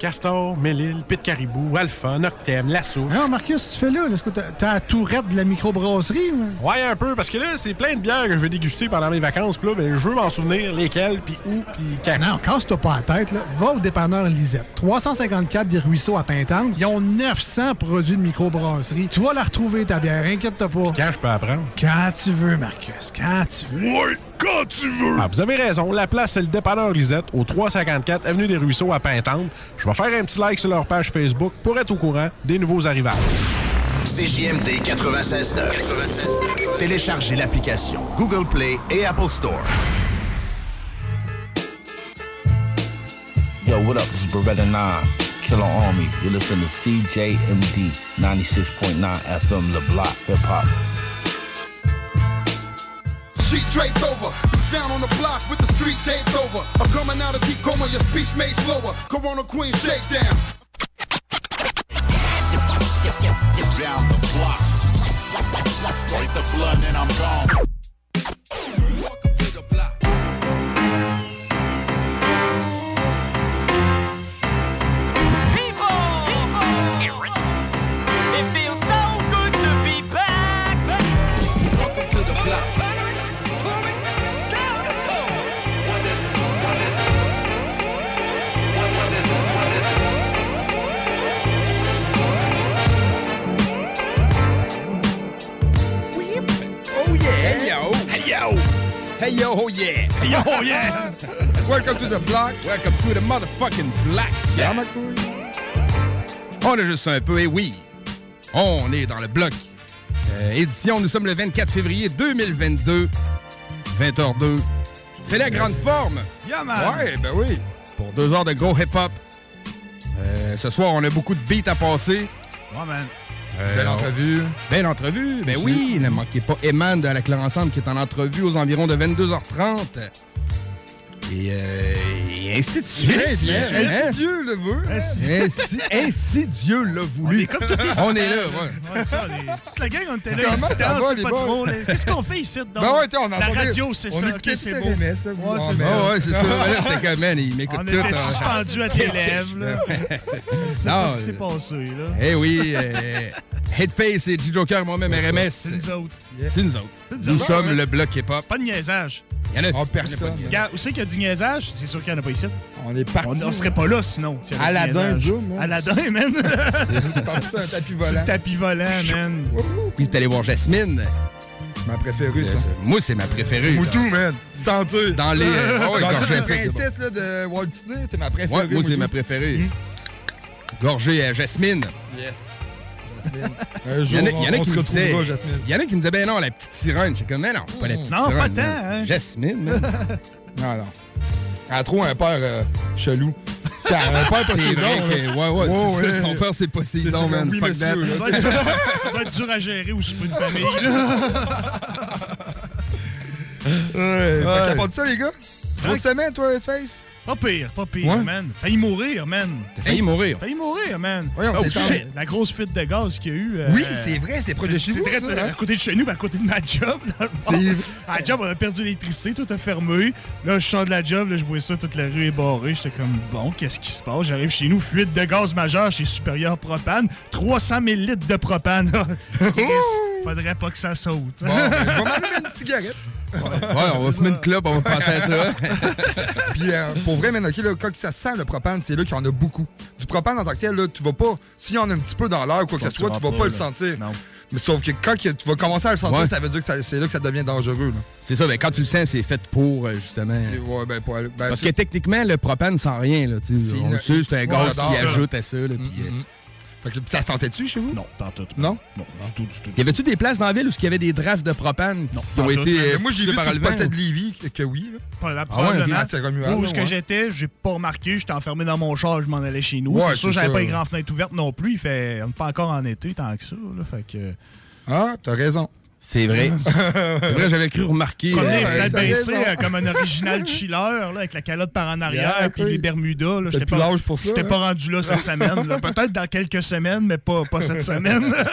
Castor, Mélile, Pit Caribou, Alpha, Noctem, Lasso. Non, Marcus, tu fais là? Est-ce que t'as t'as la tourette de la microbrasserie? ou? Ouais, un peu, parce que là, c'est plein de bières que je vais déguster pendant mes vacances. Puis là, ben, je veux m'en souvenir lesquelles, puis où, puis quand. Non, casse-toi pas la tête, là. Va au dépanneur Lisette. 354 des Ruisseaux à Pintante. Ils ont 900 produits de microbrasserie. Tu vas la retrouver, ta bière. Inquiète-toi pas. Quand je peux apprendre? Quand tu veux, Marcus. Quand tu veux. Ouais, quand tu veux! Ah, vous avez raison. La place, c'est le dépanneur Lisette, au 354 Avenue des Ruisseaux à Pintante. Je faire un petit like sur leur page Facebook pour être au courant des nouveaux arrivages. CJMD 96.9. Téléchargez l'application Google Play et Apple Store. Yo, what up? This is Beretta 9, Killer Army. You listen to CJMD 96.9 FM, The Block, Hip Hop. Sheet draped over. You found on the block with the street taped over. I'm coming out of deep coma, your speech made slower. Corona Queen shakedown. Down the block. Break the blood and I'm gone. Hey yo, oh yeah! Hey yo, oh yeah! Welcome to the block. Welcome to the motherfucking block. Yeah. On a juste un peu, et oui, on est dans le bloc. Euh, édition, nous sommes le 24 février 2022, 20h02. C'est la grande forme. Yeah, man. Ouais, ben oui. Pour deux heures de gros hip-hop. Euh, ce soir, on a beaucoup de beats à passer. Ouais, man. Euh, Belle entrevue. Belle entrevue. Ben oui, ne manquez pas Eman de la Claire Ensemble qui est en entrevue aux environs de 22h30. Et, euh, et ainsi de suite. Suite. Hein? Ainsi Dieu le veut. Ainsi- Ainsi, Dieu l'a voulu. On est comme On là, ouais. Ouais, ça, les- toute la gang, on était là. Comment ça va, les. Qu'est-ce qu'on fait ici? Donc? Ben ouais, t'sais, on La radio, c'est ça. écoutait ok, c'est beau. Ouais, Ah, c'est ça. ouais, c'est ça. Là, j'étais comme, man, il m'écoute On était hein. suspendus à tes lèvres, pas ce qui s'est passé, là. Eh oui, euh, Headface et G-Joker, moi-même RMS. C'est nous autres. C'est nous autres. C'est nous sommes le bloc hip-hop. Pas de niaisage. Il y en a Oh, personne. Où c'est qu'il y a du niaisage? C'est sûr qu'il n'y en a pas ici. On est parti. On, on serait pas là sinon. du Aladdin. Zoom, hein. Aladdin, man. C'est ça, un tapis volant. le tapis volant, man. Puis t'es allé voir Jasmine. Ma préférée, ça. Moi, c'est ma préférée. Moutou, man. Santé. Dans les. Ouais, Dans toutes gorgée les princesses là, de Walt Disney, c'est ma préférée. Ouais, moi, c'est ma préférée. Gorgée à Jasmine. Yes. Jasmine. Un Il y jour, en a, il y en a qui se me disaient. Il y en a qui me disaient, ben non, la petite sirène. J'étais comme, mais non, pas la petite Non, sirène. pas tant, man. hein. Jasmine, man. Non, non. Elle a trop un père euh, chelou. Elle a un père C'est Poséidon. ouais, ouais, ça, ouais. son père, c'est Poséidon, man. oui, Fuck that. Ça doit, être dur, ça doit être dur à gérer aussi pour une famille. Ouais. Fait Ouais. qu'à part de ça, les gars, grosse semaine, toi, Face? Pas pire, pas pire, Ouais. man. Failli mourir, man. T'as failli mourir. Failli mourir, man. Voyons, oh, shit. La grosse fuite de gaz qu'il y a eu. Oui, c'est vrai, c'est proche de chez c'est très- ça, hein? à côté de chez nous, mais à côté de ma job. dans le fond. C'est vrai. À la job, on a perdu l'électricité, tout a fermé. Là, je sors de la job, là, je vois ça, toute la rue est barrée. J'étais comme, bon, qu'est-ce qui se passe? J'arrive chez nous, fuite de gaz majeure chez Supérieur Propane. 300 000 litres de propane. Faudrait pas que ça saute. Bon, ben, je vais m'allumer une cigarette. Ouais, on va fumer une clope, on va penser à ça. Puis euh, pour vrai, man, ok, là, quand ça sent le propane, c'est là qu'il y en a beaucoup. Du propane en tant que tel, là, tu vas pas. S'il y en a un petit peu dans l'air ou quoi que ce soit, tu vas pas pas, le sentir. Non. Mais sauf que quand que tu vas commencer à le sentir, Ouais. ça veut dire que c'est là que ça devient dangereux. C'est ça, ben, quand tu le sens, c'est fait pour, euh, justement. Ouais, ben, pour aller- ben, Parce que techniquement, le propane sent rien. Là, tu sais. C'est on le sait, c'est un gaz qui ajoute à ça. Là, puis, euh, Mhm. Fait que, ça sentait-tu chez vous? Non, pas tout. Non? Non, du tout, du tout. Y avait-tu des places dans la ville où il y avait des drafts de propane qui ont été. euh, moi, j'ai vu par le ou- de Lévis que, que oui. Là. Pas là, Ah ouais, probablement. ok. C'est remuable, Où est-ce que j'étais, j'ai pas remarqué, j'étais enfermé dans mon char, je m'en allais chez nous. Ouais, c'est sûr, j'avais pas les grandes fenêtres ouvertes non plus. Il fait, on n'est pas encore en été tant que ça. Là, fait que. Ah, t'as raison. C'est vrai. c'est vrai, j'avais cru remarquer. Comme les euh, euh, comme un original chiller, là, avec la calotte par en arrière, Yeah, puis les Bermudas. J'étais plus pas, pour ça, hein? pas rendu là cette semaine. Peut-être dans quelques semaines, mais pas, pas cette semaine.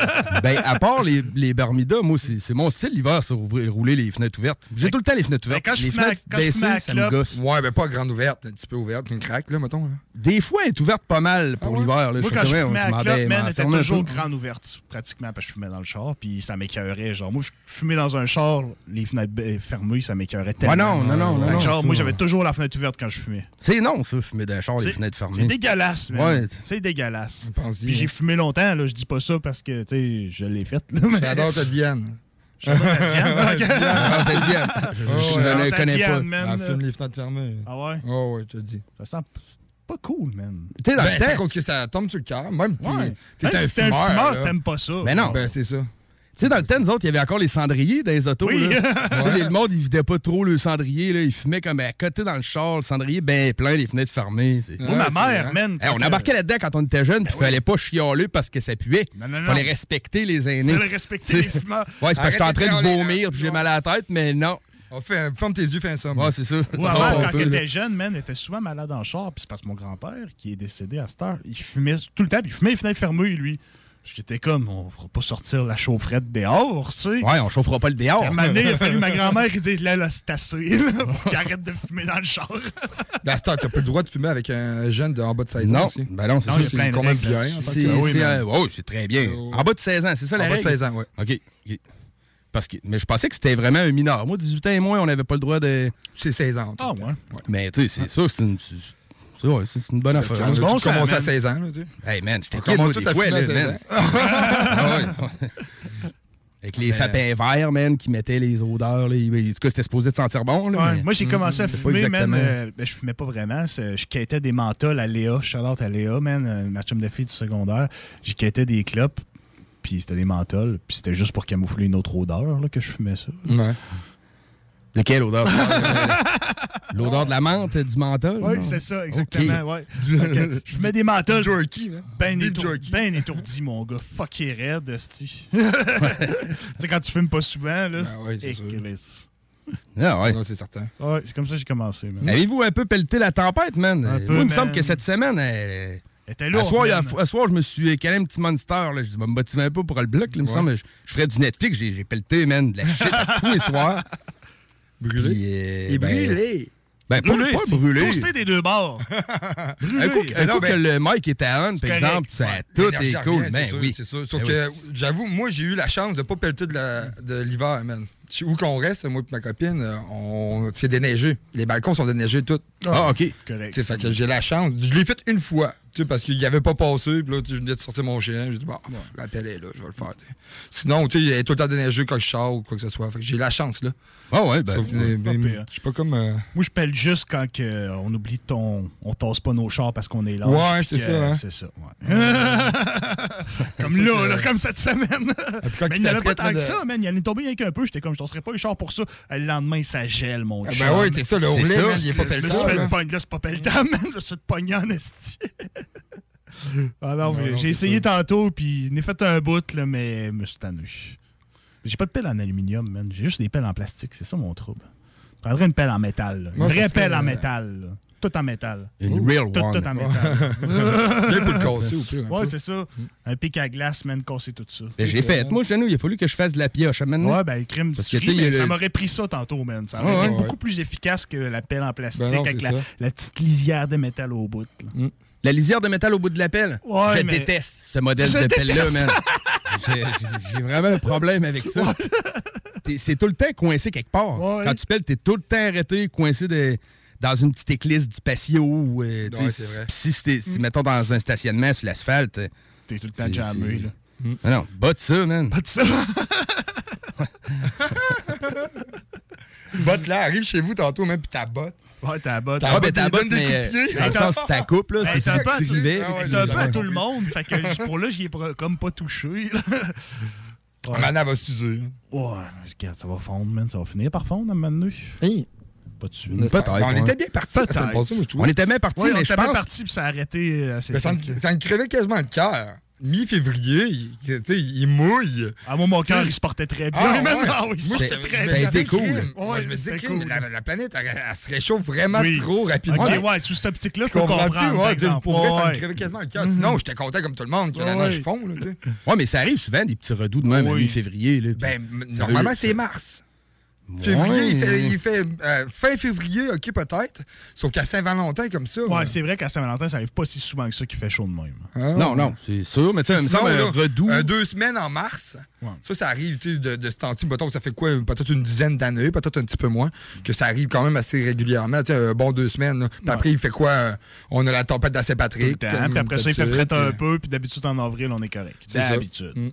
Ben, à part les, les Bermudas, moi, c'est c'est mon style l'hiver, ça, ouvrir- rouler les fenêtres ouvertes. J'ai tout le temps les fenêtres ouvertes. Ben, quand je les à- fenêtres quand je baissées, ça me gosse. Ouais, ben pas grande ouverte, un petit peu ouverte, une craque, là, mettons. Là. Des fois, elle est ouverte pas mal pour Ah ouais? l'hiver. là. Moi, fais quand je fumais on à man, m'en était toujours grande ouverte, pratiquement, parce que je fumais dans le char, puis ça m'écœurait. Genre, moi, fumer dans un char, les fenêtres ba- fermées, ça m'écœurait tellement. non, non, non, non, non, genre, moi, ouais. j'avais toujours la fenêtre ouverte quand je fumais. C'est non, ça, fumer dans le char, les fenêtres fermées. C'est dégueulasse, man. Ouais. C'est dégueulasse. Puis j'ai hein? fumé longtemps, là. Je dis pas ça parce que, tu sais, je l'ai fait. là, mais- J'adore ta Diane. J'adore la Diane. Ah. Je- Oh, ouais, ne le ta connais pas. Elle filme les fenêtres fermées. Ah ouais? Oh, ouais, je te dis. Ça sent pas cool, man. Tu sais, dans Ben, le c'est à temps, cause que ça tombe sur le cœur. Même t'es Ouais. t'es Même un si t'es fumeur. un fumeur, t'aimes pas ça. Ben non. Ben, c'est ça. Tu sais, dans le temps, nous autres, il y avait encore les cendriers dans les autos. Oui. là. Le monde, il vidait pas trop le cendrier. Là. Il fumait comme à côté dans le char, le cendrier bien plein, les fenêtres fermées. Moi, Ouais, ma mère, man. Hey, on embarquait là-dedans quand on était jeune, puis Ben oui. fallait pas chialer parce que ça puait. Non, non, non. fallait respecter les aînés. fallait respecter les fumeurs. Ouais, c'est parce que j'étais en train de vomir puis j'ai mal à la tête, mais non. On fait, un- ferme tes yeux, fais un somme. Ouais, c'est ça. Mère, pas, quand était jeune, man, elle était souvent malade en char. Puis c'est parce que mon grand-père, qui est décédé à cette heure, il fumait tout le temps. Puis il fumait les fenêtres fermées, lui. Parce qu'il était comme, on fera pas sortir la chaufferette dehors, tu sais. Ouais, on chauffera pas le dehors. À un moment donné, il a fallu ma grand-mère qui dise, là, là, c'est assez, là, pour qu'il arrête de fumer dans le char. Ben, t'as pas le droit de fumer avec un jeune de en bas de 16 ans Non, aussi. ben non, c'est plein C'est de quand même bien. que- C'est Ah oui, euh, très bien. Oh. En bas de 16 ans, c'est ça En la bas de règle? 16 ans, ouais. OK. ok. Parce que, mais je pensais que c'était vraiment un mineur. Moi, 18 ans et moins, on n'avait pas le droit de. C'est 16 ans. Ah, ouais. Mais tu sais, c'est ça, c'est une, c'est- une bonne affaire. Bon commences à man. 16 ans, là, tu sais. Hey man, On moi, commence des tout à fois, fumer à là, 16 man. ans. Ah ouais. Avec les sapins verts, man, qui mettaient les odeurs. Là. En tout cas, c'était supposé de sentir bon. Là, Ouais, mais- Moi, j'ai commencé à fumer, man. euh, ben, je fumais pas vraiment. Je quittais des menthols à Léa. Je shout à Léa, man. euh, Ma chum de fille du secondaire. J'ai quittais des clopes. Puis c'était des menthols. Puis c'était juste pour camoufler une autre odeur là, que je fumais ça. Ouais. De quelle odeur? L'odeur de la menthe, du menthol? Oui, c'est ça, exactement. Ouais. Je fumais des menthols. Jerky, man. Ben, étour- jerky. ben étourdi, mon gars. Fucké raide, esti. tu sais, quand tu fumes pas souvent, là. Ben ouais, c'est. Chris. Ah ouais. Non, c'est certain. Ouais, c'est comme ça que j'ai commencé. Avez-vous un peu pelleté la tempête, man? Un Moi, peu, il me semble que cette semaine, elle- était à lourde, il à soir, je me suis calé un petit monster. Là. Je dis, me motiver un peu pour le bloc. là. Il me semble, je, je ferais du Netflix. J'ai j'ai pelleté, man, de la shit à tous les soirs. Brûlé? Puis, euh, Et ben, brûlé. Ben, pas, Brûlé, pas c'est- brûlé. Toasté des deux bords. Un coup, un Non, coup ben- que le mic était on, par C'est exemple, ça, Ouais. tout est cool. revient, Ben c'est sûr, oui. C'est sûr. Sauf Ben que, j'avoue, moi, j'ai eu la chance de pas pelleter de l'hiver, man. Où qu'on reste, moi et ma copine, euh, on... c'est déneigé. Les balcons sont déneigés tous. Ah, OK. Correct. Sais, fait que j'ai la chance. Je l'ai fait une fois, tu sais, parce qu'il n'y avait pas passé. Puis là, tu sais, je venais de sortir mon chien. J'ai dit, bon, l'appel est là, je vais le faire. tu sais. Sinon, tu sais, il est tout le temps déneigé quand je sors ou quoi que ce soit. Fait que j'ai la chance, là. Ah ouais, ben. Ouais, ben, je suis pas comme. euh, Moi, je pèle juste quand que, euh, on oublie ton. On tasse pas nos chars parce qu'on est là. Ouais, c'est ça, hein. C'est ça, ouais. comme là, là, comme cette semaine. Mais il n'y avait pas tant que ça, man. Il allait tomber rien qu'un peu. J'étais comme, je tasserais pas les chars pour ça. Le lendemain, ça gèle, mon Ah, chum. ben oui, c'est ça, le man, il est pas Je me suis pelletable. fait là. le pogne. Là, c'est pas pelletable, man. Je suis pogner en esti. ah non, mais non, j'ai essayé ça. tantôt, puis j'en ai fait un bout, là, mais je me suis tanné. J'ai pas de pelle en aluminium, man. J'ai juste des pelles en plastique. C'est ça mon trouble. Je prendrais une pelle en métal. là. Une Moi, vraie que, pelle en euh, métal. là. tout en métal. Une real tout, one. Tout en métal. Bien pour le casser pire. un Ouais, c'est ça. Un pic à glace, man, casser tout ça. Ben, j'ai fait. Moi, chez nous, il a fallu que je fasse de la pioche. moment donné. Ouais, ben, crime, Parce que, mais ça le- m'aurait pris ça tantôt, man. Ça Ouais, aurait été ouais. beaucoup plus efficace que la pelle en plastique Ben non, avec la, petite lisière de métal au bout. là. La lisière de métal au bout de la pelle. Ouais, je mais- déteste ce modèle Je de pelle-là, man. J'ai- vraiment un problème avec ça. T'es- C'est tout le temps coincé quelque part. Ouais. Quand tu pelles, t'es tout le temps arrêté, coincé de- dans une petite éclisse du patio. ou, euh, si, c'était- si, mettons, dans un stationnement sur l'asphalte. T'es tout le temps c'est- là. Ah non, botte ça, man. Pas de ça. Botte là, arrive chez vous tantôt, même, puis ta botte. Ouais, t'as la botte. Ah, ben, botte, ta il botte, mais euh, dans le sens de ta coupe, là, c'est t'as un peu à tout-. Ah ouais, le monde. Fait que pour là, j'y ai pas- comme pas touché. Ah, Maintenant, elle va s'user. Ouais, regarde, ça va fondre, man. Ça va finir par fondre à un. Hey. Pas de suite. Peut-être, On ouais. était bien trouve. On était bien partis, Ouais, on mais était je bien pense. parti puis ça a arrêté euh, assez Ben, ça, me, ça me crevait quasiment le cœur. Mi-février, il, il mouille. Ah, moi, mon sais- il se portait très bien. Ah, ouais. Ah oui, il se portait très ça a bien. été cool. Ouais, Ouais, je me disais, c'était crime, cool. la, la planète, elle, elle se réchauffe vraiment Oui. trop rapidement. Ok, ouais, sous cette optique-là, tu sais, exemple. pour vrai, ça me crevait quasiment le cœur. Sinon, j'étais content comme tout le monde que la neige fond. Là. Ouais, mais ça arrive souvent, des petits redoux de même à mi-février. ben, normalement, c'est mars. Février, Ouais. il fait, il fait, euh, fin février, ok, peut-être. Sauf qu'à Saint-Valentin, comme ça. Ouais, euh, c'est vrai qu'à Saint-Valentin, ça arrive pas si souvent que ça qu'il fait chaud de même. ah, Non, non, c'est sûr, mais tu sais, il me Sinon, semble un là, redoux. euh, deux semaines en mars, Ouais. ça, ça arrive tu sais, de, de ce temps-ci. Mettons, ça fait quoi, peut-être une dizaine d'années, peut-être un petit peu moins, que ça arrive quand même assez régulièrement. tu sais, Un bon deux semaines. là. Puis Ouais. après, il fait quoi? euh, On a la tempête d'Assez-Patrick. Puis après ça, il fait fret un peu, puis d'habitude, en avril, on est correct. C'est ça. D'habitude. Mm.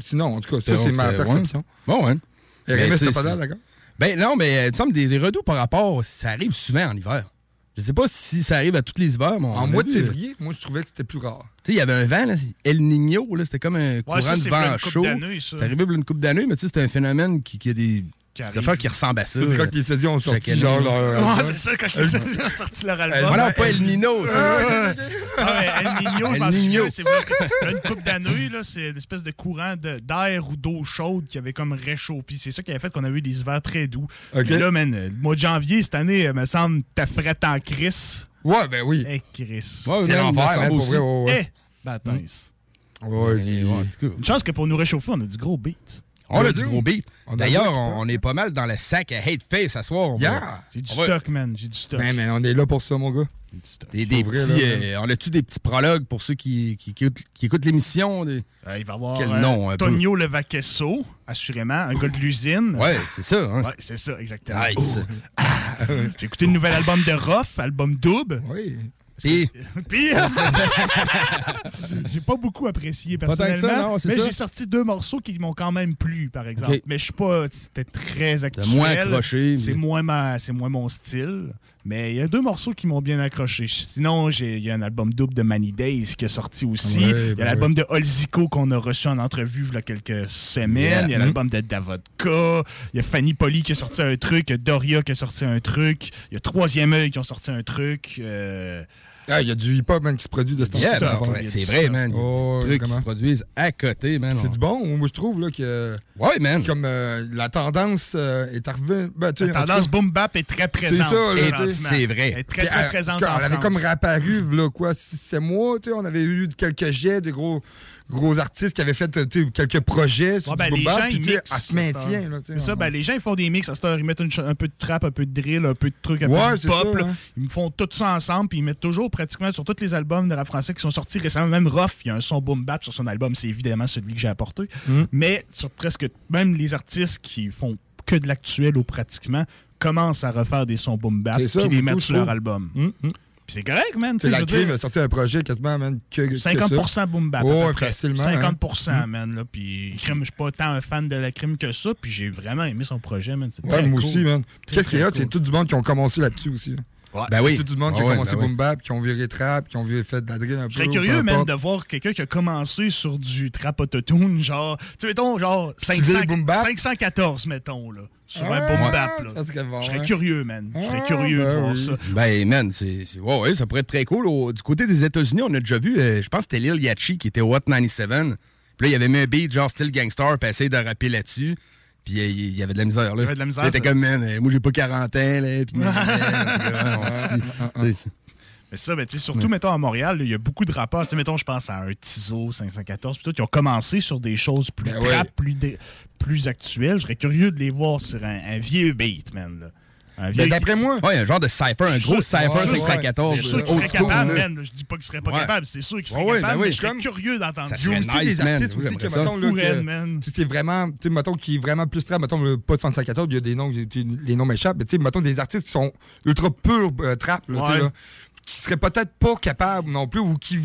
Sinon, en tout cas, ça, c'est ma perception. Bon, ouais. Tu sais, pas d'accord? Ben non, mais euh, il me semble des, des redoux par rapport, ça arrive souvent en hiver. Je sais pas si ça arrive à tous les hivers, mais on En mois de euh, février, moi, je trouvais que c'était plus rare. Tu sais, il y avait un vent, là, El Niño, là, c'était comme un courant ça, de c'est vent chaud. C'est arrivé a une coupe d'années, mais tu sais, c'était un phénomène qui, qui a des, des affaires qui ressemblent à ça. C'est quand les ont sorti, genre, leur. Ouais, c'est ça, quand les Saints ont sorti leur album. Non, pas El Nino, ça. Ah ouais, El Niño, je m'en souviens, c'est vrai une couple d'années, là, c'est une espèce de courant de- d'air ou d'eau chaude qui avait comme réchauffé. C'est ça qui avait fait qu'on a eu des hivers très doux. Là, man, le mois de janvier, cette année, euh, me semble, t'as frette en crise. Ouais, ben oui. Eh, Chris. Ouais, C'est l'enfer, pour aussi. vrai. Ouais, ouais. Eh. Ouais, Ouais, puis- ouais, cas. Une chance que pour nous réchauffer, on a du gros beat. On a du gros beat. D'ailleurs, on, est pas mal dans le sac à Hate Face à soir. J'ai du stock, man. J'ai du stock. Ben, mais on est là pour ça, mon gars. Des, petits, euh, on a-tu des petits prologues pour ceux qui, écoutent, l'émission? Euh, il va y avoir Quel euh? Tonio Levaquesso, assurément, un gars de l'usine. Ouais, c'est ça. Hein? Ouais, c'est ça, exactement. Nice. J'ai écouté le nouvel album de Ruff, album double. Oui. Puis, Puis, j'ai pas beaucoup apprécié ça, personnellement, non, mais j'ai sorti deux morceaux qui m'ont quand même plu, par exemple. Mais je suis pas, c'était très actuel. moins accroché, C'est mais- moins ma, c'est moins mon style. Mais il y a deux morceaux qui m'ont bien accroché. Sinon, j'ai- il y a un album double de Many Days qui est sorti aussi. Il y ben a l'album de Holzico qu'on a reçu en entrevue il y a quelques semaines. Yeah. Il y a l'album de Davodka. Il y a Fanny Polly qui a sorti un truc. Il y a Doria qui a sorti un truc. Il y a Troisième œil qui ont sorti un truc. Euh, Ah, il y a du hip-hop, man, qui se produit de ce yeah, ça, ben, ouais, c'est vrai, man. Il y a Oh, des trucs qui se produisent à côté, man. C'est du bon. Moi, je trouve là, que Ouais, man. comme euh, la tendance euh, est arrivée. Ben, La tendance cas, boom bap est très présente. ça, sais. présentement. c'est vrai. Elle est très, très euh, présente en Elle avait comme réapparu, là, quoi, sept mois, tu sais, on avait eu quelques jets de gros, gros artistes qui avaient fait quelques projets sur Ouais, ben, boom les gens, ils mixent. se maintient. Là, ça, ben, les gens ils font des mix à cette heure, ils mettent une un peu de trap, un peu de drill, un peu de trucs, un Ouais, peu de pop. ça, hein. Ils me font tout ça ensemble, puis ils mettent toujours pratiquement sur tous les albums de rap français qui sont sortis récemment, même Ruff, il y a un son boom bap sur son album, c'est évidemment celui que j'ai apporté. Mm. Mais sur presque même les artistes qui font que de l'actuel ou pratiquement commencent à refaire des sons boom bap, puis les mettre sur leur album. Hum, hum. Puis c'est correct, man. la crime a sorti un projet quasiment, man, que, que 50% ça. boom bap. Oh, facilement, 50%, hein. man. Là, puis crime, je suis pas tant un fan de la crime que ça. Puis j'ai vraiment aimé son projet, man. Ouais, moi cool. aussi, man. Qu'est-ce qu'il y a? C'est tout du monde qui ont commencé là-dessus aussi. là. Ben oui. C'est tout du monde qui Ah a ouais, commencé ben boom bap, qui ont viré trap, qui ont viré fait de la drill un peu. Je serais curieux, man, de voir quelqu'un qui a commencé sur du trap autotune, genre, tu sais, mettons, genre, Tu 500 dis boom bap? 514, mettons, là, sur un boom bap, là. bon, Je serais hein. curieux, man. Je serais Ah, curieux de ben voir oui. ça. Ben, man, c'est, ouais, ouais, ça pourrait être très cool. Au- du côté des États-Unis, on a déjà vu, euh, je pense que c'était Lil Yachty qui était au Hot 97. Puis là, il avait mis un beat genre style gangster, puis essayé de rapper là-dessus. Puis euh, il y avait de la misère, là. Il y avait de la misère, Il était comme, man, euh, moi, j'ai pas 40 ans, là. Puis, Mais ça, ben, tu sais, surtout, mettons, à Montréal, il y a beaucoup de rappeurs. Tu sais, mettons, je pense à un Tizo 514, puis tout, qui ont commencé sur des choses plus Ben trap, ouais. plus, dé- plus actuelles. Je serais curieux de les voir sur un, un vieux beat, man. là. Un Ben, vieux... D'après moi, Ouais, un genre de cypher, un gros sûr- 514. Je suis sûr qu'ils old seraient school, capables, là. man. Je dis pas qu'ils seraient pas Ouais. capables, c'est sûr qu'ils Ouais, seraient ouais, capables, ben oui, mais je serais comme- curieux d'entendre Ça ça. Il y a serait aussi nice, des man. artistes aussi que, mettons, là, que- man. vraiment, tu sais, mettons, qui est vraiment plus trap, mettons, le, pas de 154, il y a des noms, les noms m'échappent, mais tu sais, mettons, des artistes qui sont ultra purs euh, trap, là, tu sais, Ouais. là, qui seraient peut-être pas capables non plus, ou qui,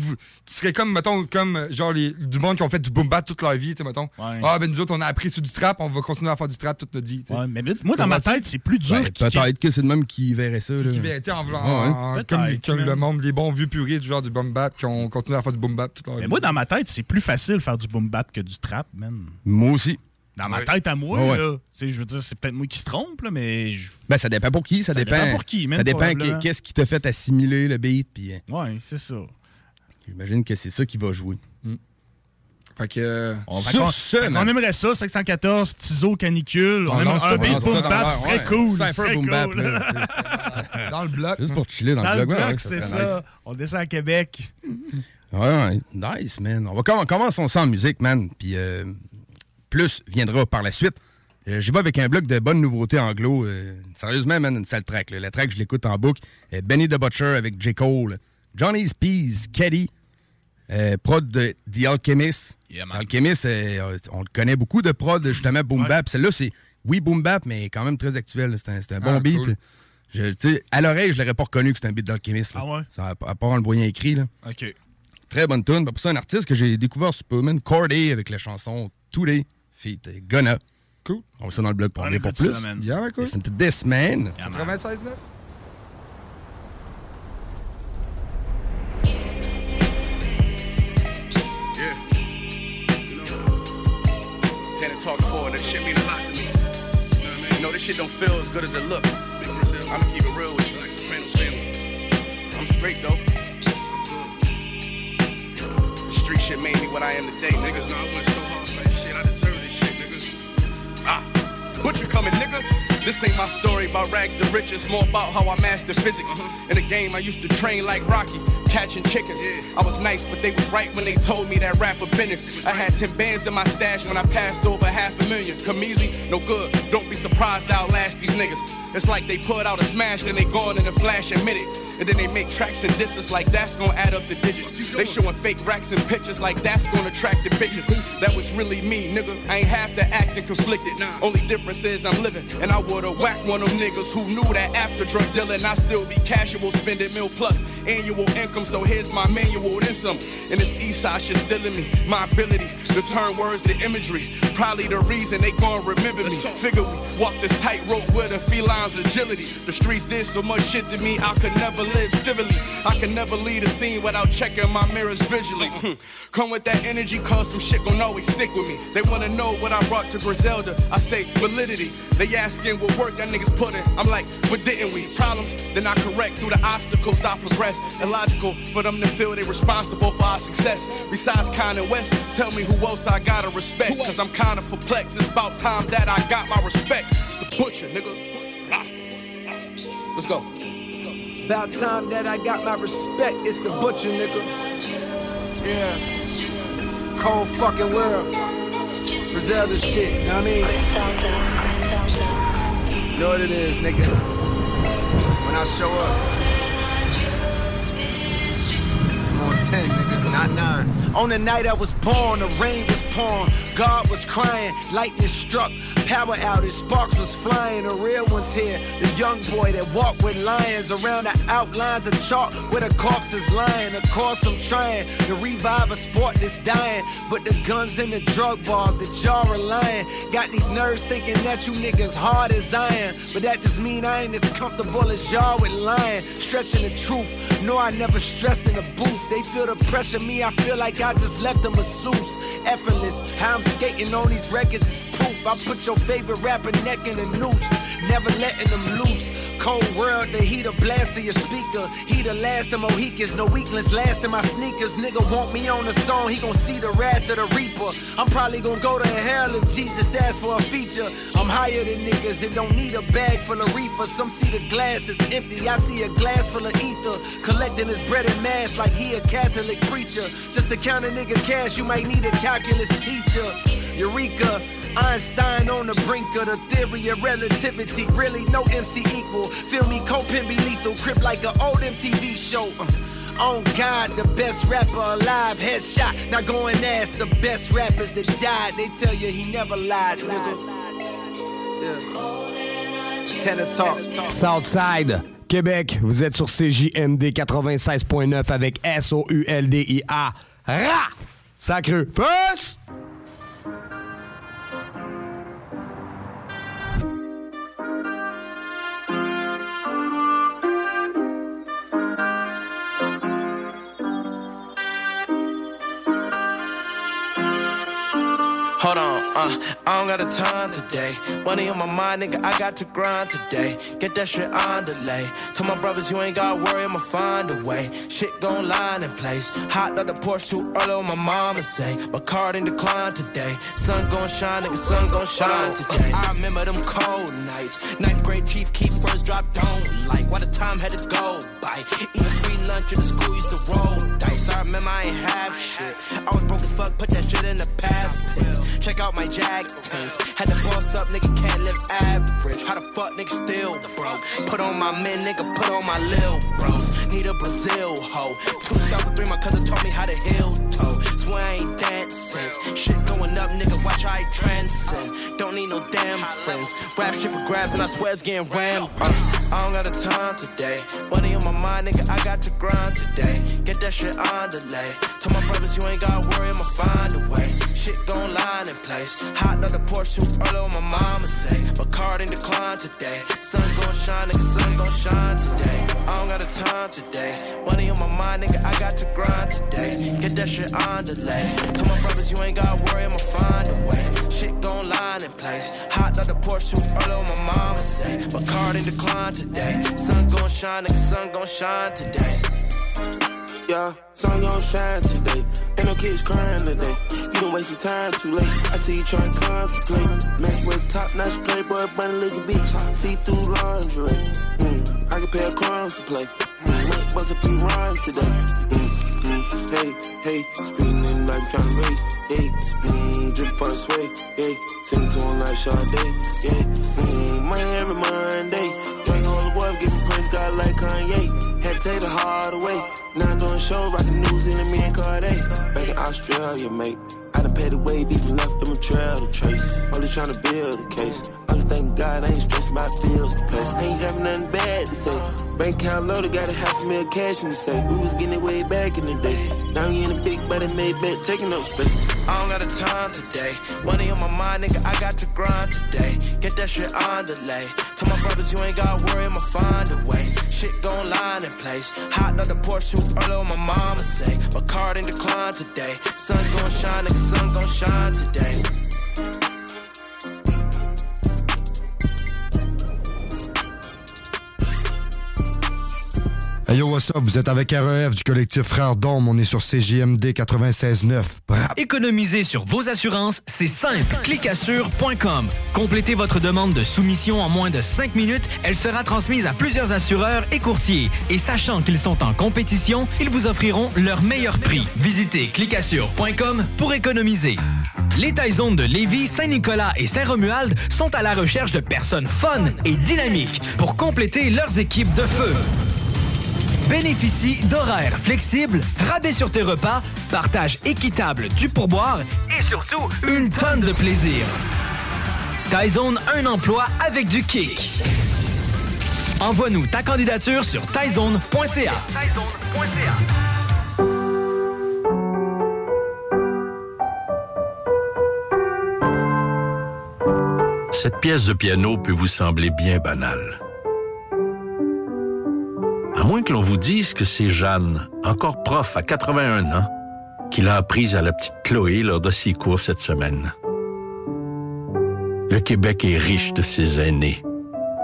qui seraient comme, mettons, comme, genre, les, du monde qui ont fait du boom bap toute leur vie, tu sais, mettons. Ouais. Ah, ben, nous autres, on a appris sur du trap, on va continuer à faire du trap toute notre vie. Ouais, mais moi, dans ma tête, c'est plus dur. Ben, Peut-être que c'est le même qui verrait ça. là. Qui vérité en voulant, Ouais, ouais. en- Peut-être, comme, les- comme le monde, les bons vieux puristes, genre du boom bap, qui ont continué à faire du boom bap toute leur Mais vie. moi, dans ma tête, c'est plus facile de faire du boom bap que du trap, man. Moi aussi. Dans ma tête à moi, là. Tu sais, je veux dire, c'est peut-être moi qui se trompe, là, mais. je- Ben, ça dépend pour qui. Ça, Ça dépend, dépend pour qui, man, Ça dépend qu'est-ce qui t'a fait assimiler le beat. Puis euh, Ouais, c'est ça. j'imagine que c'est ça qui va jouer. Fait que. euh, On, Sur fait qu'on- ce, fait man. aimerait ça, 514, Tizo, canicule. On, On aimerait un ça, beat on boom bap, ce serait ouais. cool. Cypher boom bap, cool. dans le bloc. Juste pour chiller dans, Dans le ouais, bloc, ça c'est ça. nice. On descend à Québec. Ouais, ouais. Nice, man. On va comm- commencer ça en musique, man. Puis euh, plus viendra par la suite. Euh, J'y vais avec un bloc de bonnes nouveautés anglo. Euh, sérieusement, man, une sale track. là. La track, je l'écoute en boucle. Euh, Benny the Butcher avec J. Cole. Johnny's Peas, Caddy. Prod de The Alchemist. Yeah, man. Alchemist, on le connaît beaucoup de prod, justement, Boom Ouais. Bap. Celle-là, c'est, oui, Boom Bap, mais quand même très actuel. C'est un, bon Ah, beat. cool. Je, à l'oreille, je l'aurais pas reconnu que c'était un beat d'Alchemist. Ah ouais? Ça, à part en le voyant écrit, là. OK. Très bonne tune. Pour ça, un artiste que j'ai découvert sur Pullman, Corday, avec la chanson Today, feat Gunna. Cool. On va ça dans le blog pour dire pour plus. ça, man. Yeah, cool. Listen to this, man. Yeah, man. 96 9 Yeah. You know, Tanner talk forward, that shit mean a lot to me. You know, this shit don't feel as good as it look. I'ma keep it real with you. I'm straight though. The street shit made me what I am today. Niggas know I went so hard for this shit. I deserve this shit, niggas. Ah. Butcher coming, nigga. This ain't my story about rags to riches, more about how I mastered physics. In the game, I used to train like Rocky, catching chickens. I was nice, but they was right when they told me that rapper business. I had 10 bands in my stash when I passed over half a million. Come easy, no good. Don't be surprised I outlast these niggas. It's like they put out a smash, then they gone in a flash and it. And then they make tracks and disses like that's gonna add up the digits. They showing fake racks and pictures like that's gonna attract the bitches. That was really me, nigga. I ain't have to act and conflicted. Only difference is I'm living. And I would've whacked one of them niggas who knew that after drug dealing, I still be casual, spending mil plus annual income. So here's my manual, then some. And this east side shit still in me. My ability to turn words to imagery. Probably the reason they gon' remember me. Figure we walk this tightrope with a feline's agility. The streets did so much shit to me, I could never live civilly. I can never lead a scene without checking my mirrors visually. Hmm. Come with that energy, cause some shit gon' always stick with me. They wanna know what I brought to Griselda. I say validity. They asking what work that niggas put in. I'm like, what didn't we? Problems, then I correct through the obstacles I progress. Illogical for them to feel they responsible for our success. Besides Kanye West, tell me who else I gotta respect. Cause I'm kinda perplexed. It's about time that I got my respect. It's the butcher, nigga. Ah. Let's go. About time that I got my respect. It's the butcher, nigga. Yeah. Cold fucking world. Griselda shit, You know what I mean? Griselda, Griselda. You know what it is, nigga. When I show up. I'm on 10, nigga, not 9. On the night I was born, the rain was pouring. God was crying, lightning struck, power outage, sparks was flying. The real one's here, the young boy that walked with lions around the outlines of chalk where the corpse is lying. Of course, I'm trying to revive a sport that's dying, but the guns and the drug bars that y'all relying got these nerves thinking that you niggas hard as iron. But that just mean I ain't as comfortable as y'all with lying, stretching the truth. No, I never stress in the booth. They feel the pressure, me, I feel like I just left a masseuse. Effortless, how I'm skating on these records proof. I put your favorite rapper neck in a noose, never letting them loose. cold world, the heat a blast of your speaker. He the last of Mohicans, no weakness last in my sneakers. Nigga want me on the song, he gon' see the wrath of the reaper. I'm probably gon' go to hell if Jesus asks for a feature. I'm higher than niggas that don't need a bag full of reefer. Some see the glass is empty, I see a glass full of ether. Collecting his bread and mass like he a Catholic preacher. Just to count a nigga cash, you might need a calculus teacher. Eureka. Einstein on the brink of the theory of relativity. Really, no MC equal. Feel me, coping be lethal. Crip like an old MTV show. Uh, on God, the best rapper alive, headshot. Now go and ask the best rappers that died. They tell you he never lied, nigga. Yeah. Tenor talk. Southside, Québec, vous êtes sur CJMD 96.9 avec S-O-U-L-D-I-A. Ra! Sacreux. Fus! Uh, I don't got the time today. Money on my mind, nigga, I got to grind today. Get that shit on delay. Tell my brothers you ain't gotta worry, I'ma find a way. Shit gon' line in place. Hot out the Porsche too early, what my mama say. My card ain't decline today. Sun gon' shine, nigga, sun gon' shine today. I remember them cold nights. Ninth grade chief keep first drop, don't like. Why the time had to go by. Eating free lunch in the school, used to roll dice. I remember I ain't have shit. I was broke as fuck, put that shit in the past tense. Check out my jag pants. Had to boss up, nigga can't live average. How the fuck nigga still broke? Put on my men, nigga, put on my lil bros. Need a Brazil hoe. 2003, my cousin taught me how to heel toe. Swear I ain't dancing. Shit going up, nigga, watch how I transcend. Don't need no damn friends. Rap shit for grabs, and I swear it's getting rammed. I don't got the time today. Money on my mind, nigga, I got to grind today. Get that shit on delay. Tell my brothers you ain't gotta worry, I'ma find a way. Shit gon' line in place. Hot out the Porsche too early, what my mama say. My card ain't decline today. Sun gon' shine, nigga, sun gon' shine today. I don't got the time today. Money on my mind, nigga, I got to grind today. Get that shit on delay. Tell my brothers you ain't gotta worry, I'ma find a way. Shit gon' line in place. Hot out the Porsche too early, what my mama say. My card ain't decline today. Sun gon' shine, nigga, sun gon' shine today. Yeah, sun gon' shine today. Ain't no kids crying today. You don't waste your time too late. I see you trying to contemplate. Match with top notch playboy, bunny looking bitch. See through lingerie. Mm, I can pay a crumbs to play. Mm, bust a few rhymes today. Mm, mm, hey, hey, spinning like trying to race. Hey, spin, drip for the sway. Hey, sing to him like Sade. Yeah, sing money every Monday. God like Kanye. Had to take the hard away. Now I'm doing shows, rocking New Zealand, me and Cardi. Back in Australia, mate. I done paid the wave, even left them a trail to trace. Only trying to build a case. Just thanking God I ain't stressing my bills to pay. Ain't having nothing bad to say. Bank account loaded, got a half a million cash in the safe. We was getting it way back in the day. Now we in a big body made bet, taking up space. I don't got the time today. Money on my mind, nigga, I got to grind today. Get that shit on delay. Tell my brothers you ain't gotta worry, I'ma find a way. Shit gon' line in place. Hot out the Porsche too early, on my mama say. My card ain't decline today. Sun gon' shine, nigga, sun gon' shine today. Hey yo, what's? Vous êtes avec REF du collectif Frères Dôme. On est sur CJMD 96.9. Bravo! Économiser sur vos assurances, c'est simple. Clicassure.com. Complétez votre demande de soumission en moins de 5 minutes. Elle sera transmise à plusieurs assureurs et courtiers. Et sachant qu'ils sont en compétition, ils vous offriront leur meilleur prix. Visitez clicassure.com pour économiser. Les Taizones de Lévis, Saint-Nicolas et Saint-Romuald sont à la recherche de personnes fun et dynamiques pour compléter leurs équipes de feu. Bénéficie d'horaires flexibles, rabais sur tes repas, partage équitable du pourboire et surtout une tonne de plaisir. Tyzone, un emploi avec du kick. Envoie-nous ta candidature sur tyzone.ca. Cette pièce de piano peut vous sembler bien banale. À moins que l'on vous dise que c'est Jeanne, encore prof à 81 ans, qui l'a apprise à la petite Chloé lors de ses cours cette semaine. Le Québec est riche de ses aînés.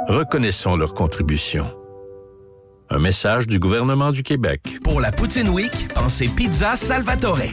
Reconnaissons leur contribution. Un message du gouvernement du Québec. Pour la Poutine Week, pensez Pizza Salvatore.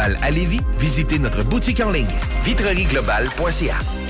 à Lévis, visitez notre boutique en ligne vitrerieglobale.ca.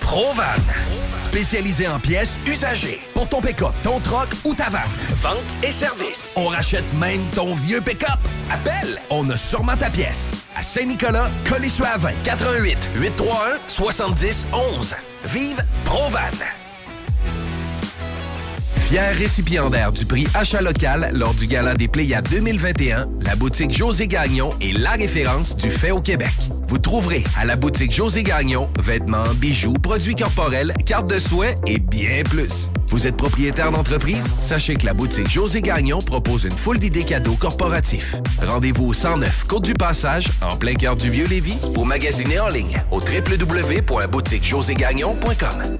Provan, spécialisé en pièces usagées pour ton pick-up, ton troc ou ta vanne. Vente et service. On rachète même ton vieux pick-up. Appelle, on a sûrement ta pièce. À Saint-Nicolas, Colissois 20, 88 831 70 11. Vive Provan. Fier récipiendaire du prix Achat local lors du Gala des Pléiades 2021, la boutique José Gagnon est la référence du fait au Québec. Vous trouverez à la boutique José Gagnon vêtements, bijoux, produits corporels, cartes de souhait et bien plus. Vous êtes propriétaire d'entreprise? Sachez que la boutique José Gagnon propose une foule d'idées cadeaux corporatifs. Rendez-vous au 109 Côte du Passage, en plein cœur du Vieux-Lévis, ou magasinez en ligne au www.boutiquejoségagnon.com.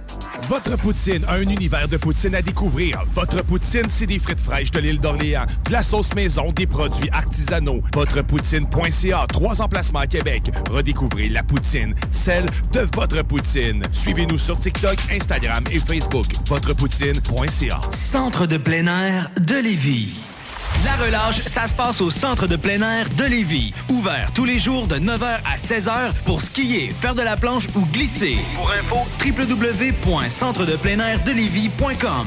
Votre poutine, un univers de poutine à découvrir. Votre poutine, c'est des frites fraîches de l'île d'Orléans, de la sauce maison, des produits artisanaux. Votrepoutine.ca, trois emplacements à Québec. Redécouvrez la poutine, celle de votre poutine. Suivez-nous sur TikTok, Instagram et Facebook. Votrepoutine.ca. Centre de plein air de Lévis. La relâche, ça se passe au Centre de plein air de Lévis. Ouvert tous les jours de 9h à 16h pour skier, faire de la planche ou glisser. Pour info, www.centredepleinairdelévis.com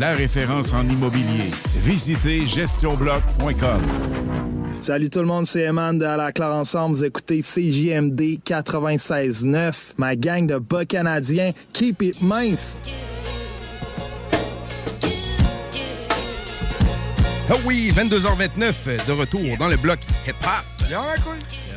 La référence en immobilier. Visitez gestionbloc.com. Salut tout le monde, c'est Eman de À la Claire Ensemble. Vous écoutez CJMD 96.9, ma gang de bas canadiens. Keep it mince! Ah oui, 22h29, de retour dans le bloc hip-hop.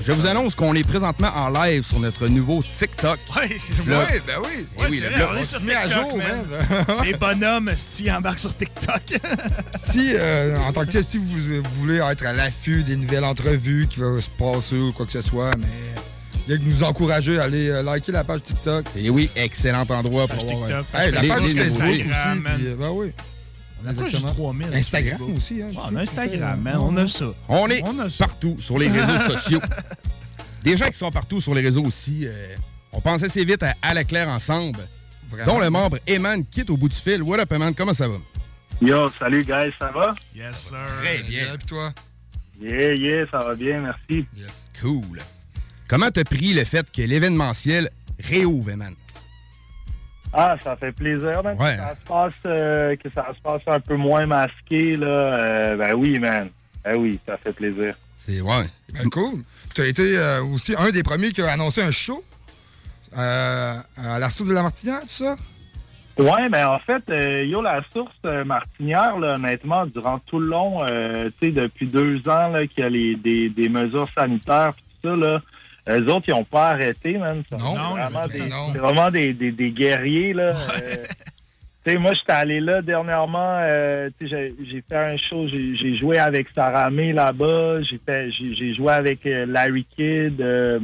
Je vous annonce qu'on est présentement en live sur notre nouveau TikTok. Ouais, c'est vrai. ben oui. Ouais, oui, c'est le vrai, on est sur mis à TikTok, jour, man. man. Les bonhommes, Sti, embarquent sur TikTok. Si, euh, en tant que tel, si vous, vous voulez être à l'affût des nouvelles entrevues qui vont se passer ou quoi que ce soit, mais il y a que nous encourager à aller euh, liker la page TikTok. Et oui, excellent endroit pour avoir... TikTok, euh, Hey, la page Facebook nouveautés. aussi, puis, euh, ben oui. On a juste Exactement. 3000. Instagram aussi. Hein, Ah, on a Instagram, man. On a ça. On est On a ça. partout sur les réseaux sociaux. Des gens qui sont partout sur les réseaux aussi. euh, on pense assez vite à À la Claire ensemble, Vraiment. dont le membre Eman quitte au bout du fil. What up, Eman? Comment ça va? Yo, salut guys, ça va? Yes, sir. Très bien. Et toi? Yeah, yeah, ça va bien, merci. Cool. Comment t'as pris le fait que l'événementiel réouvre, Eman? Ah, ça fait plaisir, man. Ouais. Que ça se passe, euh, que ça se passe un peu moins masqué, là. Euh, ben oui, man. Ben oui, ça fait plaisir. C'est ouais. Ben cool. Tu as été euh, aussi un des premiers qui a annoncé un show euh, à la source de la Martinière, tout ça? Ouais, ben en fait, yo, la source martinière, là, honnêtement, durant tout le long, tu sais, depuis deux ans, là, qu'il y a les, des, des mesures sanitaires, tout ça, là, eux autres, ils ont pas arrêté, man. C'est vraiment, des, c'est vraiment des, des, des guerriers, là. Euh, tu sais, moi, j'étais allé là dernièrement, euh, tu sais, j'ai- j'ai fait un show, j'ai j'ai joué avec Sarah May là-bas, j'ai fait, j'ai j'ai joué avec euh, Larry Kidd, euh,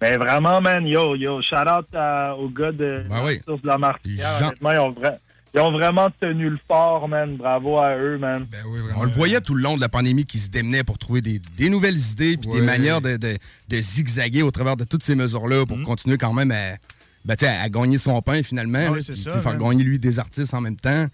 ben vraiment, man, yo, yo, shout out à- aux gars de, Ben oui. de la Martinière. Jean- Honnêtement, ils ont, vra- ils ont vraiment tenu le fort, man. Bravo à eux, man. Ben On le voyait tout le long de la pandémie qui se démenait pour trouver des, des nouvelles idées puis des manières de, de- de zigzaguer au travers de toutes ces mesures-là Mm. pour continuer quand même à, ben, à gagner son pain finalement. Ah oui, puis, ça, faire gagner lui des artistes en même temps.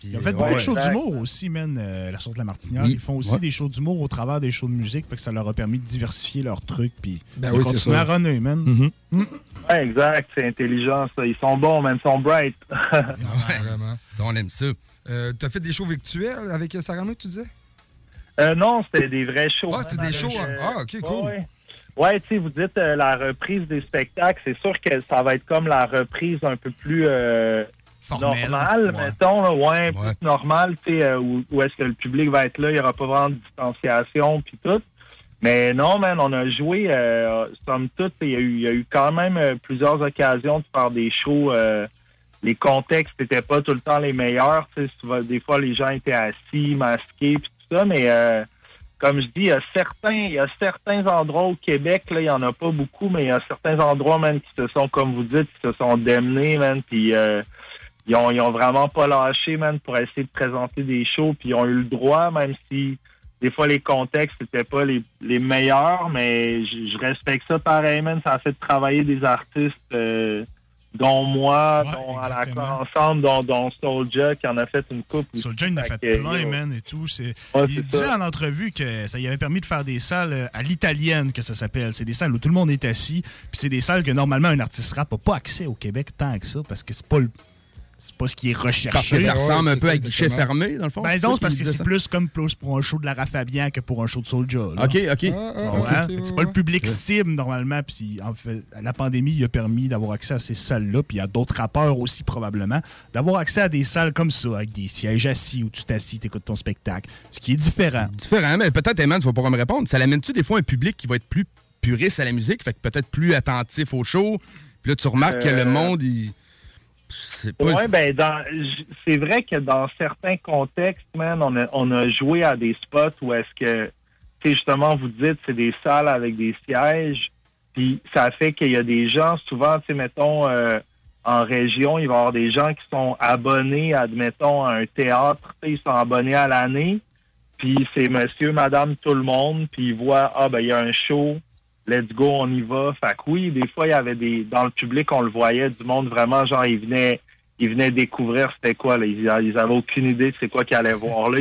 Puis, Ils ont fait beaucoup ouais. de shows d'humour aussi, man, euh, la source de la Martinière. Oui. Ils font aussi Ouais. des shows d'humour au travers des shows de musique, fait que ça leur a permis de diversifier leurs trucs, puis Ben de oui, c'est continuer ça. à runner, man. Mm-hmm. Mm. Ouais, exact, c'est intelligent, ça. Ils sont bons, man. Ils sont bright. Vraiment. On aime ça. Euh, tu as fait des shows virtuels avec Sarah May, tu disais? Euh, non, c'était des vrais shows. Ah, c'était des shows, hein? Ah, ok, cool. Ouais, ouais. tu sais, vous dites euh, la reprise des spectacles. C'est sûr que ça va être comme la reprise un peu plus euh, Ouais. mettons. là, ouais, plus tu sais, euh, où, où est-ce que le public va être là. Il n'y aura pas vraiment de distanciation, puis tout. Mais non, man, on a joué, euh, somme toute, il y, a eu- il y a eu quand même euh, plusieurs occasions de faire des shows. euh, les contextes n'étaient pas tout le temps les meilleurs. tu sais, souvent- Des fois, les gens étaient assis, masqués, puis tout ça. Mais euh, comme je dis, il y a certains, il y a certains endroits au Québec, là, il y en a pas beaucoup, mais il y a certains endroits, man, qui se sont, comme vous dites, qui se sont démenés, man, puis euh, ils ont, ils ont vraiment pas lâché, man, pour essayer de présenter des shows, puis ils ont eu le droit, même si des fois les contextes n'étaient pas les, les meilleurs, mais je, je respecte ça pareil, man. Ça a fait travailler des artistes, euh, dont moi, dont à la ensemble, dont, dont Soulja, qui en a fait une coupe. Soulja, il en a fait plein, man, et tout. Ouais, il disait ça. en entrevue que ça lui avait permis de faire des salles euh, à l'italienne, que ça s'appelle. C'est des salles où tout le monde est assis. Puis c'est des salles que normalement un artiste rap n'a pas accès au Québec tant que ça, parce que c'est pas le. C'est pas ce qui est recherché. Parce que ça ressemble un peu à guichet fermé, dans le fond. Ben c'est non, parce que c'est plus comme plus pour un show de Lara Fabian que pour un show de Soulja. là. OK, OK. Ah, ah, c'est pas le public Ouais. cible normalement. Puis en fait, la pandémie il a permis d'avoir accès à ces salles-là. Puis il y a d'autres rappeurs aussi probablement d'avoir accès à des salles comme ça avec des sièges assis où tu t'assis, t'écoutes ton spectacle, ce qui est différent. Différent, mais peut-être, Eman, tu vas pouvoir me répondre. Ça l'amène-tu des fois un public qui va être plus puriste à la musique, fait que peut-être plus attentif au show? Puis là, tu remarques que Euh, le monde, il. C'est pas. Ouais, ben, c'est vrai que dans certains contextes, man, on a, on a joué à des spots où est-ce que, tu sais, justement, vous dites, c'est des salles avec des sièges, puis ça fait qu'il y a des gens, souvent, tu sais, mettons, euh, en région, il va y avoir des gens qui sont abonnés, admettons, à un théâtre, ils sont abonnés à l'année, puis c'est monsieur, madame, tout le monde, puis ils voient, ah ben il y a un show, let's go, on y va. Fait que oui, des fois, il y avait des, dans le public, on le voyait, du monde vraiment, genre, ils venaient, ils venaient découvrir c'était quoi, là. Ils, ils avaient aucune idée de c'est quoi qu'ils allaient voir là.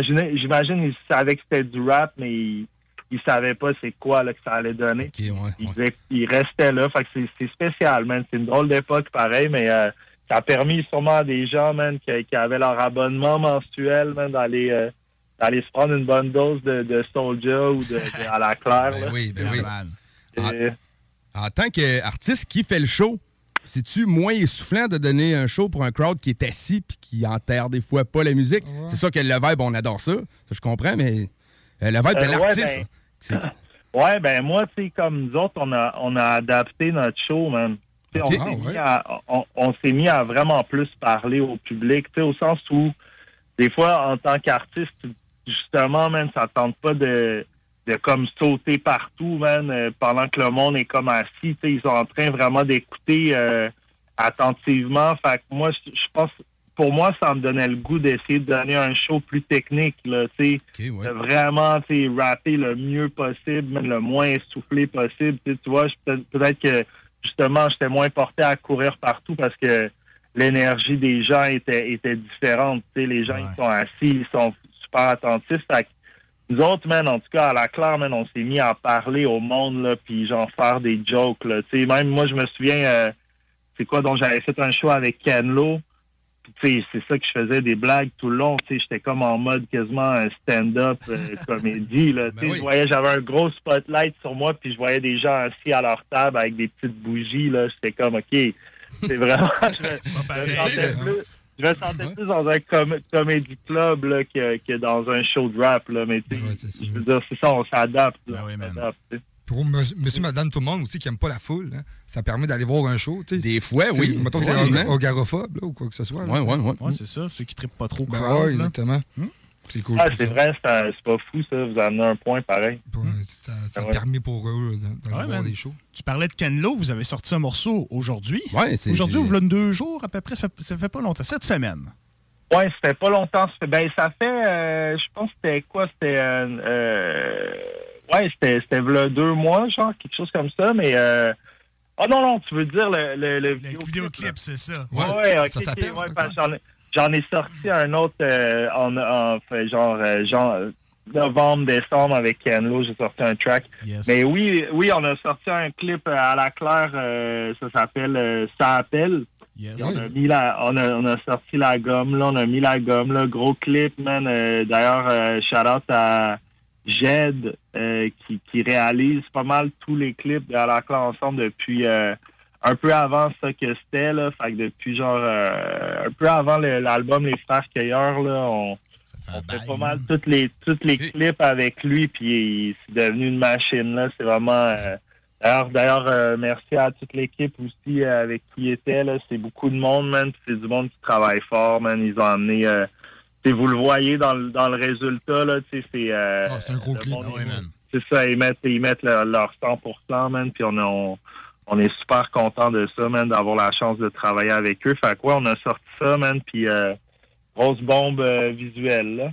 J'imagine, ils savaient que c'était du rap, mais ils, ils savaient pas c'est quoi, là, que ça allait donner. ils, restaient là. Fait que c'est, c'est spécial, man. C'est une drôle d'époque, pareil, mais, euh, ça a permis sûrement à des gens, man, qui, qui avaient leur abonnement mensuel, man, d'aller, euh, d'aller se prendre une bonne dose de, de Soulja ou de, de- à la claire, là. oui, ben oui. Euh, En tant qu'artiste qui fait le show, c'est-tu moins essoufflant de donner un show pour un crowd qui est assis puis qui enterre des fois pas la musique? C'est sûr que le vibe, on adore ça. Ça, je comprends, mais euh, le vibe de Euh, ouais, l'artiste, ben- c'est Ouais, ben moi, tu sais, comme nous autres, on a, on a adapté notre show, man. Tu. On s'est Ah, mis, à, on, on s'est mis à vraiment plus parler au public, tu sais, au sens où, des fois, en tant qu'artiste, justement, man, ça tente pas de, de comme sauter partout, man, euh, pendant que le monde est comme assis, tu sais, ils sont en train vraiment d'écouter euh, attentivement. Fait que moi, je pense, pour moi, ça me donnait le goût d'essayer de donner un show plus technique, là, tu sais, de vraiment, tu sais, rapper le mieux possible, le moins essoufflé possible. Tu vois, peut-être peut-être que justement, j'étais moins porté à courir partout parce que l'énergie des gens était, était différente. Tu sais, les gens, ils sont assis, ils sont super. Fait que nous autres, man, en tout cas, à la claire, man, on s'est mis à parler au monde, là, puis genre faire des jokes, là. Même moi, je me souviens, euh, c'est quoi, dont j'avais fait un show avec Ken Lo. Puis, c'est ça que je faisais des blagues tout le long. J'étais comme en mode quasiment un stand-up euh, comédie, là. Tu sais, je voyais, j'avais un gros spotlight sur moi, puis je voyais des gens assis à leur table avec des petites bougies, là. J'étais comme, OK, c'est vraiment... je je je me sentais plus dans un com comédie club là, que, que dans un show de rap. Là. Mais tu sais, je veux dire, c'est ça, on s'adapte. sais. Pour monsieur, madame, tout le monde aussi qui aime pas la foule, hein, ça permet d'aller voir un show. Des fois, oui. Mettons que ogarophobe là, ou quoi que ce soit. là. Ouais, ouais, ouais. Ouais, c'est ça. Ceux qui trippent pas trop Ben crowd, ouais, là. C'est cool. Ah, c'est ça. vrai, c'est pas fou, ça. Vous amenez un point pareil. Ça, ça Ah a ouais. permis pour eux là, d'aller Ouais, des shows. Tu parlais de Ken Lo, vous avez sorti un morceau aujourd'hui. Ouais, c'est- Aujourd'hui, vous l'avez deux jours à peu près, ça fait, ça fait pas longtemps, cette semaine. Ouais, c'était pas longtemps. Ça fait- Ben, ça fait, euh, je pense que c'était quoi? C'était, euh, euh, ouais, c'était, deux mois, genre, quelque chose comme ça, mais, euh, oh non, non, tu veux dire le, le, le vidéoclip, c'est ça. Ouais, Ouais, ça s'appelle, ouais, j'en ai, sorti un autre euh, en, en fait, genre, euh, genre novembre, décembre avec Ken Lo, j'ai sorti un track. Mais oui, oui, on a sorti un clip à la claire, euh, ça s'appelle euh, Ça appelle. On a mis la, on a, on a sorti la gomme là, on a mis la gomme là, gros clip, man. Euh, D'ailleurs, shout out à Jed qui, qui réalise pas mal tous les clips de à la claire ensemble depuis un peu avant ça que c'était là. Fait que depuis genre euh, un peu avant le- l'album Les Frères Cueilleurs là, on, on fait pas mal toutes les toutes les clips avec lui puis c'est devenu une machine là. C'est vraiment euh, D'ailleurs, d'ailleurs, euh, merci à toute l'équipe aussi avec qui il était. Là. C'est beaucoup de monde, man. C'est du monde qui travaille fort, man. Ils ont amené. Vous le voyez dans le, dans le résultat, là. tu sais, C'est euh, c'est un gros clip. Ah ouais, man. C'est ça, ils mettent, ils mettent leur, leur 100%, man. Puis on, a- on, on est super content de ça, man, d'avoir la chance de travailler avec eux. Fait quoi, on a sorti ça, man. Puis euh, grosse bombe euh, visuelle, là.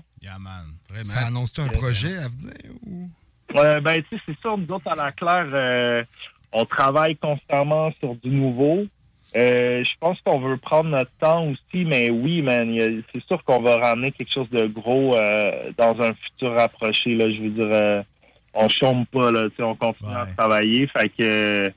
Ça annonce-tu un projet à venir? Ou... Ouais, ben, tu sais, c'est sûr, nous autres, à la claire, euh, on travaille constamment sur du nouveau. Euh, je pense qu'on veut prendre notre temps aussi, mais oui, man, c'est sûr qu'on va ramener quelque chose de gros euh, dans un futur rapproché. Là, je veux dire, euh, on chôme pas, là, tu sais, on continue à travailler. Fait que, euh,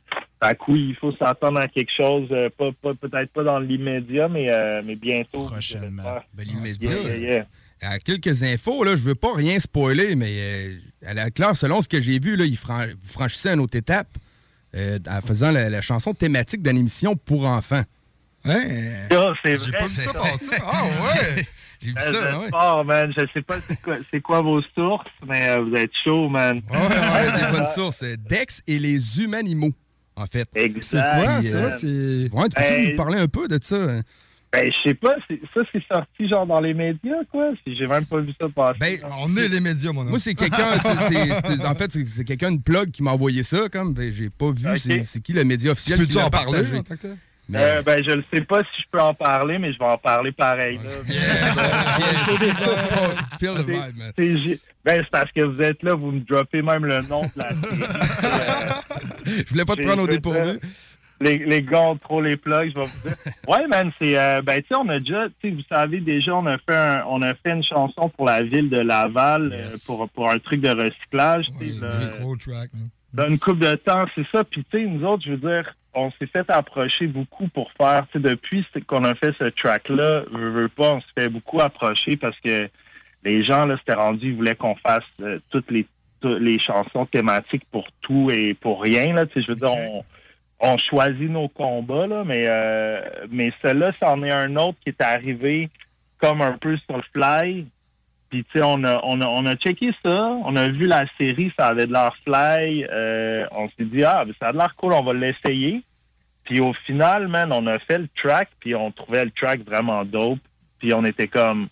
fait que oui, il faut s'attendre à quelque chose, euh, pas, pas- peut-être pas dans l'immédiat, mais, euh, mais bientôt. Prochainement. Ben, l'immédiat, Yeah, yeah, yeah. À quelques infos, là, je veux pas rien spoiler, mais euh, à la claire, selon ce que j'ai vu, là, il fran- vous franchissez une autre étape euh, en faisant la, la chanson thématique d'une émission pour enfants. Hein? Ça, c'est vrai. J'ai pas vu ça passer. Ah ouais! J'ai vu ça, ouais. fort, man. Je sais pas c'est quoi, c'est quoi vos sources, mais euh, vous êtes chaud, man. Ouais, des bonnes sources. Dex et les humanimaux, en fait. Exact. C'est quoi, ça? euh, C'est... Ouais, tu peux ben, nous parler un peu de ça? hein? Ben, je sais pas. c'est- Ça, c'est sorti genre dans les médias, quoi? Si J'ai même pas vu ça passer. Ben, on est les médias, mon homme. Moi, c'est quelqu'un, c'est- c'est- c'est- en fait, c'est, c'est quelqu'un de plug qui m'a envoyé ça, comme, ben, j'ai pas vu c'est, c'est qui le média officiel Peux-tu qui l'a en parler, partagé. en tant que Euh, ben, je ne sais pas si je peux en parler, mais je vais en parler pareil. ben, c'est parce que vous êtes là, vous me droppez même le nom de la série. Je voulais pas te prendre au dépourvu. Les, les gars ont trop les plugs, je vais vous dire. Ouais, man, c'est. euh, ben, tu sais, on a déjà. Tu sais, vous savez, déjà, on a fait un- on a fait une chanson pour la ville de Laval, euh, pour, pour un truc de recyclage. Gros track. Dans une coupe de temps, c'est ça. Puis, tu sais, nous autres, je veux dire, on s'est fait approcher beaucoup pour faire, tu sais, depuis qu'on a fait ce track-là, veux, veux pas, on se fait beaucoup approcher parce que les gens, là, c'était rendu, ils voulaient qu'on fasse euh, toutes les, toutes les chansons thématiques pour tout et pour rien, là. Tu sais, je veux dire, on, on choisit nos combats, là, mais, euh, mais celui-là, c'en est un autre qui est arrivé comme un peu sur le fly. Puis, tu sais, on a, checké ça, on a vu la série, ça avait de l'air fly. euh, on s'est dit, ah, ça a de l'air cool, on va l'essayer. Puis au final, man, on a fait le track, puis on trouvait le track vraiment dope. Puis on était comme...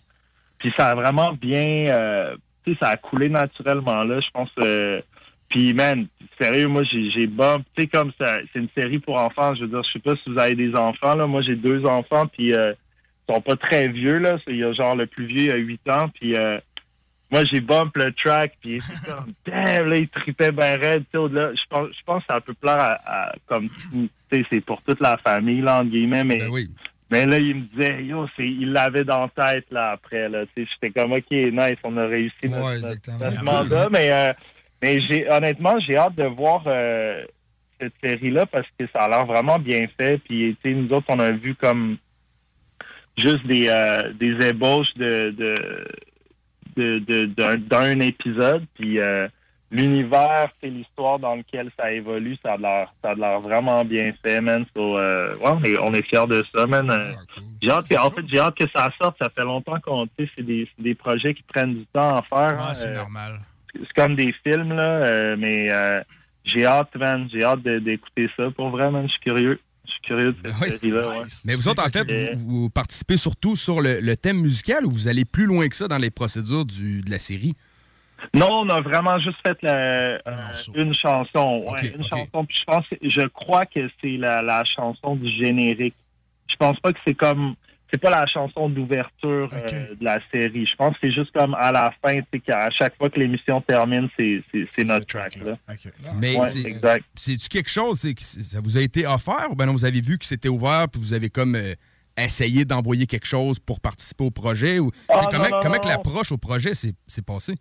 Puis ça a vraiment bien... euh, tu sais, ça a coulé naturellement, là, je pense... euh, puis, man, sérieux, moi, j'ai bump. Tu sais, comme ça, c'est une série pour enfants. Je veux dire, je sais pas si vous avez des enfants, là. Moi, j'ai deux enfants, puis sont pas très vieux, là. Il y a genre le plus vieux, il a 8 ans, puis euh, moi, j'ai bump le track, puis c'est comme, damn, là, il tripait bien raide, tu sais. Je pense, je pense que ça peut plaire à, à- comme, tu sais, c'est pour toute la famille, là, entre guillemets, mais... Mais là, il me disait, yo, c'est, il l'avait dans la tête, là, après, là, tu sais, j'étais comme, OK, nice, on a réussi notre, Ouais, notre- notre mandat, mais, euh, mais j'ai, honnêtement, j'ai hâte de voir euh, cette série-là parce que ça a l'air vraiment bien fait, puis, tu sais, nous autres, on a vu comme juste des, euh, des ébauches de, de, de, d'un, d'un épisode, puis euh, l'univers, c'est l'histoire dans lequel ça évolue, ça a l'air, ça a l'air vraiment bien fait, man. So, euh, ouais, on est, on est fiers de ça, man. Euh, J'ai hâte que, en fait, j'ai hâte que ça sorte. Ça fait longtemps qu'on, tu c'est des, des projets qui prennent du temps à faire. hein, c'est normal. c'est comme des films, là, mais j'ai hâte, man. J'ai hâte de- d'écouter ça. Pour vrai, man, je suis curieux. Je suis curieux de cette série-là, ouais. Mais vous autres, en fait, vous, vous participez surtout sur le, le thème musical ou vous allez plus loin que ça dans les procédures du, de la série? Non, on a vraiment juste fait la- euh, une chanson. Ouais, une chanson. Puis je pense, je crois que c'est la, la chanson du générique. Je pense pas que c'est comme, c'est pas la chanson d'ouverture euh, de la série. Je pense que c'est juste comme à la fin, c'est qu'à chaque fois que l'émission termine, c'est, notre track là. Mais Ouais, c'est- c'est-tu quelque chose, c'est que ça vous a été offert ou ben non, vous avez vu que c'était ouvert puis vous avez comme euh, essayé d'envoyer quelque chose pour participer au projet? Ou, Ah, comment non, non, comment non. que l'approche au projet s'est s'est passée?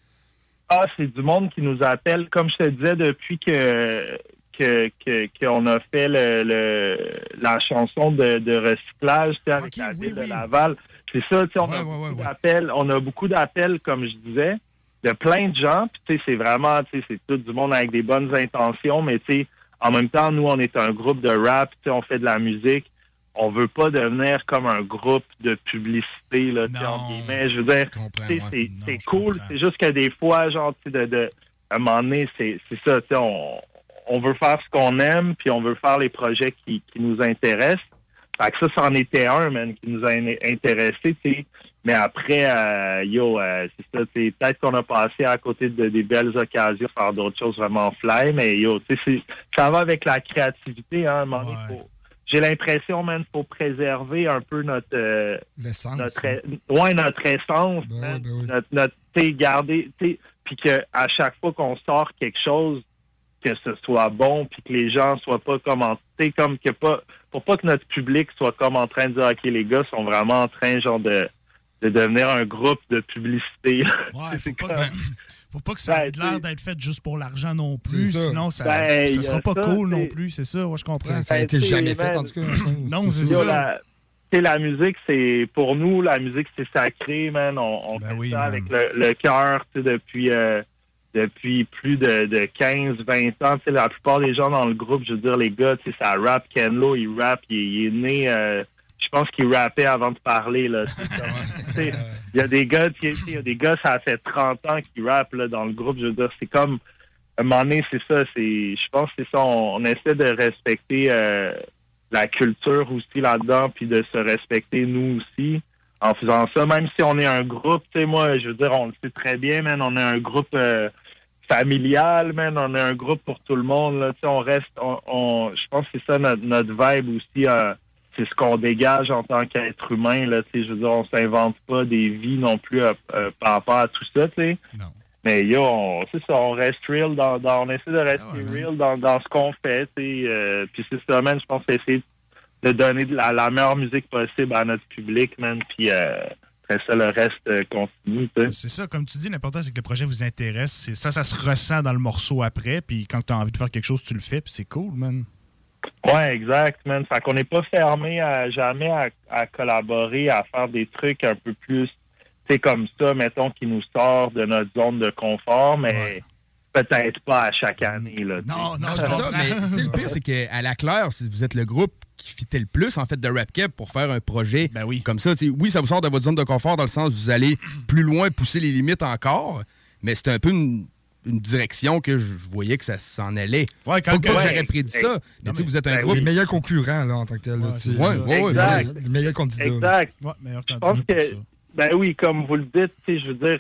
Ah, c'est du monde qui nous appelle. Comme je te disais, depuis que que que- qu'on a fait le, le- la chanson de, de recyclage avec la ville de Laval. C'est ça, tu sais, on a beaucoup d'appels. On a beaucoup d'appels, comme je disais, de plein de gens. Puis c'est vraiment, tu sais, c'est tout du monde avec des bonnes intentions, mais tu sais, en même temps, nous, on est un groupe de rap, tu sais, on fait de la musique. On veut pas devenir comme un groupe de publicité, là, entre guillemets. Je veux dire, c'est cool. C'est juste que des fois, genre, tu sais, de, de, à un moment donné, c'est c'est ça, tu sais, on, on veut faire ce qu'on aime, puis on veut faire les projets qui, qui nous intéressent. Fait que ça, c'en était un, man, qui nous a in- intéressés, tu sais. Mais après, euh, yo, euh, c'est ça, peut-être qu'on a passé à côté de des belles occasions à faire d'autres choses vraiment fly, mais yo, tu sais, c'est- ça va avec la créativité, hein, faut- j'ai l'impression, man, faut préserver un peu notre... euh, L'essence. notre, ouais, notre essence, man. notre, notre garder, tu sais, puis que à chaque fois qu'on sort quelque chose, que ce soit bon, puis que les gens soient pas comme, en- tu sais, comme que pas, pour pas que notre public soit comme en train de dire, ok, les gars sont vraiment en train, genre de, de devenir un groupe de publicité. Ouais, faut pas, que, faut pas que ça ait l'air d'être fait juste pour l'argent non plus, sinon ça, Ben, ça sera pas ça, cool non plus, c'est ça, ouais, je comprends. Ça a été Ben, jamais fait, en tout cas. non, c'est ça. La, tu sais, la musique, c'est pour nous, la musique, c'est sacré, man. On, on Ben fait ça avec le, le cœur, tu sais, depuis euh, depuis plus de, de 15, 20 ans. Tu sais, la plupart des gens dans le groupe, je veux dire, les gars, tu sais, ça rap. Ken Lo, il rap, il, il est né. euh, je pense qu'il rappait avant de parler, là. Il y a des gars, tu sais, il y a des gars, ça fait 30 ans qu'ils rappent là, dans le groupe. Je veux dire, c'est comme à un moment donné, c'est ça. C'est, je pense que c'est ça. On, on essaie de respecter euh, la culture aussi là-dedans, puis de se respecter nous aussi en faisant ça. Même si on est un groupe, tu sais, moi, je veux dire, on le sait très bien, man. On est un groupe euh, familial, man. On est un groupe pour tout le monde. Là. Tu sais, on reste, on, on- je pense que c'est ça notre, notre vibe aussi. euh, c'est ce qu'on dégage en tant qu'être humain. Là, tu sais, je veux dire, on s'invente pas des vies non plus euh, euh, par rapport à tout ça. tu sais. Mais yo, on, c'est ça, on reste real dans, dans- on essaie de rester real dans, dans ce qu'on fait. euh, puis c'est ça, man, je pense essayer de donner de la, la meilleure musique possible à notre public, man. Puis après ça, le reste euh, continue. C'est ça, comme tu dis, l'important, c'est que le projet vous intéresse. Ça, ça se ressent dans le morceau après. Puis quand tu as envie de faire quelque chose, tu le fais. Puis c'est cool, man. Ouais, exact, man. Fait qu'on n'est pas fermé à jamais à, à collaborer, à faire des trucs un peu plus, tu sais, comme ça, mettons, qui nous sort de notre zone de confort, mais peut-être pas à chaque année, là. Non, Non, c'est ça, mais le pire, c'est qu'à la claire, si vous êtes le groupe qui fitait le plus, en fait, de Rap Cap pour faire un projet comme ça. tu sais, Oui, ça vous sort de votre zone de confort dans le sens où vous allez plus loin, pousser les limites encore, mais c'est un peu une, une direction que je voyais que ça s'en allait. Ouais, Pas que ouais. j'aurais prédit ça, mais tu sais, vous êtes un Ben, groupe... Les meilleurs concurrents, là, en tant que tel. sais. Ouais, ouais. Les meilleurs candidats. Exact. meilleur Je pense que, ben oui, comme vous le dites, tu sais, je veux dire,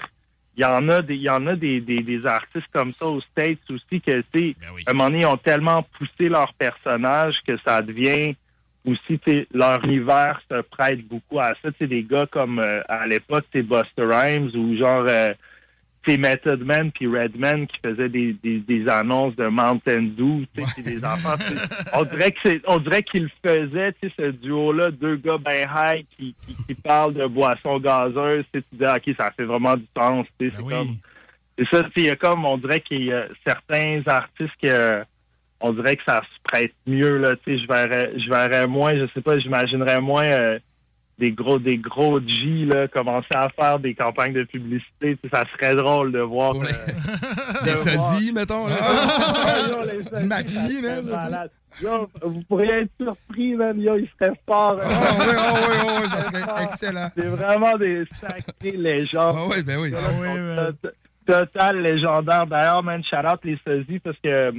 il y en a des, il y en a des, des, des artistes comme ça aux States aussi que, tu sais, à un moment donné, ils ont tellement poussé leur personnage que ça devient aussi, leur univers se prête beaucoup à ça. Tu sais, des gars comme, euh, à l'époque, c'est Buster Rhymes ou genre, euh, sais, Method Man puis Redman qui faisaient des, des, des annonces de Mountain Dew, tu sais, puis des enfants. on dirait que c'est, on dirait qu'ils faisaient, tu sais, ce duo-là, deux gars ben high qui, qui, qui parlent de boissons gazeuses, tu dis, ah, ok, ça fait vraiment du sens, tu sais, c'est comme, c'est ça, il y a comme, on dirait qu'il y a certains artistes que, on dirait que ça se prête mieux, là, tu sais, je verrais, je verrais moins, je sais pas, j'imaginerais moins, euh, des gros des gros G là, commencer à faire des campagnes de publicité. Tu sais, Ça serait drôle de voir. euh, Des de sosies, voir- mettons. là. Ah, les sosies, maxi. Yo, vous pourriez être surpris, man. Yo, il serait fort. Ah oui, ah oui, ah oui, ça serait excellent. C'est vraiment des sacrés légendes. Ah oui, ben oui. Sont tot- Total légendaire. D'ailleurs, man, shout out les sosies parce que,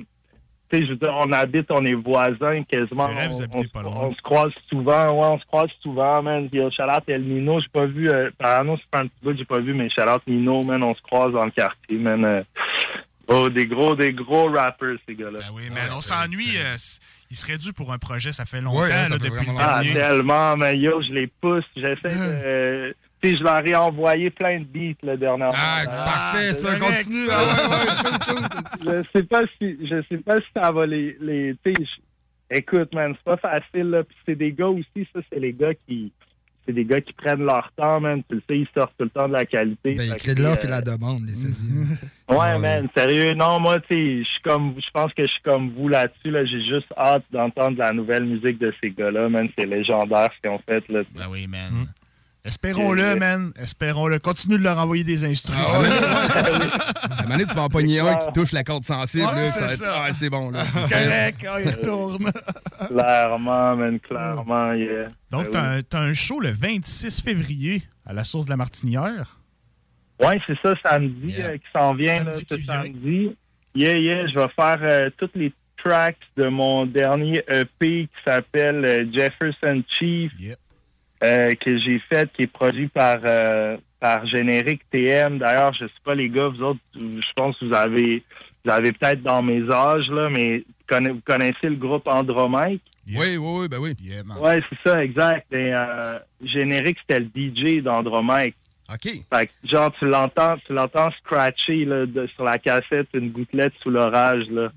je veux dire, on habite, on est voisins quasiment. C'est vrai, vous On- habitez on, pas loin. on se croise souvent, ouais, on se croise souvent, man. Yo, shout out El Nino, j'ai pas vu, euh, Parano, c'est pas un petit bout, j'ai pas vu, mais out Nino, man, on se croise dans le quartier, man. euh. oh, des gros, des gros rappers, ces gars-là. Oui, mais on s'ennuie. euh, il serait dû pour un projet, ça fait longtemps, Ouais, hein, là, ça fait depuis le Ah, tellement, mais yo, je les pousse. J'essaie de. Je leur ai envoyé plein de beats, là, dernièrement. Ah, parfait, ça, continue. Ah ouais, ouais, je sais pas si, je sais pas si ça va les, écoute, man, c'est pas facile, là. Puis c'est des gars aussi, ça, c'est les gars qui, c'est des gars qui prennent leur temps, man. Tu le sais, ils sortent tout le temps de la qualité. Ben, il Fait crée que, de l'offre euh, et la demande, les saisies. Ouais, man, sérieux. Non, moi, tu sais, je suis comme, je pense que je suis comme vous là-dessus, là. J'ai juste hâte d'entendre la nouvelle musique de ces gars-là, man. C'est légendaire ce qu'ils ont fait, là. Ben oui, man. Espérons-le, man. Espérons-le. Continue de leur envoyer des instruments. À un moment donné, tu vas en pogner un qui touche la corde sensible. Ouais, là, c'est être- ça. Ah, c'est bon. là. C'est correct, ah, il retourne. Clairement, man, clairement, yeah. Donc, Ben t'as oui. un, show le 26 février à la source de la Martinière. Ouais, c'est ça, samedi euh, qui s'en vient, là, Samedi ce vient. samedi. Yeah, yeah, je vais faire euh, toutes les tracks de mon dernier EP qui s'appelle euh, Jefferson Chief, euh, que j'ai fait, qui est produit par euh, par Générique TM. D'ailleurs, je sais pas les gars, vous autres, je pense que vous avez vous avez peut-être dans mes âges là, mais vous conna- vous connaissez le groupe Andromèque. Oui, oui, oui, ben oui. Ouais, c'est ça, exact. Et, euh, générique, c'était le DJ d'Andromèque. OK. Fait que, genre, tu l'entends, tu l'entends scratcher, là, de- sur la cassette, une gouttelette sous l'orage, là.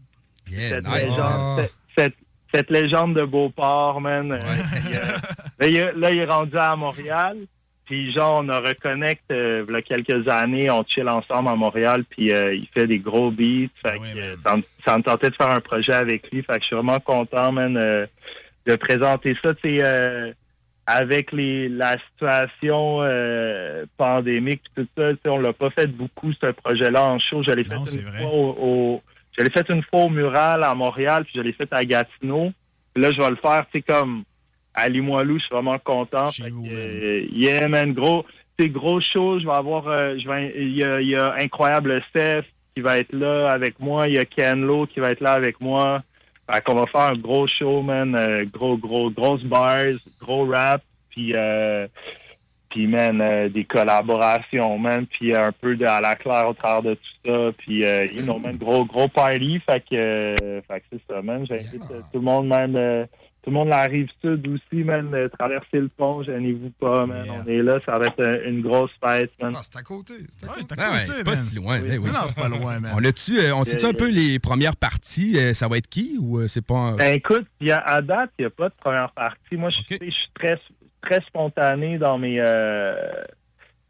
cette, nice. légende, cette, cette- cette légende de Beauport, man. euh, puis, là, il, est- là, il est rendu à Montréal. Puis, genre, on a reconnecte, euh, il y a quelques années, on chill ensemble à Montréal, puis euh, il fait des gros beats. Fait que, euh, ça, me- ça me tentait de faire un projet avec lui. Fait que je suis vraiment content, man, euh, de présenter ça. Tu sais, avec les, la situation pandémique et tout ça, on l'a pas fait beaucoup, ce projet-là, en show. Je l'ai fait une fois au, au- je l'ai fait une fois au mural à Montréal, puis je l'ai fait à Gatineau. Puis là, je vais le faire, tu sais, comme à Limoilou, je suis vraiment content. Que, euh, yeah, man, gros, c'est gros show. Je vais avoir, euh, je vais, il y a, il y a Incroyable Steph qui va être là avec moi. Il y a Ken Lo qui va être là avec moi. Fait qu'on va faire un gros show, man. euh, gros, gros, grosses bars, gros rap. Puis, euh, puis man, euh, des collaborations, man. Puis un peu de à la claire au travers de tout ça. Puis, euh, you know, man, gros, gros party. Fait que, euh, fait que c'est ça, man. J'invite euh, tout le monde, même, euh, tout le monde la rive sud aussi, man. euh, Traverser le pont, gênez-vous pas, man. On est là, ça va être euh, une grosse fête, man. c'est à côté. Ah ouais, c'est pas si loin. eh oui. Non, c'est pas loin, man. On a-tu, euh, on sait-tu Yeah, un peu les premières parties? euh, ça va être qui ou euh, c'est pas. un- Ben écoute, il y a, à date, il n'y a pas de première partie. Moi, je sais, je suis très, très spontané dans mes euh,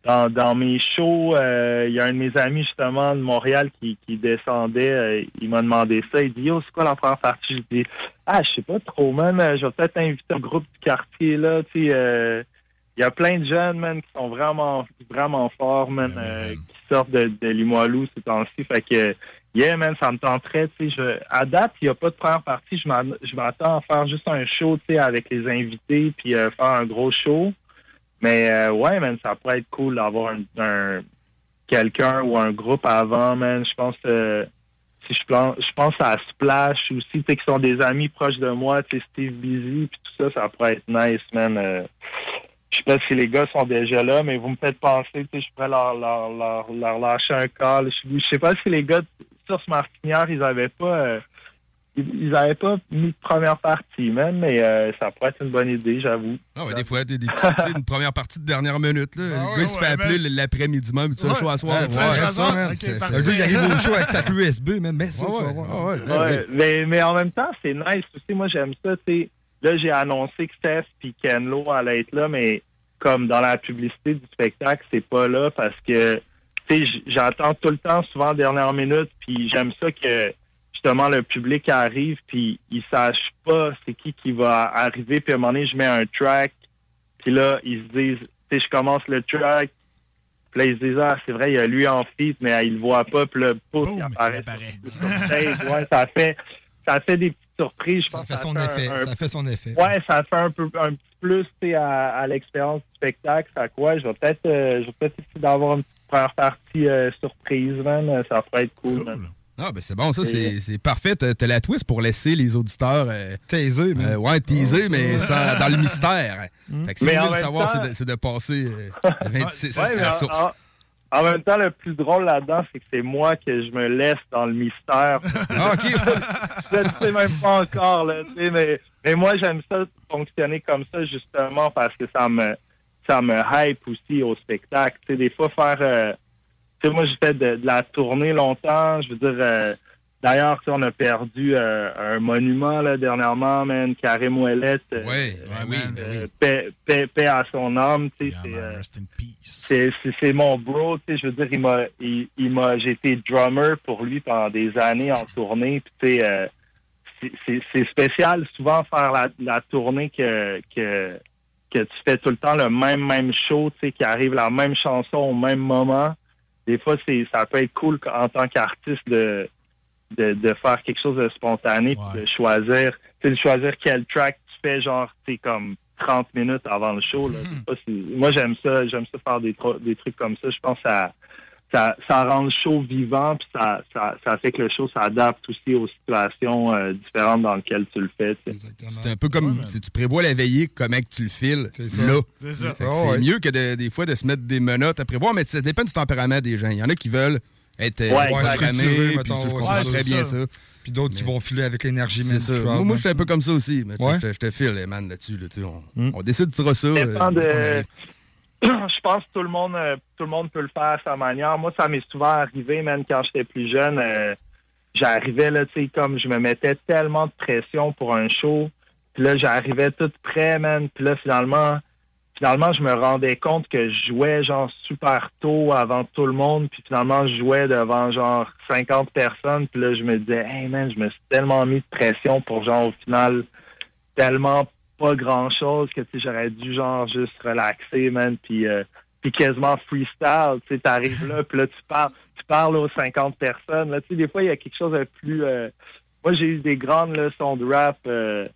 dans, dans mes shows. Euh, Il y a un de mes amis justement de Montréal qui, qui descendait. euh, il m'a demandé ça. Il dit Yo, c'est quoi la première partie? Je dis Ah, je sais pas trop, man. Je vais peut-être inviter un groupe du quartier là. Tu sais, euh, il y a plein de jeunes, man, qui sont vraiment, vraiment forts, man, euh, qui sortent de, de Limoilou ces temps-ci. Fait que, yeah, man, ça me tenterait, je- À date, il n'y a pas de première partie. Je m'attends à faire juste un show, avec les invités, puis euh, faire un gros show. Mais, euh, ouais, man, ça pourrait être cool d'avoir un, un- quelqu'un ou un groupe avant, man. Je pense, euh, si je pense, à Splash aussi, tu qui sont des amis proches de moi, tu Steve Busy, puis tout ça, ça pourrait être nice, man. Euh, je sais pas si les gars sont déjà là, mais vous me faites penser, tu sais, je pourrais leur, leur, leur, leur lâcher un call. Je, je sais pas si les gars sur ce martinière, ils avaient pas euh, ils, ils avaient pas mis de première partie, man, mais euh, ça pourrait être une bonne idée, j'avoue. Ah ouais, des fois, des, des petites, une première partie de dernière minute. Là. le gars, il se fait appeler l'après-midi même. Tu sais, un show à soir. Ah, Ouais, Le gars, il arrive au show avec sa clé USB, man. Mais ça, Ouais, tu vas ouais, voir. ouais, ouais. Ouais, mais, mais en même temps, c'est nice aussi. Moi, j'aime ça. tu sais. Là, j'ai annoncé que Steph et Ken Lo allaient être là, mais comme dans la publicité du spectacle, c'est pas là parce que j'attends tout le temps, souvent dernière minute, puis j'aime ça que justement le public arrive, puis ils sachent pas c'est qui qui va arriver, puis à un moment donné, je mets un track, puis là, ils se disent, tu sais, je commence le track, puis là, ils se disent, ah, c'est vrai, il y a lui en feat, mais il le voit pas, puis là, pouf, il apparaît. sur le stage. Ouais, ça fait, ça fait des petites surprises. Je pense Ça fait que son un- effet. un- Ça fait son effet. Ouais, ça fait un peu un petit plus à, à l'expérience du spectacle. Ça quoi, je vais peut-être euh, essayer d'avoir une petite première partie euh, surprise, man. Ça pourrait être cool, man. Ah, ben c'est bon, ça, Et- c'est c'est parfait. T'as t'as la twist pour laisser les auditeurs. Euh, teaser, mais. ouais, teaser, mais sans- dans le mystère. Fait que si Mais vous en voulez le même savoir, temps- c'est de, c'est de passer euh, le 26 Ouais, mais la en- source. En, en même temps, le plus drôle là-dedans, c'est que c'est moi que je me laisse dans le mystère. Ah, OK. je ne sais même pas encore, là, tu sais, mais, mais moi, j'aime ça fonctionner comme ça, justement, parce que ça me, ça me hype aussi au spectacle. Tu sais, des fois, faire... euh, tu sais, moi, j'ai fait de, de la tournée longtemps. Je veux dire... euh, D'ailleurs, on a perdu euh, un monument là, dernièrement, man, Karim Ouellet. euh, oui, euh, paix, paix- paix à son âme, tu sais, c'est, c'est, c'est, c'est mon bro, tu sais, je veux dire, il m'a, il, il m'a, j'ai été drummer pour lui pendant des années en tournée, puis tu sais, c'est, spécial souvent faire la, la tournée que, que, que tu fais tout le temps le même, même show, tu sais, qui arrive la même chanson au même moment. Des fois, c'est, ça peut être cool en tant qu'artiste de, de, de faire quelque chose de spontané, puis de choisir, tu sais, de choisir quel track tu fais, genre, tu sais, comme 30 minutes avant le show. Là. Si- moi, j'aime ça, j'aime ça faire des, des trucs comme ça. Je pense que ça, ça, ça rend le show vivant, puis ça, ça, ça fait que le show s'adapte aussi aux situations euh, différentes dans lesquelles tu le fais. C'est un peu comme si tu prévois la veillée, comment que tu le files ça. là. C'est ça. Ah C'est ouais. mieux que de- des fois de se mettre des menottes à prévoir, mais ça dépend du tempérament des gens. Il y en a qui veulent être euh, Ouais, programmés, puis je ouais, comprends c'est très bien ça. ça. Puis d'autres qui vont filer avec l'énergie, C'est man, ça. Moi, moi suis un peu comme ça aussi. Mais je te- je te file, man, là-dessus. là, tu sais, on, on décide de ça. dépend euh, de- qu'on arrive. je pense que tout le monde euh, tout le monde peut le faire à sa manière. Moi, ça m'est souvent arrivé, même quand j'étais plus jeune. euh, j'arrivais là, tu sais, comme je me mettais tellement de pression pour un show. Puis là, j'arrivais tout prêt, man. Puis là, finalement, finalement, je me rendais compte que je jouais genre super tôt avant tout le monde. Puis finalement, je jouais devant genre 50 personnes. Puis là, je me disais, hey man, je me suis tellement mis de pression pour genre au final tellement pas grand chose que j'aurais dû genre juste relaxer, man, puis euh, puis quasiment freestyle, tu sais, t'arrives là, puis là tu parles, tu parles aux 50 personnes, là, tu sais, des fois il y a quelque chose de plus, euh, moi j'ai eu des grandes leçons de rap euh,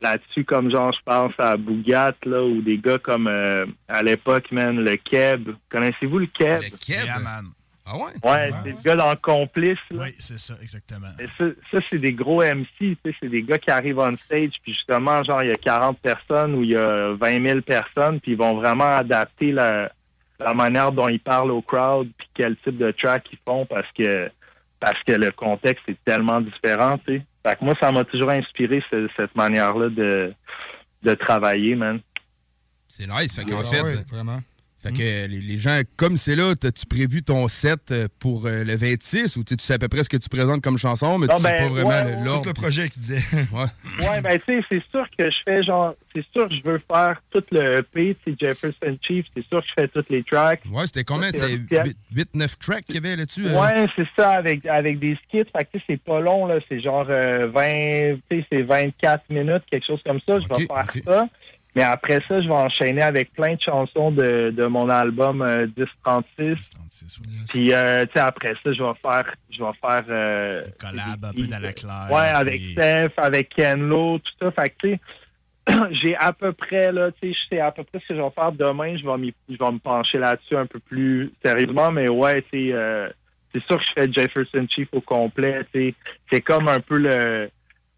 là-dessus, comme genre je pense à Bougat là, ou des gars comme euh, à l'époque, man, le Keb, connaissez-vous le Keb? Le Keb? Ah ouais? Ouais, c'est le gars dans le complice. Là. Oui, c'est ça, exactement. Et ça, ça, c'est des gros MC, tu sais, c'est des gars qui arrivent on stage, puis justement, genre, il y a 40 personnes ou il y a 20 000 personnes, puis ils vont vraiment adapter la, la manière dont ils parlent au crowd, puis quel type de track ils font, parce que parce que le contexte est tellement différent, tu sais. Fait que moi, ça m'a toujours inspiré ce- cette manière-là de, de travailler, man. C'est nice. Fait qu'en Ah fait, ouais, vraiment. Fait que les, les gens, comme c'est là, t'as-tu prévu ton set euh, pour euh, le 26 ou tu sais, à peu près ce que tu présentes comme chanson, mais Non, tu sais ben, pas vraiment ouais, l'ordre. Le projet qui disait. ouais. Ouais, ben, tu sais, c'est sûr que je fais genre, c'est sûr que je veux faire tout le EP, sais, Jefferson Chief, c'est sûr que je fais toutes les tracks. Ouais, c'était combien? C'est C'était officiel. 8-9 tracks qu'il y avait là-dessus? euh? Ouais, c'est ça, avec, avec des skits. Fait que, tu sais, c'est pas long, là. C'est genre euh, 20, tu sais, c'est 24 minutes, quelque chose comme ça. Je vais faire ça. Mais après ça, je vais enchaîner avec plein de chansons de, de mon album euh, 1036. Puis, euh, tu sais, après ça, je vais faire, je vais faire, euh, collab un peu dans la claire. Ouais, avec puis- Steph, avec Ken Lo, tout ça. Fait que, tu sais, j'ai à peu près, là, tu sais, je sais à peu près ce que je vais faire demain. Je vais, je vais me pencher là-dessus un peu plus sérieusement. Mais ouais, sais, euh, c'est sûr que je fais Jefferson Chief au complet. C'est comme un peu le.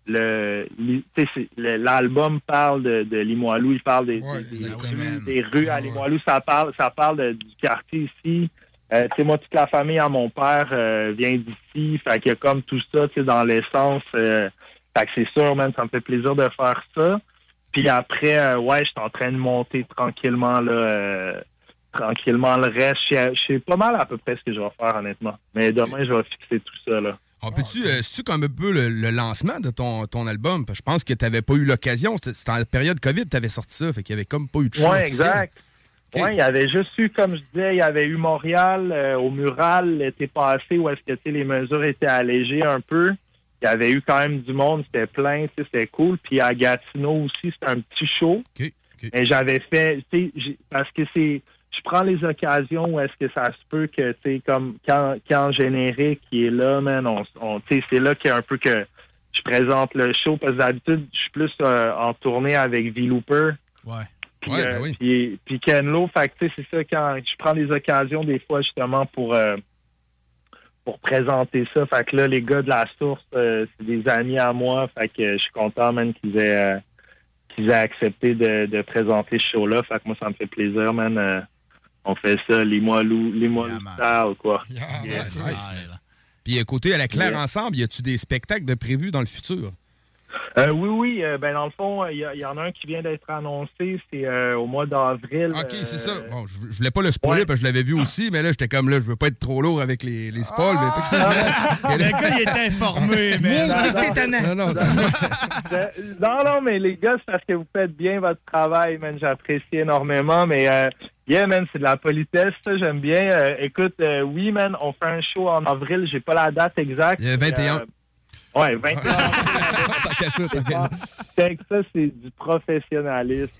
Le l'album parle de, de Limoilou, il parle des, des- des rues, des rues à Limoilou, ça parle, ça parle de- du quartier ici. Euh, tu sais, moi, toute la famille à mon père euh, vient d'ici. Fait a comme tout ça, tu dans l'essence. euh, fait que c'est sûr, man, ça me fait plaisir de faire ça. Puis après, euh, ouais, je suis en train de monter tranquillement, là, tranquillement le reste. Je sais- je sais pas mal à peu près ce que je vais faire, honnêtement. Mais demain, je vais fixer tout ça, là. On peut-tu, euh, c'est-tu comme un peu le, le lancement de ton, ton album? Parce que je pense que t'avais pas eu l'occasion. C'était en la période COVID que t'avais sorti ça. Fait qu'il y avait comme pas eu de Ouais, officiel. exact. Il y avait juste eu, comme je disais, il y avait eu Montréal euh, au mural l'été passé où est-ce que tu les mesures étaient allégées un peu. Il y avait eu quand même du monde, c'était plein, tu c'était cool. Puis à Gatineau aussi, c'était un petit show. Mais j'avais fait, tu parce que c'est, je prends les occasions où est-ce que ça se peut que, tu sais, comme quand, quand générique qui est là, man, on, on- tu sais, c'est là qu'il y a un peu que je présente le show parce que d'habitude, je suis plus euh, en tournée avec V-Looper. Ouais. Puis, Ouais, euh, ben oui. puis, puis Ken Lo, fait que, tu sais, c'est ça, quand je prends les occasions des fois justement pour euh, pour présenter ça. Fait que là, les gars de la source, c'est des amis à moi. Fait que je suis content, man, qu'ils aient, qu'ils aient accepté de, de présenter ce show-là. Fait que moi, ça me fait plaisir, man. On fait ça, les moilous, les moilous style, quoi. Yes. Puis côté à la Claire Yeah. ensemble, y a-tu des spectacles de prévus dans le futur? Euh, oui, oui. euh, ben, dans le fond, il y, en a un qui vient d'être annoncé. C'est euh, au mois d'avril. Ok, euh, c'est ça. Bon, je, je voulais pas le spoiler parce que je l'avais vu aussi, mais là, j'étais comme là, je veux pas être trop lourd avec les, les spoils, mais effectivement. Le gars, il était informé, mais. Non, non, Je- non, non, mais les gars, c'est parce que vous faites bien votre travail, man. J'apprécie énormément, mais euh, yeah, man, c'est de la politesse, ça, j'aime bien. Euh, écoute, euh, oui, man, on fait un show en avril, j'ai pas la date exacte. Il y a 21. Euh, ouais, 21 Fait que ça, c'est du professionnalisme.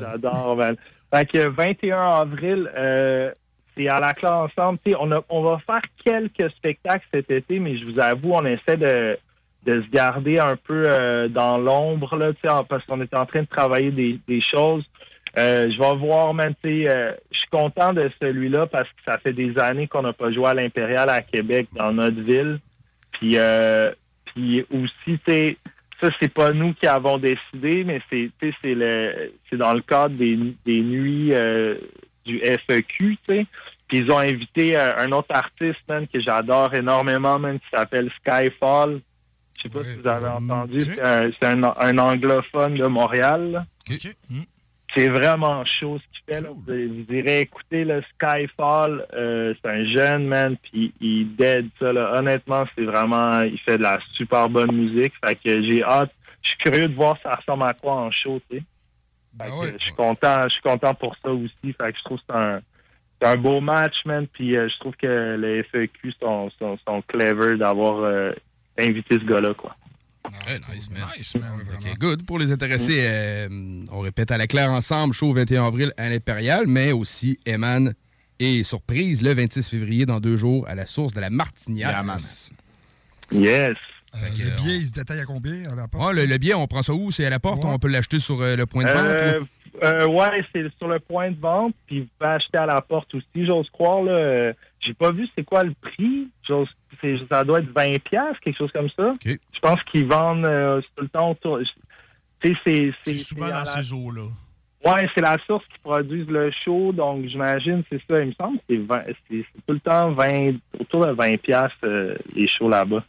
J'adore, man. Fait que 21 avril, euh, c'est à la classe ensemble. On, a- on va faire quelques spectacles cet été, mais je vous avoue, on essaie de, de se garder un peu dans l'ombre, là, parce qu'on est en train de travailler des, des choses. Euh, je vais voir, man, tu sais, euh, je suis content de celui-là parce que ça fait des années qu'on n'a pas joué à l'Impérial à Québec, dans notre ville. Puis, euh, puis aussi, tu sais, ça, c'est pas nous qui avons décidé, mais c'est, tu sais, c'est le, c'est dans le cadre des, des nuits euh, du FEQ, tu sais. Puis ils ont invité euh, un autre artiste, man, que j'adore énormément, man, qui s'appelle Skyfall. Je sais pas si vous avez entendu. C'est, un, c'est un- un anglophone de Montréal. là. C'est vraiment chaud ce qu'il fait. Là. Vous, vous irez écouter le Skyfall. Euh, c'est un jeune man, puis il dead ça. Là. Honnêtement, c'est vraiment, il fait de la super bonne musique. Fait que j'ai hâte. Je suis curieux de voir ça ressemble à quoi en show, tu sais. Fait que je suis content, je suis content pour ça aussi. Fait que je trouve que c'est un, c'est un beau match, man. Puis euh, je trouve que les FEQ sont, sont, sont clever d'avoir euh, invité ce gars-là, quoi. Ouais, nice, man. Ok, good. Pour les intéressés, euh, on répète à la claire ensemble, show 21 avril à l'Impérial, mais aussi Eman et surprise le 26 février dans deux jours à la source de la Martinière. Yes. le billet, il se détaille à combien à la porte? Ouais, le, le billet, on prend ça où? C'est à la porte? On peut l'acheter sur euh, le point de vente? Euh, ou- euh, ouais, c'est sur le point de vente, puis vous pouvez acheter à la porte aussi, j'ose croire. Là, euh, j'ai pas vu c'est quoi le prix. Ça doit être 20 pièces, quelque chose comme ça. Je pense qu'ils vendent euh, tout le temps autour. Tu sais, c'est, souvent dans la- ces eaux-là. Ouais, c'est la source qui produit le show, donc j'imagine c'est ça. Il me semble que c'est, 20 c'est, c'est tout le temps 20, autour de 20 pièces les shows là-bas.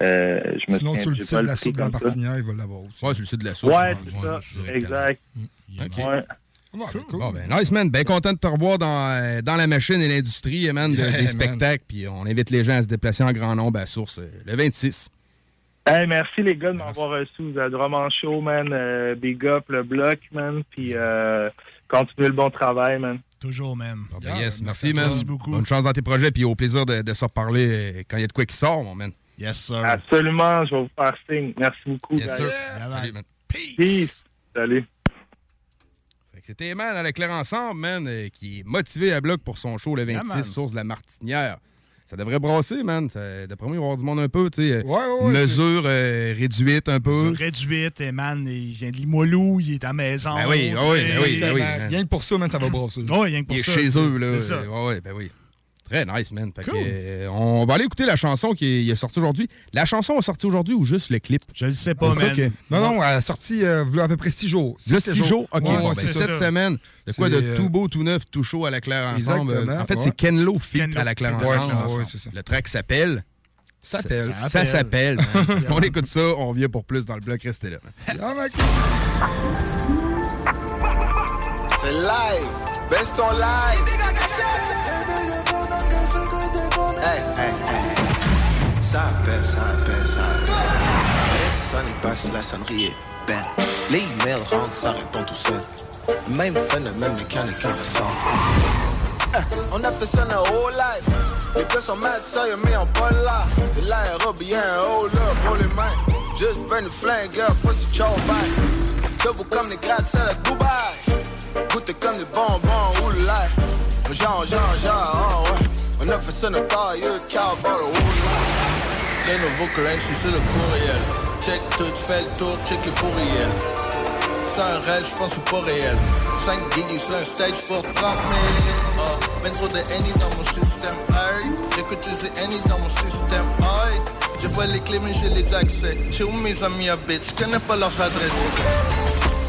Euh, je me Sinon, sur le site de la soupe de la. Martinière, il va l'avoir aussi. Ouais, sur le site de la source. Ouais, Ouais, c'est ça. Exact. OK. Ouais. Bon, ben, nice, man. Bien content de te revoir dans, euh, dans la machine et l'industrie, man, de- Yeah, des man. spectacles. Puis on invite les gens à se déplacer en grand nombre à Source euh, le 26. Hey, merci les gars de m'avoir reçu. Vous êtes vraiment chaud, man. Euh, big up le bloc, man. Puis euh, continuez le bon travail, man. Toujours, man. Ben, yes, merci, man. Merci beaucoup. Bonne chance dans tes projets, puis au plaisir de, de se reparler quand il y a de quoi qui sort, mon man. Yes, sir. Absolument, je vais vous faire signe. Merci beaucoup. Yes, sir. Salut, man. Peace. Salut. C'était Eman à l'éclair ensemble, man, euh, qui est motivé à bloc pour son show le 26, Yeah, man. Source de la Martinière. Ça devrait brasser, man. D'après moi, il va y avoir du monde un peu, tu sais. euh, ouais, ouais, mesure euh, réduite un peu. Réduite, et man, il vient de Limoilou, il est à la maison. Ben oui, ah oui, ben oui, ben oui, man. Rien que pour ça, man, ça va brasser. Rien que pour Il est ça. chez eux, là. C'est ça. Ouais, ouais, ben oui. Très nice, man. Fait que, Cool. euh, on va aller écouter la chanson qui est, est sortie aujourd'hui. La chanson est sortie aujourd'hui ou juste le clip? Je le sais pas, que- Non, non, elle a sorti euh, à peu près six jours. Six six jours? OK, Ouais, bon, ben, cette ça. semaine, de quoi de euh, tout beau, tout neuf, tout chaud à la claire ensemble. Exactement, En fait, ouais. c'est Kenlo fit Kenlo à la claire fit, ouais, ensemble. ouais, c'est ça. Le track s'appelle... S'appelle. Ça Ça s'appelle. man. on écoute ça, on vient pour plus dans le bloc. Restez là. man. C'est live, best on live. Hey, hey, hey. Ça appelle, ça appelle, ça appelle. Les sonnes passent, la sonnerie est belle. Les emails rentrent, ça répond tout seul. Même phénomène mécanique en ressort. Eh, on a fait ça notre whole life. Les gars sont mad sérieux, mais en pas là. De l'aérobien, hold up, pour les mains. Juste ben une flingue, faut se back. Debout comme les gratte-ciels à Dubaï. Goûter comme des bonbons, oulai. Genre, genre, genre, oh ouais. On a fait ça notre taille, cowboy. Le nouveau currency, c'est le courriel. Check tout, fait le tour, check le courriel. C'est un rêve, je pense que c'est pas réel. 5 gigs sur un stage pour 30 000. Oh, ben trop de Annie dans mon système. Hey, j'écoute les Annie dans mon système. Hey, j'ai pas les clés, mais j'ai les accès. Chez où mes amis habitent, je connais pas leurs adresses.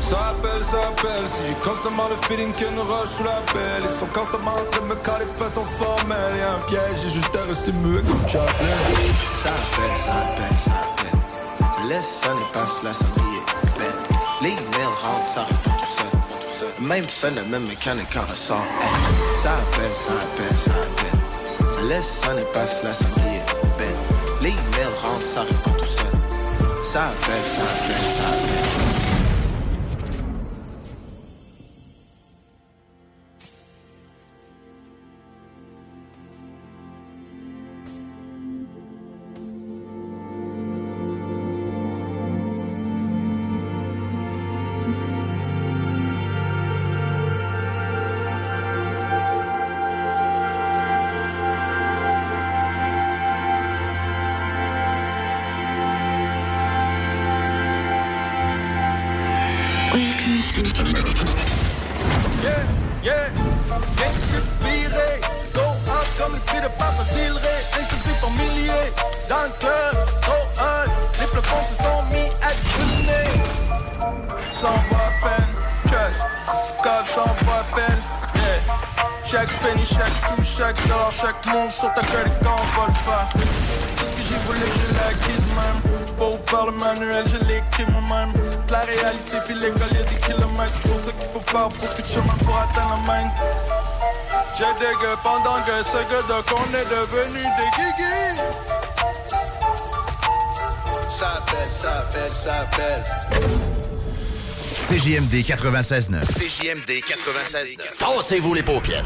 Ça appelle, ça appelle, si j'ai constamment le feeling qu'il y roche sous la pelle Ils sont constamment en train de me caler de façon formelle Y'a un piège, j'ai juste à rester muet comme Chaplin Ça appelle, ça appelle, ça appelle. Ça laisse sonner, passe la sonnerie est belle. Les emails rentrent, ça répond tout seul. Même phénomène mécanique en ressort. Hey, ça appelle, ça appelle, ça appelle. Ça laisse sonner, passe la sonnerie est belle. Les emails rentrent, ça répond tout seul. Ça appelle, ça appelle, ça appelle. Sans voix à peine, casses sans voix à peine. Yeah. Chaque penny, chaque sou, chaque dollar, chaque move sur ta credit card, va le faire. Tout ce que j'ai voulu, je l'ai acquis de même. J'suis pas au par le manuel, je l'ai écrit moi-même. La réalité, puis l'école, y'a des kilomètres. C'est pour ça qu'il faut faire beaucoup de chemin pour atteindre la main. J'ai des gars pendant que ce gars de qu'on est devenu des guigui. Ça appelle, ça appelle, ça appelle. CJMD 96.9. CJMD 96.9. Tassez-vous les paupières.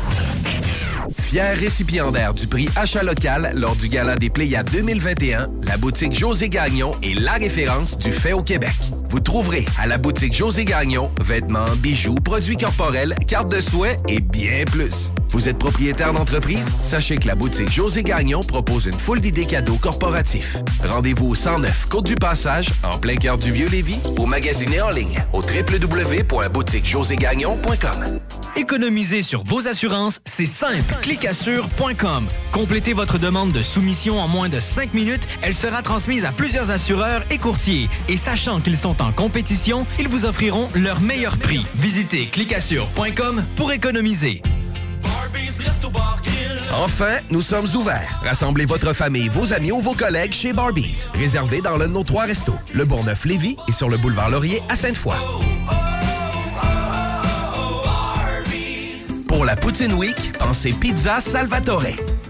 Fier récipiendaire du prix Achat local lors du Gala des Pléiades 2021, la boutique José Gagnon est la référence du fait au Québec. Vous trouverez à la boutique José Gagnon vêtements, bijoux, produits corporels, cartes de souhait et bien plus. Vous êtes propriétaire d'entreprise? Sachez que la boutique José Gagnon propose une foule d'idées cadeaux corporatifs. Rendez-vous au 109 Côte du Passage, en plein cœur du Vieux-Lévis, ou magasinez en ligne au www.boutiquejoségagnon.com. Économiser sur vos assurances, c'est simple. Clicassure.com. Complétez votre demande de soumission en moins de 5 minutes. Elle sera transmise à plusieurs assureurs et courtiers. Et sachant qu'ils sont en compétition, ils vous offriront leur meilleur prix. Visitez clicassure.com pour économiser. Enfin, nous sommes ouverts. Rassemblez votre famille, vos amis ou vos collègues chez Barbies. Réservé dans l'un de nos trois restos, le Bourgneuf-Lévis et sur le boulevard Laurier à Sainte-Foy. Pour la Poutine Week, pensez Pizza Salvatore.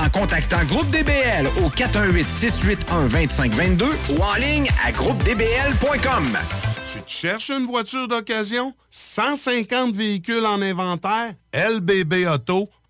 en contactant Groupe DBL au 418-681-2522 ou en ligne à groupedbl.com. Tu te cherches une voiture d'occasion? 150 véhicules en inventaire?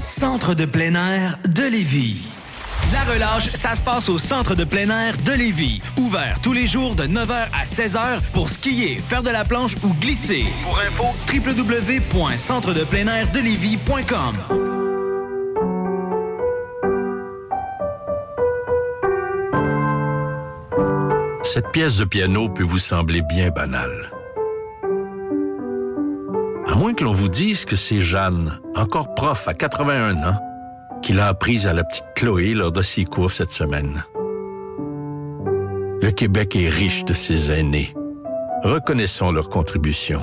Centre de plein air de Lévis. La relâche, ça se passe au Centre de plein air de Lévis. Ouvert tous les jours de 9h à 16h pour skier, faire de la planche ou glisser. Pour info, www.centredepleinairdelévis.com Cette pièce de piano peut vous sembler bien banale. À moins que l'on vous dise que c'est Jeanne, encore prof à 81 ans, qui l'a apprise à la petite Chloé lors de ses cours cette semaine. Le Québec est riche de ses aînés. Reconnaissons leur contribution.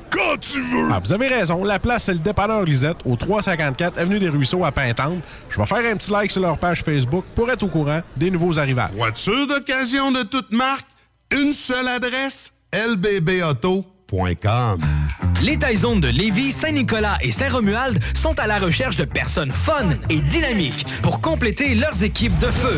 quand tu veux! Ah, vous avez raison. La place, c'est le dépanneur Lisette, au 354 Avenue des Ruisseaux à Pintante. Je vais faire un petit like sur leur page Facebook pour être au courant des nouveaux arrivages. Voiture d'occasion de toute marque, une seule adresse, lbbauto.com. Les Taizones de Lévis, Saint-Nicolas et Saint-Romuald sont à la recherche de personnes fun et dynamiques pour compléter leurs équipes de feu.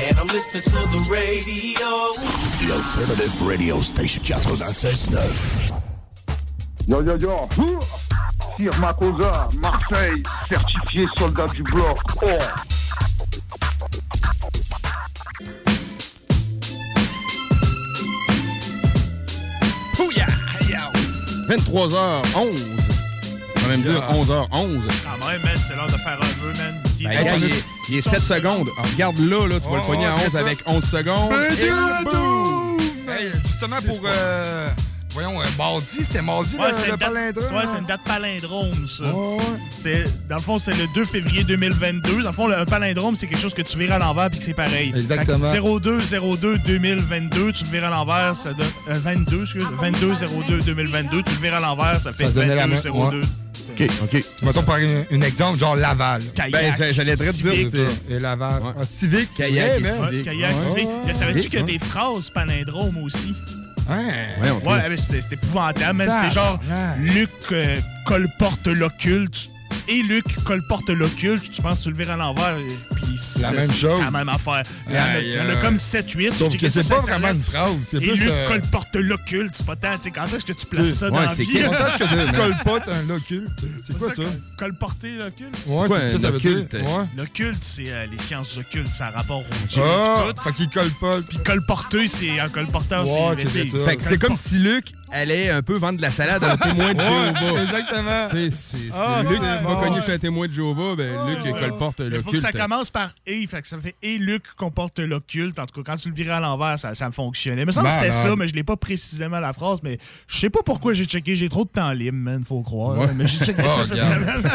And I'm listening to the radio. The Alternative Radio Station 96.9. Yo yo yo Sir Makosa, Marseille, certifié soldat du bloc. Oh 23h11. On va même dire 11h11. Quand même, man, c'est l'heure de faire un vœu, man. Ben, il, est, 7 secondes. Ah, regarde là, là, tu vas le pogner oh, à 11 avec 11 secondes. Et, boum! Justement pour. Euh, voyons, euh, mardi, c'est mardi ouais, le, palindrome. Hein? C'est une date palindrome, ça. Oh. Dans le fond, c'était le 2 février 2022. Dans le fond, un palindrome, c'est quelque chose que tu verras à l'envers puis que c'est pareil. Exactement. 02-02-2022, tu le verras à l'envers, ça donne. Euh, 22, excuse, 22-02-2022, tu le verras à l'envers, ça fait 22-02. OK, OK. Mettons par un, un exemple, genre Laval. Kayak, Ben, j'a- j'allais te dire civique. ça. Et Laval. Ah, civique, c'est Kayak man. Ouais, kayak, Ouais. civique. Ouais. Savais-tu Civique, qu'il y a ouais. des phrases palindromes aussi? Ouais. Ouais, mais c'est c'est épouvantable. C'est genre Luc euh, colporte l'occulte. Et Luc colporte l'occulte. Tu penses que tu le vires à l'envers. C'est la même chose. C'est la même affaire. Il y en a, y en a comme euh, 7-8. sauf J'ai que c'est pas vraiment une phrase, c'est Et plus, Luc euh, colporte l'occulte. C'est pas tant. tu sais, Quand est-ce que tu places ça dans la c'est vie? tu colportes un occulte? C'est quoi ça? Colporter l'occulte? Ouais, c'est ça, un ça veut dire. occulte? Ouais. L'occulte, c'est euh, les sciences occultes. Ça a rapport au Dieu. Ah, fait qu'il colporte. Puis colporter, c'est un colporteur. C'est c'est c'est comme si Luc allait un peu vendre de la salade à un témoin de Jéhovah. exactement. Tu sais, c'est- c'est Ah, Luc qui ouais. cogner chez un témoin de Jéhovah, ben Luc il colporte Il faut que l'occulte. ça commence par et, fait que ça fait et Luc comporte l'occulte. En tout cas, quand tu le virais à l'envers, ça, ça me fonctionnait. Mais ça me semble que c'était ça, mais je l'ai pas précisément la phrase. Mais je sais pas pourquoi j'ai checké. J'ai trop de temps libre, man, faut croire. Ouais. Mais j'ai checké Oh, ça cette semaine.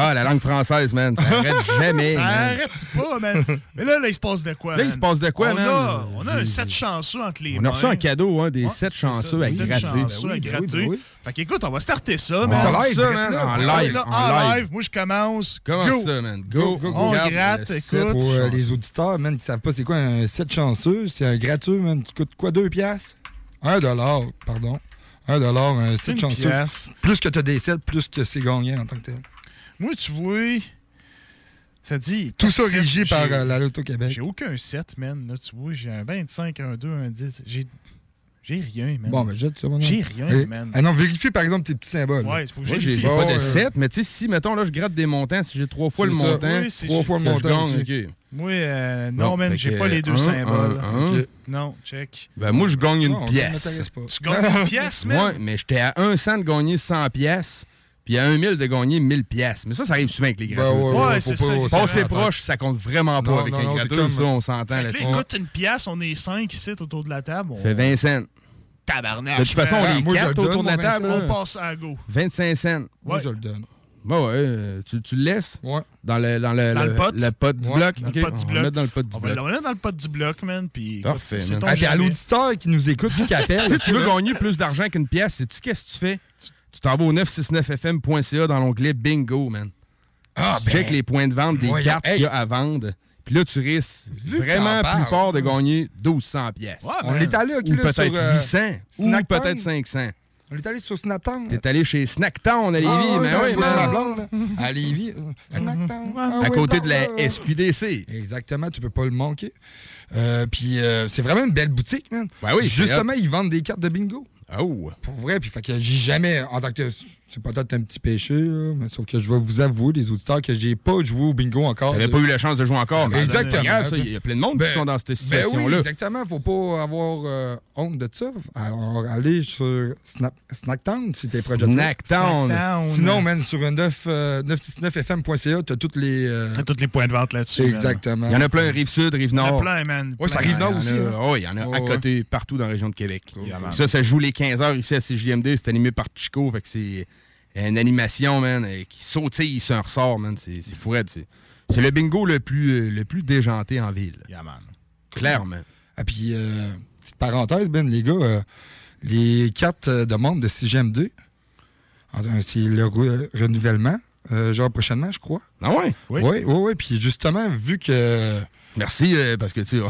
Ah, la langue française, man, ça arrête jamais. ça man. arrête pas, man. Mais là, là, il se passe de quoi? Là, il se passe de quoi, on man? A, on a un set chanceux entre les On mains. a reçu un cadeau, hein, des Ouais, 7 c'est chanceux ça, à gratter. chanceux Ben à oui, ben oui, gratter. ben oui. Fait qu'écoute, on va starter ça, On man. On man, là. en live, en En live. live. Moi, je commence. Comment Go. ça, man? Go, go, On Regarde, gratte, écoute. Pour euh, les auditeurs, man, qui savent pas c'est quoi un set chanceux, c'est un gratuit, man. Tu coûtes quoi, 2 piastres? 1 dollar, pardon. 1 dollar, un set une chanceux. pièce. Plus que tu as des sets, plus que c'est gagnant en tant que tel. Moi, tu vois, ça dit. Tout ça régi par euh, la Loto Québec. J'ai aucun set, man. Là, tu vois, j'ai un 25, un 2, un 10. J'ai J'ai rien, man. Bon, mais jette ça, mon J'ai rien, Eh, man. Ah non, vérifie par exemple tes petits symboles. Ouais, il faut que Moi, j'ai pas de ouais. 7, mais tu sais, si, mettons, là, je gratte des montants, si j'ai trois fois le ça. montant, Oui, Trois fois le que je montant. gagne. OK. Moi, euh, Non, non, man, j'ai pas les deux un, symboles. un, un. Non, check. Ben, moi, je gagne une Non, pièce. pas. Tu gagnes une pièce, man? Ouais, mais j'étais à 1 cent de gagner 100 pièces, puis à 1 000 de gagner 1000 pièces. Mais ça, ça arrive souvent avec les Ben gratteux. ouais. Ouais, ouais, c'est ça, c'est Passer proche, ça compte vraiment pas Non, avec non, un c'est gratteux, comme- ça, on s'entend là-dessus. là, écoute, une pièce, on est cinq ici autour de la table. On... Fait 20 cents. Tabarnak. De toute façon, je le 4 donne, autour de la table, on passe à go. 25 cents. Moi, Ouais. je le donne. Ouais, ouais, euh, tu, tu le laisses? Ouais. dans le, dans le, Dans le pot? le pot du Ouais, bloc? dans le OK, pot du on va bloc. mettre dans le pot du On va bloc. le mettre dans le pot du bloc, man. Puis, Parfait, man. Ah, puis à l'auditeur qui nous écoute puis qui appelle. Si tu veux gagner plus d'argent qu'une pièce, sais-tu qu'est-ce que tu fais? Tu t'en vas au 969fm.ca dans l'onglet Bingo, man. Ah, tu ben, checkes les points de vente des voyons, cartes hey. qu'il y a à vendre. Puis là, tu risques vraiment plus fort de gagner 1200 pièces. Ouais, On est allé, Ou peut-être sur, euh, 800. Ou Snacktown. peut-être 500. On est allé sur Snaptown. T'es allé chez Snacktown à Lévis, Ah, mais oui. À Lévis. euh, Snacktown. Ah, À côté de la SQDC. Exactement, tu peux pas le manquer. Euh, puis euh, c'est vraiment une belle boutique, man. Ben oui, Justement, ils vendent des cartes de bingo. Oh! Pour vrai, puis fait que jamais, en tant que. C'est peut-être un petit péché, là, mais sauf que je vais vous avouer, les auditeurs, que j'ai pas joué au bingo encore. T'avais pas eu la chance de jouer encore. mais Exactement. Il y a plein de monde Ben, qui sont dans cette Ben situation-là. oui, exactement. Faut pas avoir euh, honte de ça. Alors, allez sur Snap, Snacktown si t'es proche de toi. Snacktown. Snacktown. Sinon, man, sur un 9, euh, 969fm.ca, t'as toutes les. euh, T'as tous les points de vente là-dessus. exactement. Il y en a plein, rive sud, rive Il y en a nord. plein, man. Ouais, ça Plein. arrive nord Il y en aussi. a- hein. oh, il y en a à ouais. côté, partout dans la région de Québec. Ça, ça joue les 15 h ici à CJMD. C'est animé par Chico. Fait que c'est une animation, man, euh, qui sautille sur un ressort, man. C'est c'est fou raide, C'est c'est le bingo le plus, euh, le plus déjanté en ville. Yeah, man. Clairement. Ah, puis, euh, petite parenthèse, Ben, les gars, euh, les cartes de membres de CGM2, en- euh, c'est le re- renouvellement, euh, genre prochainement, je crois. Ah ouais? Oui, oui, oui. Puis justement, vu que. Merci, euh, parce que tu sais.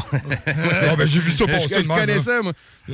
Ah, ben, j'ai vu ça Je- passer. je connais ça, moi.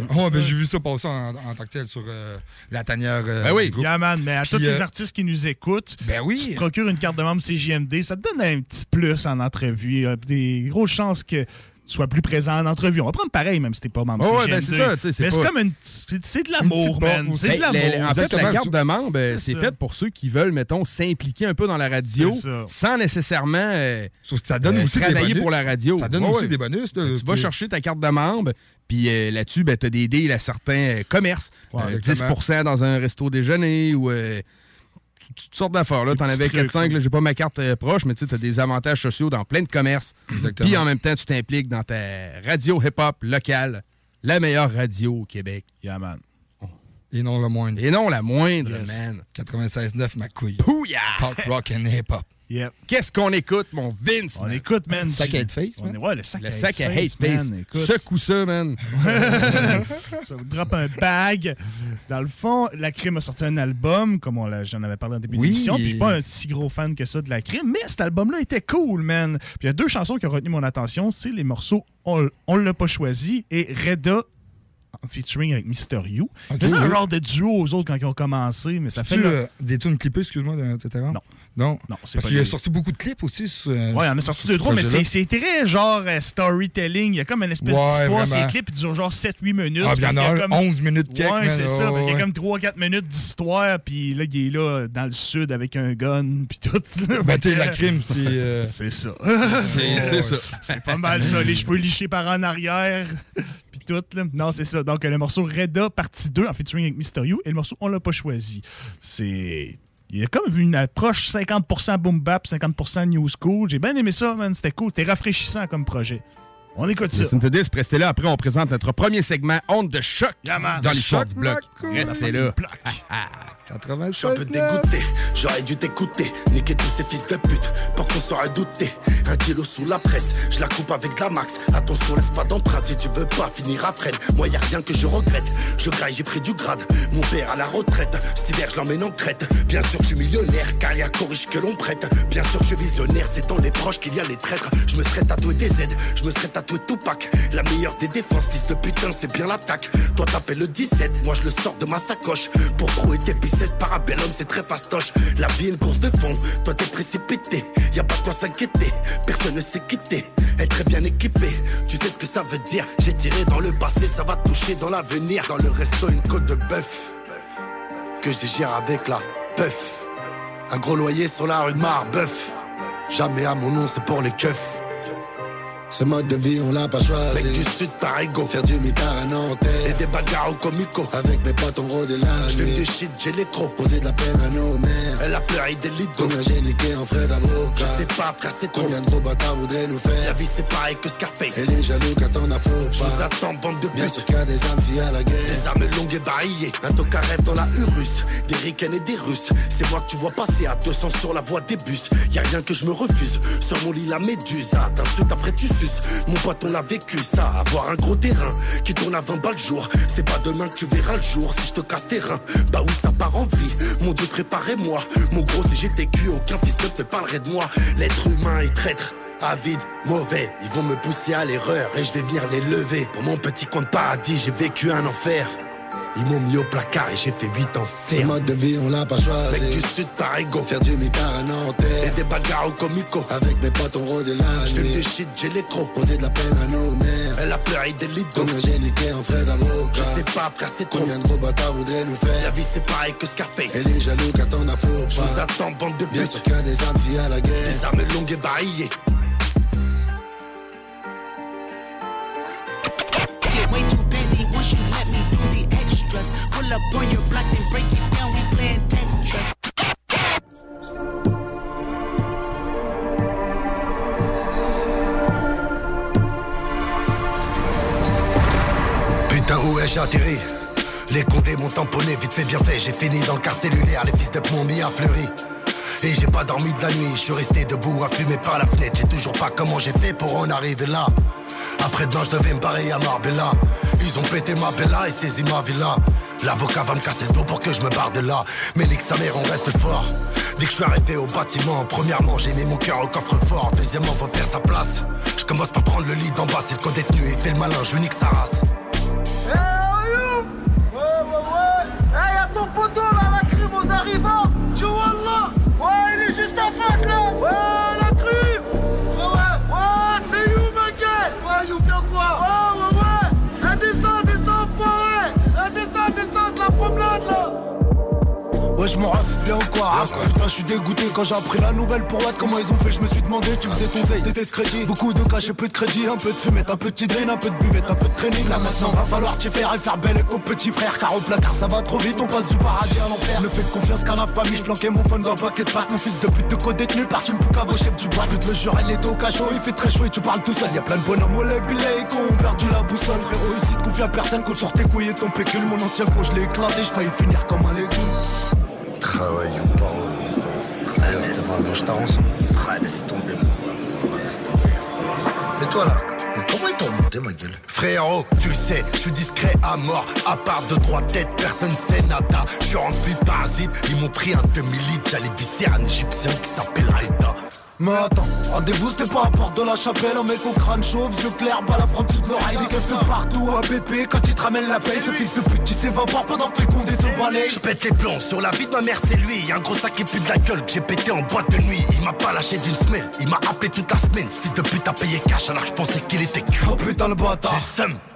Ah, ben, j'ai vu ça passer en, en tant que tel sur euh, la tanière. euh, Ben oui. du groupe. Yeah, man. Mais à Puis, tous les euh, artistes qui nous écoutent, Ben tu oui. te procures une carte de membre CJMD, ça te donne un petit plus en entrevue. Des grosses chances que tu sois plus présent en entrevue. On va prendre pareil, même si t'es pas membre Oh, ouais, ben, c'est ça, tu sais, c'est Mais c'est pas- comme une... C'est de l'amour, man. C'est de Hey, l'amour. en fait, la carte de membre, euh, C'est faite pour ceux qui veulent, mettons, s'impliquer un peu dans la radio sans nécessairement euh, ça donne euh, aussi des travailler bonus. pour la radio. Ça donne Ouais, aussi ouais. des bonus. Tu vas chercher ta carte de membre, puis euh, là-dessus, ben, tu as des deals à certains euh, commerces. Ouais, Euh, exactement. 10% dans un resto déjeuner ou euh, toutes- sortes d'affaires. Là, t'en avais trucs, 4-5, là, j'ai pas ma carte euh, proche, mais tu as des avantages sociaux dans plein de commerces. Exactement. Puis en même temps, tu t'impliques dans ta radio hip-hop locale, la meilleure radio au Québec. Yeah, man. Et non le moindre. Et non la moindre, Yes. man. 96.9, ma couille. Pouya! Talk rock and hip-hop. Yep. Qu'est-ce qu'on écoute, mon Vince? On man? écoute, man. Le sac à Hate-Face, on man. est- Ouais, le sac Le à sac à Hate-Face, hate face. man. Écoute. Secoue ça, man. Ça vous drop un bag. Dans le fond, la crime a sorti un album, comme on l'a- j'en avais parlé en début Oui. d'émission. Puis je suis pas un si gros fan que ça de la crime, mais cet album-là était cool, man. Puis il y a deux chansons qui ont retenu mon attention. C'est les morceaux On, on l'a pas choisi et Reda en featuring avec Mister You. Faisaient un genre de duo aux autres quand ils ont commencé, mais ça fait. Tu le- euh, des tunes clippées, excuse-moi, de? Non. Non? Non, c'est Parce qu'il a sorti beaucoup de clips aussi. Sur, euh, Ouais, il en a sorti deux, trois, mais c'est c'est très genre euh, storytelling. Il y a comme une espèce Ouais, d'histoire. Ces clips ils durent genre 7-8 minutes. Ah, puis il y en a qu'il un, comme- 11 minutes quelques, Ouais, c'est ça. Parce qu'il y a comme 3-4 minutes d'histoire, puis là, il est là dans le sud avec un gun, puis tout. Ben, tu sais, la crime, c'est. euh, C'est ça. C'est ça. C'est pas mal ça. Les cheveux lichés par en arrière, puis tout. Là. Non, c'est ça. Donc, le morceau Reda, partie 2, en featuring avec Mister You, et le morceau On l'a pas choisi. C'est. Il y a comme une approche 50% boom bap, 50% new school. J'ai bien aimé ça, man. C'était cool. C'était rafraîchissant comme projet. On écoute ça. Listen to this, restez là. Après, on présente notre premier segment Honte de choc Yeah, man. dans bloc. Restez là. Je suis un peu dégoûté, j'aurais dû t'écouter, niquer tous ces fils de pute pour qu'on s'aurait douté. Un kilo sous la presse, je la coupe avec de la max. Attention, laisse pas d'empreinte si tu veux pas finir à freine. Moi, y a rien que je regrette. Je graille, j'ai pris du grade. Mon père à la retraite, cet hiver je l'emmène en crête. Bien sûr, je suis millionnaire, car y a riches que l'on prête. Bien sûr, je suis visionnaire, c'est dans les proches qu'il y a les traîtres. Je me serais tatoué des aides, je me serais tatoué Tupac. La meilleure des défenses, fils de putain, c'est bien l'attaque. Toi, t'appelles le 17, moi je le sors de ma sacoche pour trouver tes pistes 17 parabellum, c'est très fastoche. La vie une course de fond, toi t'es précipité. Y a pas de quoi s'inquiéter, personne ne s'est quitté. Être très bien équipé, tu sais ce que ça veut dire. J'ai tiré dans le passé, ça va toucher dans l'avenir. Dans le resto, une côte de bœuf que je gère avec la puff. Un gros loyer sur la rue Marbeuf. Jamais à mon nom, c'est pour les keufs. Ce mode de vie, on l'a pas choisi. Mec du sud, Parigo. Faire du mitard à Nanterre. Et des bagarres au comico. Avec mes potes, on rôde la Je nuit. fume des shit, j'ai les crocs. Poser de la peine à nos mères. Elle a pleuré des litres. Combien j'ai niqué en frais d'avocat. Je sais pas, frère, c'est trop. Combien de gros bâtards voudraient nous La faire. vie, c'est pareil que Scarface. Et les jaloux qu'attendent à faux Je vous attends, bande de Bien sûr qu'il y a des armes y a la guerre. Des armes longues et barillées, un tokarev dans la Urus, des ricains et des Russes. C'est moi que tu vois passer à 200 sur la voie des bus. Y a rien que je me refuse. Sur mon lit, la méduse. Ah, T'insultes après tu Mon pote, on l'a vécu ça. Avoir un gros terrain qui tourne à 20 balles le jour. C'est pas demain que tu verras le jour si je te casse tes reins. Bah oui, ça part en vrille. Mon Dieu, préparez-moi. Mon gros, si j'étais cul, aucun fils ne te parlerait de moi. L'être humain est traître. Avide, mauvais, ils vont me pousser à l'erreur et je vais venir les lever. Pour mon petit coin de paradis, j'ai vécu un enfer. Ils m'ont mis au placard et j'ai fait 8 ans Ce ferme. mode de vie, on l'a pas choisi. Mec du sud, Parigo. Faire du mitard à Et Nanterre. des bagarres au comico. Avec mes potes, on rôde la Je fume nuit. des shit, j'ai les crocs. Poser de la peine à nos mères. Elle a pleuré des d'eau. Combien j'ai niqué en frais d'avocat. Je sais pas, frère, c'est trop. Combien de gros bâtards voudraient nous La faire. vie, c'est pareil que Scarface. Et les jaloux qu'attendent à faux Je vous attends, bande de Bien putes. sûr qu'il y a des armes y a la guerre. Des armes longues et barillées. Your and break it down. Putain, où ai-je atterri Les condés m'ont tamponné, vite fait, bien fait. J'ai fini dans le quart cellulaire, les fils de m'ont mis à fleurir. Et j'ai pas dormi de la nuit, je suis resté debout à fumer par la fenêtre. J'ai toujours pas comment j'ai fait pour en arriver là. Après demain, je devais me barrer à Marbella. Ils ont pété ma bella et saisi ma villa. L'avocat va me casser le dos pour que je me barre de là. Mais nique sa mère, on reste fort. Dès que je suis arrivé au bâtiment, premièrement, j'ai mis mon cœur au coffre-fort. Deuxièmement, faut faire sa place. Je commence par prendre le lit d'en bas, c'est le co-détenu. Il fait le malin, je nique sa race. Ouais, je m'en bien ou quoi Putain, je suis dégoûté quand j'ai appris la nouvelle pour être comment ils ont fait. Je me suis demandé, tu faisais ton veille, t'étais crédit. Beaucoup de cachets, peu de crédit, un peu de fumette, un peu de drain, un peu de buvette, un peu de training. Là maintenant, va falloir t'y faire et faire belle écho, petit frère. Car au placard, ça va trop vite, on passe du paradis à l'enfer. Ne fais de confiance qu'à la famille, je planquais mon phone dans le paquet de pâtes. Mon fils de pute de co-détenu, parti poucave au chef du bois. Je te le jurer, il est au cachot, il fait très chaud et tu parles tout seul. Y'a plein de bonhommes au lait, et qu'on ont perdu la boussole. Frérot, ici, te confie à personne, compte sur tes couilles et ton pécule. Mon ancien con, je l'ai éclaté, je failli finir comme un légume. Travaille ou pas D'ailleurs, demain, je t'avance. Ah, laisse tomber, mon laisse tomber. Mais toi là, mais comment ils t'ont monté ma gueule? Frérot, tu sais, je suis discret à mort. À part de trois têtes, personne sait nada. Je suis rempli de parasites, ils m'ont pris un demi-litre. J'allais visser un égyptien qui s'appelle Aïda. Mais attends, rendez-vous c'était pas à porte de la chapelle Un mec au crâne chauve, yeux clairs, balle à front sous l'oreille Des de partout, BP quand il te ramène la paye Ce fils de pute qui s'évapore pendant que les condés te balayent Je pète les plombs, sur la vie de ma mère c'est lui Y'a un gros sac qui pue de la gueule que j'ai pété en boîte de nuit. Il m'a pas lâché d'une semelle, il m'a appelé toute la semaine. Ce fils de pute a payé cash alors que je pensais qu'il était cuit. Oh putain le bâtard. J'ai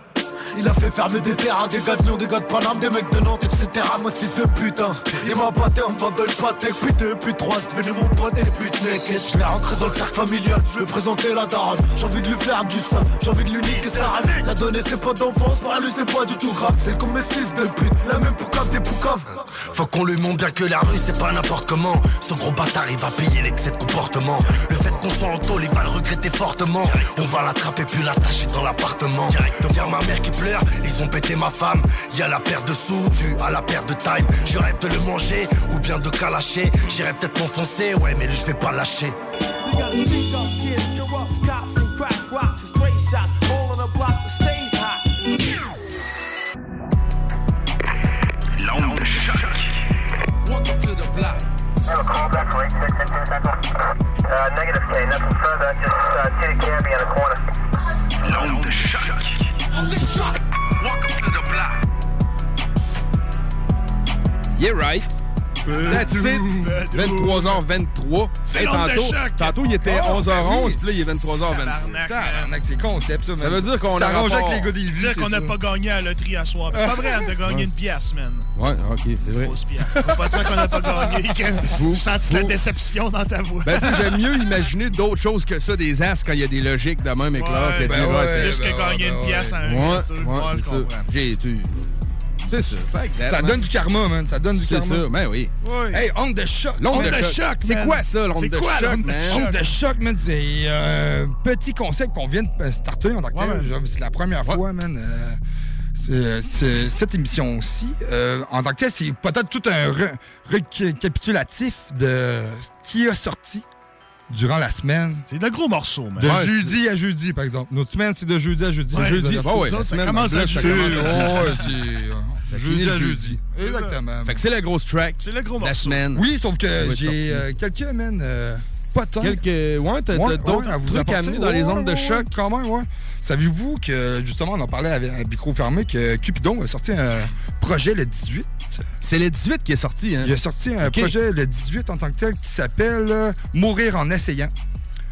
il a fait fermer des terrains, des gars de Lyon, des gars de Paname, des mecs de Nantes, etc. Moi, ce fils de putain, il m'a battu en me vendant le pâté. Putain, puis trois, c'est devenu mon pote et pute naked. Je l'ai rentré dans le cercle familial, je vais présenter la daronne. J'ai envie de lui faire du sang, j'ai envie de lui niquer sa rame. La donner ses potes d'enfance, pour lui, c'est pas du tout grave. C'est comme mes fils de pute, la même poucave des poucaves. Faut qu'on lui montre bien que la rue, c'est pas n'importe comment. Ce gros bâtard, il va payer l'excès de comportement. Le fait qu'on soit en tôle, il va le regretter fortement. On va l'attraper puis l'attacher dans l'appartement. Y'a ma mère qui pleure, ils ont pété ma femme. Y'a la paire de sous, dû à la paire de time. Je rêve de le manger ou bien de calacher. J'irai peut-être m'enfoncer, ouais, mais je vais pas lâcher. L'onde to the block. call back for 86 Central. Uh, negative K, nothing further. Just uh, see the cabbie on the corner. L'onde de choc. Welcome to the block. Yeah, right. That's it. 23h23. C'est Hey, tantôt, il était Oh, 11h11, oui. puis là, il est 23h23. Tabarnak, c'est concept, ça, man. Ça veut dire qu'on a arrangé avec les gars des vues, Dire qu'on n'a pas gagné à la loterie à soir. C'est pas vrai, t'as gagné Ouais. une pièce, man. Ouais, ok, c'est vrai. Grosse pièce. Faut pas dire qu'on n'a pas gagné. Je sens la déception dans ta voix. Ben, tu j'aime mieux imaginer d'autres choses que ça, des as, quand il y a des logiques de même éclair. Ouais, ben dire, ouais, c'est- plus que gagner une pièce à un Ouais, ouais, c'est ça. J'ai tu. C'est ça. Ça donne du karma, man. Ça donne du C'est karma. ça, ben oui. Hey, onde de choc. L'onde de choc. C'est quoi ça, l'onde C'est de quoi, choc, man? Onde de choc, man, c'est euh, un petit concept qu'on vient de starter en tant que C'est la première fois, man. euh, c'est- c'est- cette émission-ci, euh, en tant que tel, c'est peut-être tout un récapitulatif de ce qui a sorti durant la semaine. C'est de gros morceaux, man. De Ouais, jeudi à jeudi, par exemple. Notre semaine, c'est de jeudi à jeudi. Ouais, jeudi. vous autres, ça semaine, commence à ça jeudi. commence à Ouais, jeudi. ouais, à jeudi. Exactement. Fait que c'est la grosse track. C'est le gros La morceau. semaine. Oui, sauf que j'ai euh, quelques, man, euh, pas tant. Quelques. Ouais, t'as Ouais, d'autres ouais, à vous trucs à amener dans les Ouais, ondes de ouais, choc. Quand même, ouais. Savez-vous que, justement, on en parlait avec un micro fermé, que Cupidon a sorti un projet le 18. C'est le 18 qui est sorti, hein? Il a sorti un projet le 18 en tant que tel qui s'appelle euh, Mourir en essayant.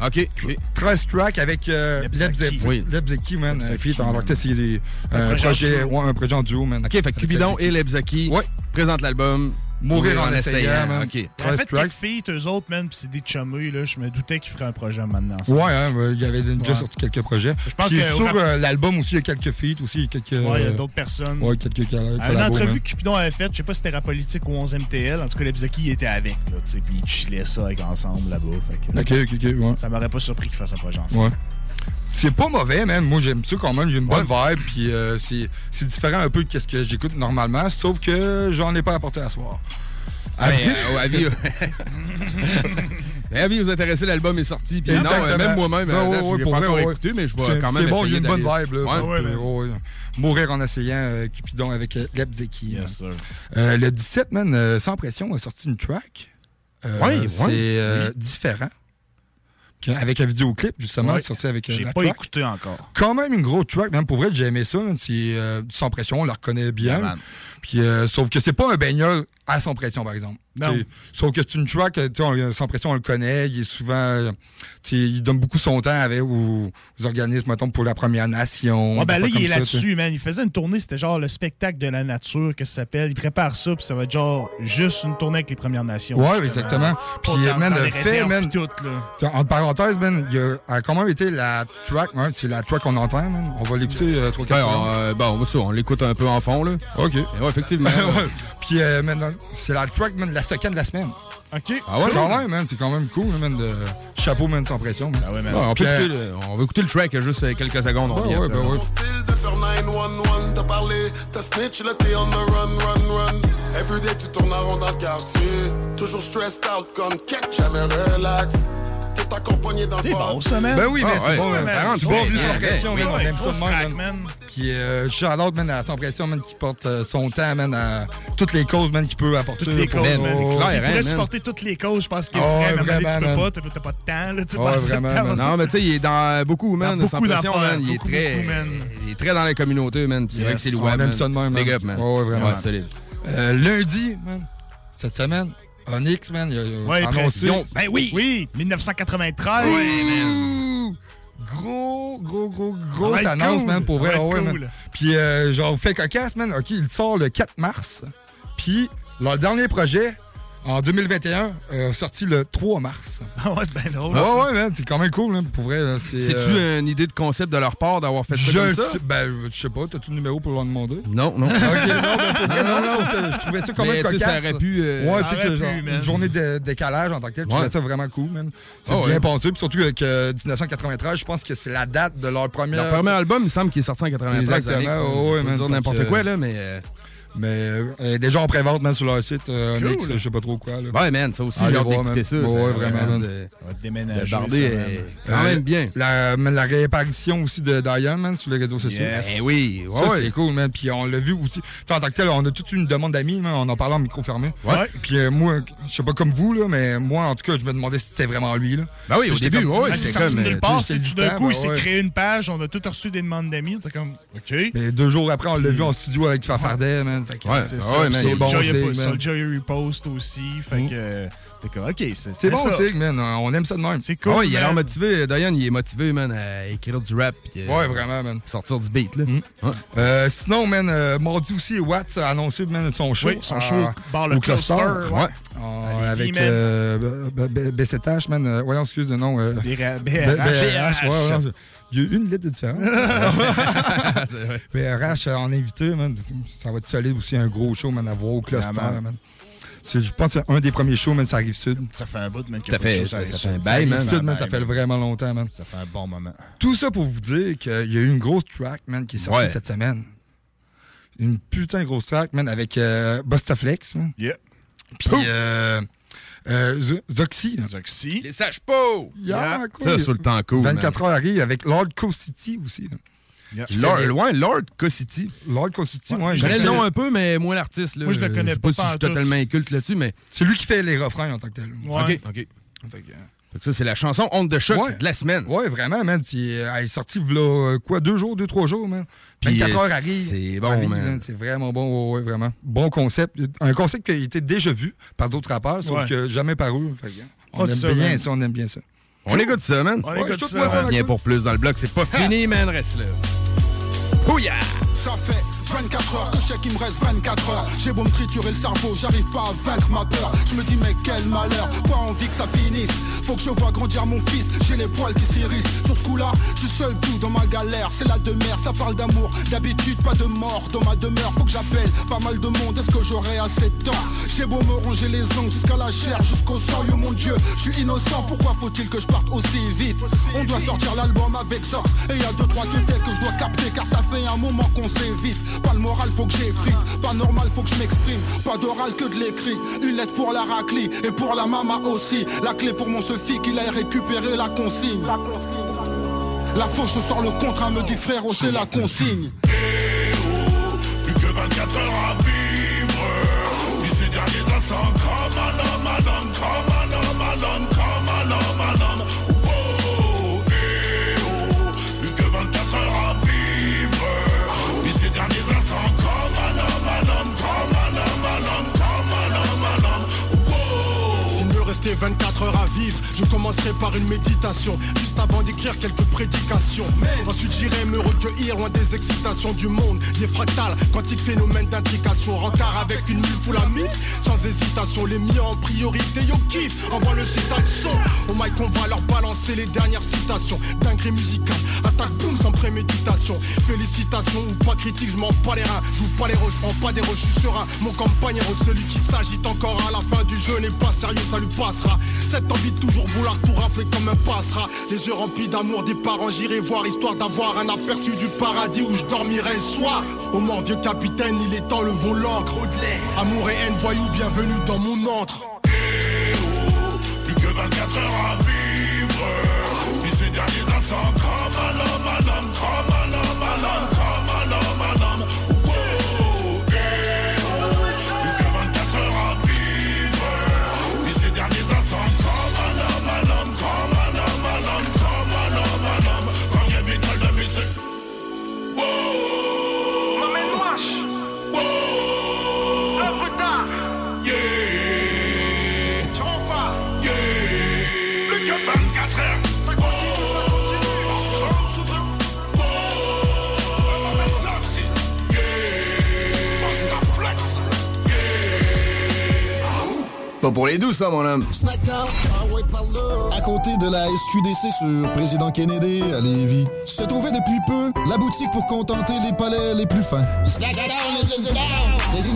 OK. 13 tracks avec euh, Lebzeki. Oui. Lebzeki, man. Un feat en tant que c'est des- Un un projet en projet, duo. ouais, un projet en duo, man. OK, fait que Cupidon et Lebzaki présentent l'album Mourir en essayant, man. OK. Il a fait quelques filles, eux autres, man, pis c'est des chummeux, là. Je me doutais qu'ils feraient un projet maintenant. Ouais, hein, ouais, il y avait déjà Ouais. sorti quelques projets. Je pense Puis que- sur euh, l'album aussi, il y a quelques feats aussi, il y a quelques. Ouais, il y a euh, d'autres personnes. Ouais, quelques colla- À une collabos, entrevue que Cupidon avait faite, je sais pas si c'était rap politique ou 11 MTL, en tout cas, Lebzaki il était avec, là, tu sais, puis ils chillaient ça avec ensemble là-bas. que- Ok, ok, ok, ouais. Ça m'aurait pas surpris qu'ils fassent un projet ensemble. Ouais. C'est pas mauvais, man. Moi, j'aime ça quand même. J'ai une bonne vibe. Puis euh, c'est c'est différent un peu de ce que j'écoute normalement. Sauf que j'en ai pas apporté à soir. Ah, mais, euh, avis, avis, vous intéressez, l'album est sorti. Puis non, euh, même moi-même, Ouais, à ouais, je ouais, pour pas vrai, écouté, mais je vais quand même C'est bon, j'ai une bonne vibe. Là, Ouais. Mourir en essayant euh, Cupidon avec euh, Lebzeki. Euh, le 17, man, euh, sans pression, a sorti une track. Euh, ouais. C'est euh, Oui. différent. Avec un vidéoclip, justement, Ouais. sorti avec euh, J'ai pas track. écouté encore. Quand même une grosse track, même pour vrai, j'ai aimé ça. C'est euh, sans pression, on la reconnaît bien. Yeah. Puis, euh, sauf que c'est pas un baigneur à sans pression, par exemple. Non. T'sais, Sauf que c'est une track, euh, on- sans pression, on le connaît. Il est souvent. euh, il donne beaucoup son temps avec aux, aux organismes, mettons, pour la Première Nation. Ouais, ben là, il est là-dessus, man. Il faisait une tournée, c'était genre le spectacle de la nature, que ça s'appelle. Il prépare ça, puis ça va être genre juste une tournée avec les Premières Nations. Ouais, justement. exactement. Puis, man, le fait, man. tout, là. T'sais, Entre parenthèses, man, il a, a quand même été la track, ouais, c'est la track qu'on entend, man. On va l'écouter euh, trois, Ouais, quatre on, euh, bon, ça, on l'écoute un peu en fond, là. OK. Ouais, effectivement. Ouais. Puis, euh, c'est la track, man, la second de la semaine. OK. Ah ouais? Quand même, man, c'est quand même cool, man, de chapeau, man, sans pression. man. Ah ouais, Ouais, on, peut euh, écouter le- on va écouter le track juste euh, quelques secondes. On Ouais, ouais, ben ouais. de faire 911, t'as parlé, t'as snitch, là t'es on the run, run, run. Everyday tu tournes en rond dans le quartier, toujours stressed out comme kek, jamais relax. T'es accompagné dans le C'est bon, ça, man. Ben oui, Ah, c'est ouais. bon, man. Ouais, Ça rentre, bon vu sans ouais, pression, man. On aime ça man. man. Puis, euh, shout-out, man, à sans pression, man, qui porte euh, son temps, man, à toutes les causes, man, qu'il peut apporter. Toutes les causes, man. S'il clair, hein, supporter toutes les causes, je pense qu'il Ah le ferait, ouais, mais à un moment donné, tu peux pas, t'as pas de temps, là, tu Ouais, passes le vraiment, temps. man. Non, mais tu sais, il est dans beaucoup, man, Dans sans beaucoup pression, d'affaires, man. Il est très, beaucoup, man. il est très dans la communauté, man. Puis C'est vrai que c'est On louable, aime man. ça de même, man. Big up, man. Ouais, vraiment. Ouais, solide. Euh, lundi, man, cette semaine, Onyx, man, il a Ouais, annoncé. Ben oui. Oui, 1993. Ouh! Gros, gros, gros, va être annonce, cool. man, pour Ça vrai. va être ouais, cool. man. Puis, euh, genre, fait cocasse, man. OK, il sort le 4 mars. Puis, leur dernier projet, en 2021, euh, sorti le 3 mars. Ah ouais, c'est bien drôle. Ouais, ça. ouais, man, c'est quand même cool, man, pour vrai. C'est C'est-tu euh, une idée de concept de leur part d'avoir fait ça comme Ben, je sais pas, t'as-tu le numéro pour leur demander? Non, non. OK, non, ben, pour vrai, non, je trouvais ça quand Mais, même tu sais, cocasse. ça aurait pu, euh, ouais, ça tu sais, aurait que pu, genre, man. une journée de décalage en tant que tel, je trouvais Ouais. ça vraiment cool, man. C'est Ah bien ouais. pensé, puis surtout avec euh, 1993, je pense que c'est la date de leur première... Leur premier album, il me semble qu'il est sorti en 93. Exactement, ouais, on ouais, peut man, dire fait n'importe que- quoi, là, mais... euh, Mais euh, déjà en pré-vente, man, sur leur site, euh, Cool. Onyx, je sais pas trop quoi. Là. Ouais, man, ça aussi, j'ai hâte d'écouter ça. Ouais, vraiment, l'air man. de- On va te déménager. Bardé est man. quand Euh, même bien. La, réapparition aussi de Diane, man, sur les réseaux sociaux. Yes. Ben oui, ouais, ça, c'est cool, man. Puis on l'a vu aussi. Tu sais, en tant que tel, on a toute une demande d'amis, man. On en parlait en micro fermé. Ouais. Puis euh, moi, je sais pas comme vous, là, mais moi, en tout cas, je me demandais si c'était vraiment lui, là. Ben oui, au J'étais début, comme- ouais, c'est sorti de euh, nulle part. C'est c'est tout du d'un coup, il s'est créé une page, on a tous reçu des demandes d'amis. On était comme, OK. Mais deux jours après, on l'a vu en studio avec Fafardet, man. Fait que, Ouais, C'est ah ouais, bon, repost aussi. Fait que. euh, c'est bon. Sig, man. On aime ça de même. C'est Ah ouais, il a l'air motivé. Diane, il est motivé, man, à écrire du rap. puis, euh, Ouais, vraiment, man. Sortir du beat, là. Ouais. Euh, sinon, man, euh, mardi aussi, Watts a annoncé man, son show. Oui, son show, Bar le au Cluster. Cluster, ouais. Ouais. À Lévis, avec man. BCTH, voyons, excuse le nom. BRH. Ouais, Il y a une lettre de différence. Vrai. BRH euh, en invité, man. Ça va être solide aussi, un gros show, man, à voir au Cluster, man. C'est- Je pense que c'est un des premiers shows, man, ça arrive sud. Ça fait un bout, man. Ça fait- ça- ça fait un bail, man. sud, man, ça fait man. vraiment longtemps, man. Ça fait un bon moment. Tout ça pour vous dire qu'il y a eu une grosse track, man, qui est sortie Ouais. cette semaine. Une putain de grosse track, man, avec euh, Bustaflex, man. Yeah. Puis euh, euh, Zoxy. Zoxy. Les sages pas! Yeah, cool. Ça, sur le temps cool. 24 heures arrive avec Lord Co City aussi. Yeah. Lord, ouais, Lord City. Lord Co City, Ouais, ouais. Je connais le nom un peu, mais moins l'artiste. là. Moi, je le connais sais pas pas si je suis totalement inculte là-dessus, mais. C'est lui qui fait les refrains en tant que tel. Ouais. OK, OK. Fait que, Fait que ça, c'est la chanson Honte de choc Ouais. de la semaine. Ouais, vraiment, man. Puis, euh, elle est sortie, v'là, euh, quoi, deux jours, deux, trois jours, man. Puis, 24 euh, heures arrive. c'est bon, arrive, man. C'est vraiment bon, ouais, ouais, vraiment. Bon concept. Un concept qui a été déjà vu par d'autres rappeurs, sauf Ouais. que jamais paru. Fait que, on Oh, aime ça, bien man. ça, on aime bien ça. On écoute ça, man. On écoute ça. man. Viens pour plus dans le bloc, c'est pas fini, man, reste là. Oh yeah! Ça fait 24 heures que je sais qu'il me reste 24 heures. J'ai beau me triturer le cerveau, j'arrive pas à vaincre ma peur. Je me dis, mais quel malheur, pas envie que ça finisse. Faut que je vois grandir mon fils, j'ai les poils qui s'irissent. Sur ce coup-là, je suis seul tout dans ma galère. C'est la demeure, ça parle d'amour. D'habitude, pas de mort dans ma demeure. Faut que j'appelle pas mal de monde, est-ce que j'aurai assez de temps? J'ai beau me ronger les ongles jusqu'à la chair, jusqu'au sang. Yo mon Dieu, je suis innocent, pourquoi faut-il que je parte aussi vite? On doit sortir l'album avec ça. Et y a deux, trois têtes que je dois capter, car ça fait un moment qu'on s'évite. Pas le moral, faut que j'effrite. Pas normal, faut que je m'exprime. Pas d'oral que de l'écrit. Une lettre pour la raclie et pour la mama aussi. La clé pour mon Sophie qu'il aille récupérer la consigne. La fauche sort le contrat, me dit frérot, c'est la consigne. Plus que 24 heures à vivre. Ces derniers instants, madame, come on, S'il me restait 24 heures à vivre, je commencerai par une méditation, juste avant d'écrire quelques prédications. Ensuite j'irai me recueillir loin des excitations du monde, des fractales, quantiques phénomènes d'intrication. Rencard avec une mille foule amie, sans hésitation, les miens en priorité, yo kiff, envoie le citac son. Au mic on va leur balancer les dernières citations, dinguerie musicale, attaque boum sans préméditation. Félicitations ou pas critique, je m'en pas les reins, joue pas les rôles, je prends pas des rôles, je suis serein. Mon compagnero, celui qui s'agite encore à la fin du jeu n'est pas sérieux, ça lui Cette envie de toujours vouloir tout rafler comme un passera. Les yeux remplis d'amour des parents, j'irai voir histoire d'avoir un aperçu du paradis où je dormirai le soir. Au mort vieux capitaine, il est temps le vol l'encre. Amour et haine, voyou, bienvenue dans mon antre. Plus que 24 heures à vivre. Puis ces derniers instants, come on, Pas pour les doux, ça, mon homme. À côté de la SQDC sur Président Kennedy à Lévis, se trouvait depuis peu la boutique pour contenter les palais les plus fins.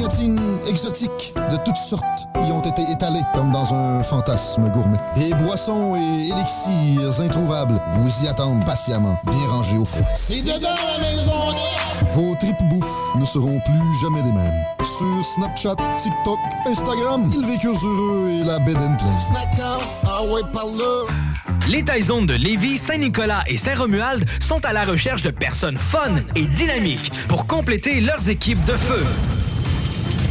Grignotines exotiques de toutes sortes y ont été étalées comme dans un fantasme gourmet. Des boissons et élixirs introuvables vous y attendent patiemment, bien rangés au froid. C'est dedans la maison Vos tripes bouffe ne seront plus jamais les mêmes. Sur Snapchat, TikTok, Instagram, ils vécurent heureux et la bed and pleine. Ah. Les Taizones de Lévis, Saint-Nicolas et Saint-Romuald sont à la recherche de personnes fun et dynamiques pour compléter leurs équipes de feu.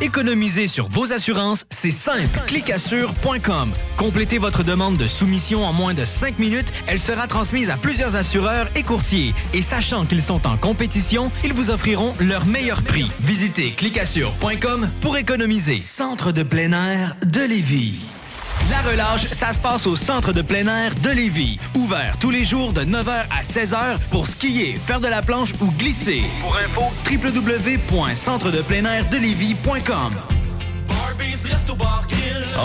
Économiser sur vos assurances, c'est simple. Clicassure.com. Complétez votre demande de soumission en moins de 5 minutes. Elle sera transmise à plusieurs assureurs et courtiers. Et sachant qu'ils sont en compétition, ils vous offriront leur meilleur prix. Visitez clicassure.com pour économiser. Centre de plein air de Lévis. La relâche, ça se passe au centre de plein air de Lévis. Ouvert tous les jours de 9h à 16h pour skier, faire de la planche ou glisser. Pour info, www.centredepleinairdelévis.com.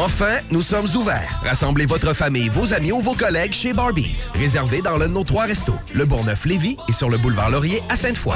Enfin, nous sommes ouverts. Rassemblez votre famille, vos amis ou vos collègues chez Barbies. Réservé dans l'un de nos trois restos, le Bourgneuf-Lévis et sur le boulevard Laurier à Sainte-Foy.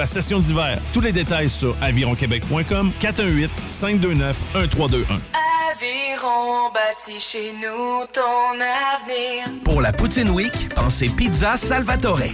la session d'hiver. Tous les détails sur avironquebec.com 418 529 1321. Aviron bâti chez nous ton avenir. Pour la Poutine Week, pensez Pizza Salvatore.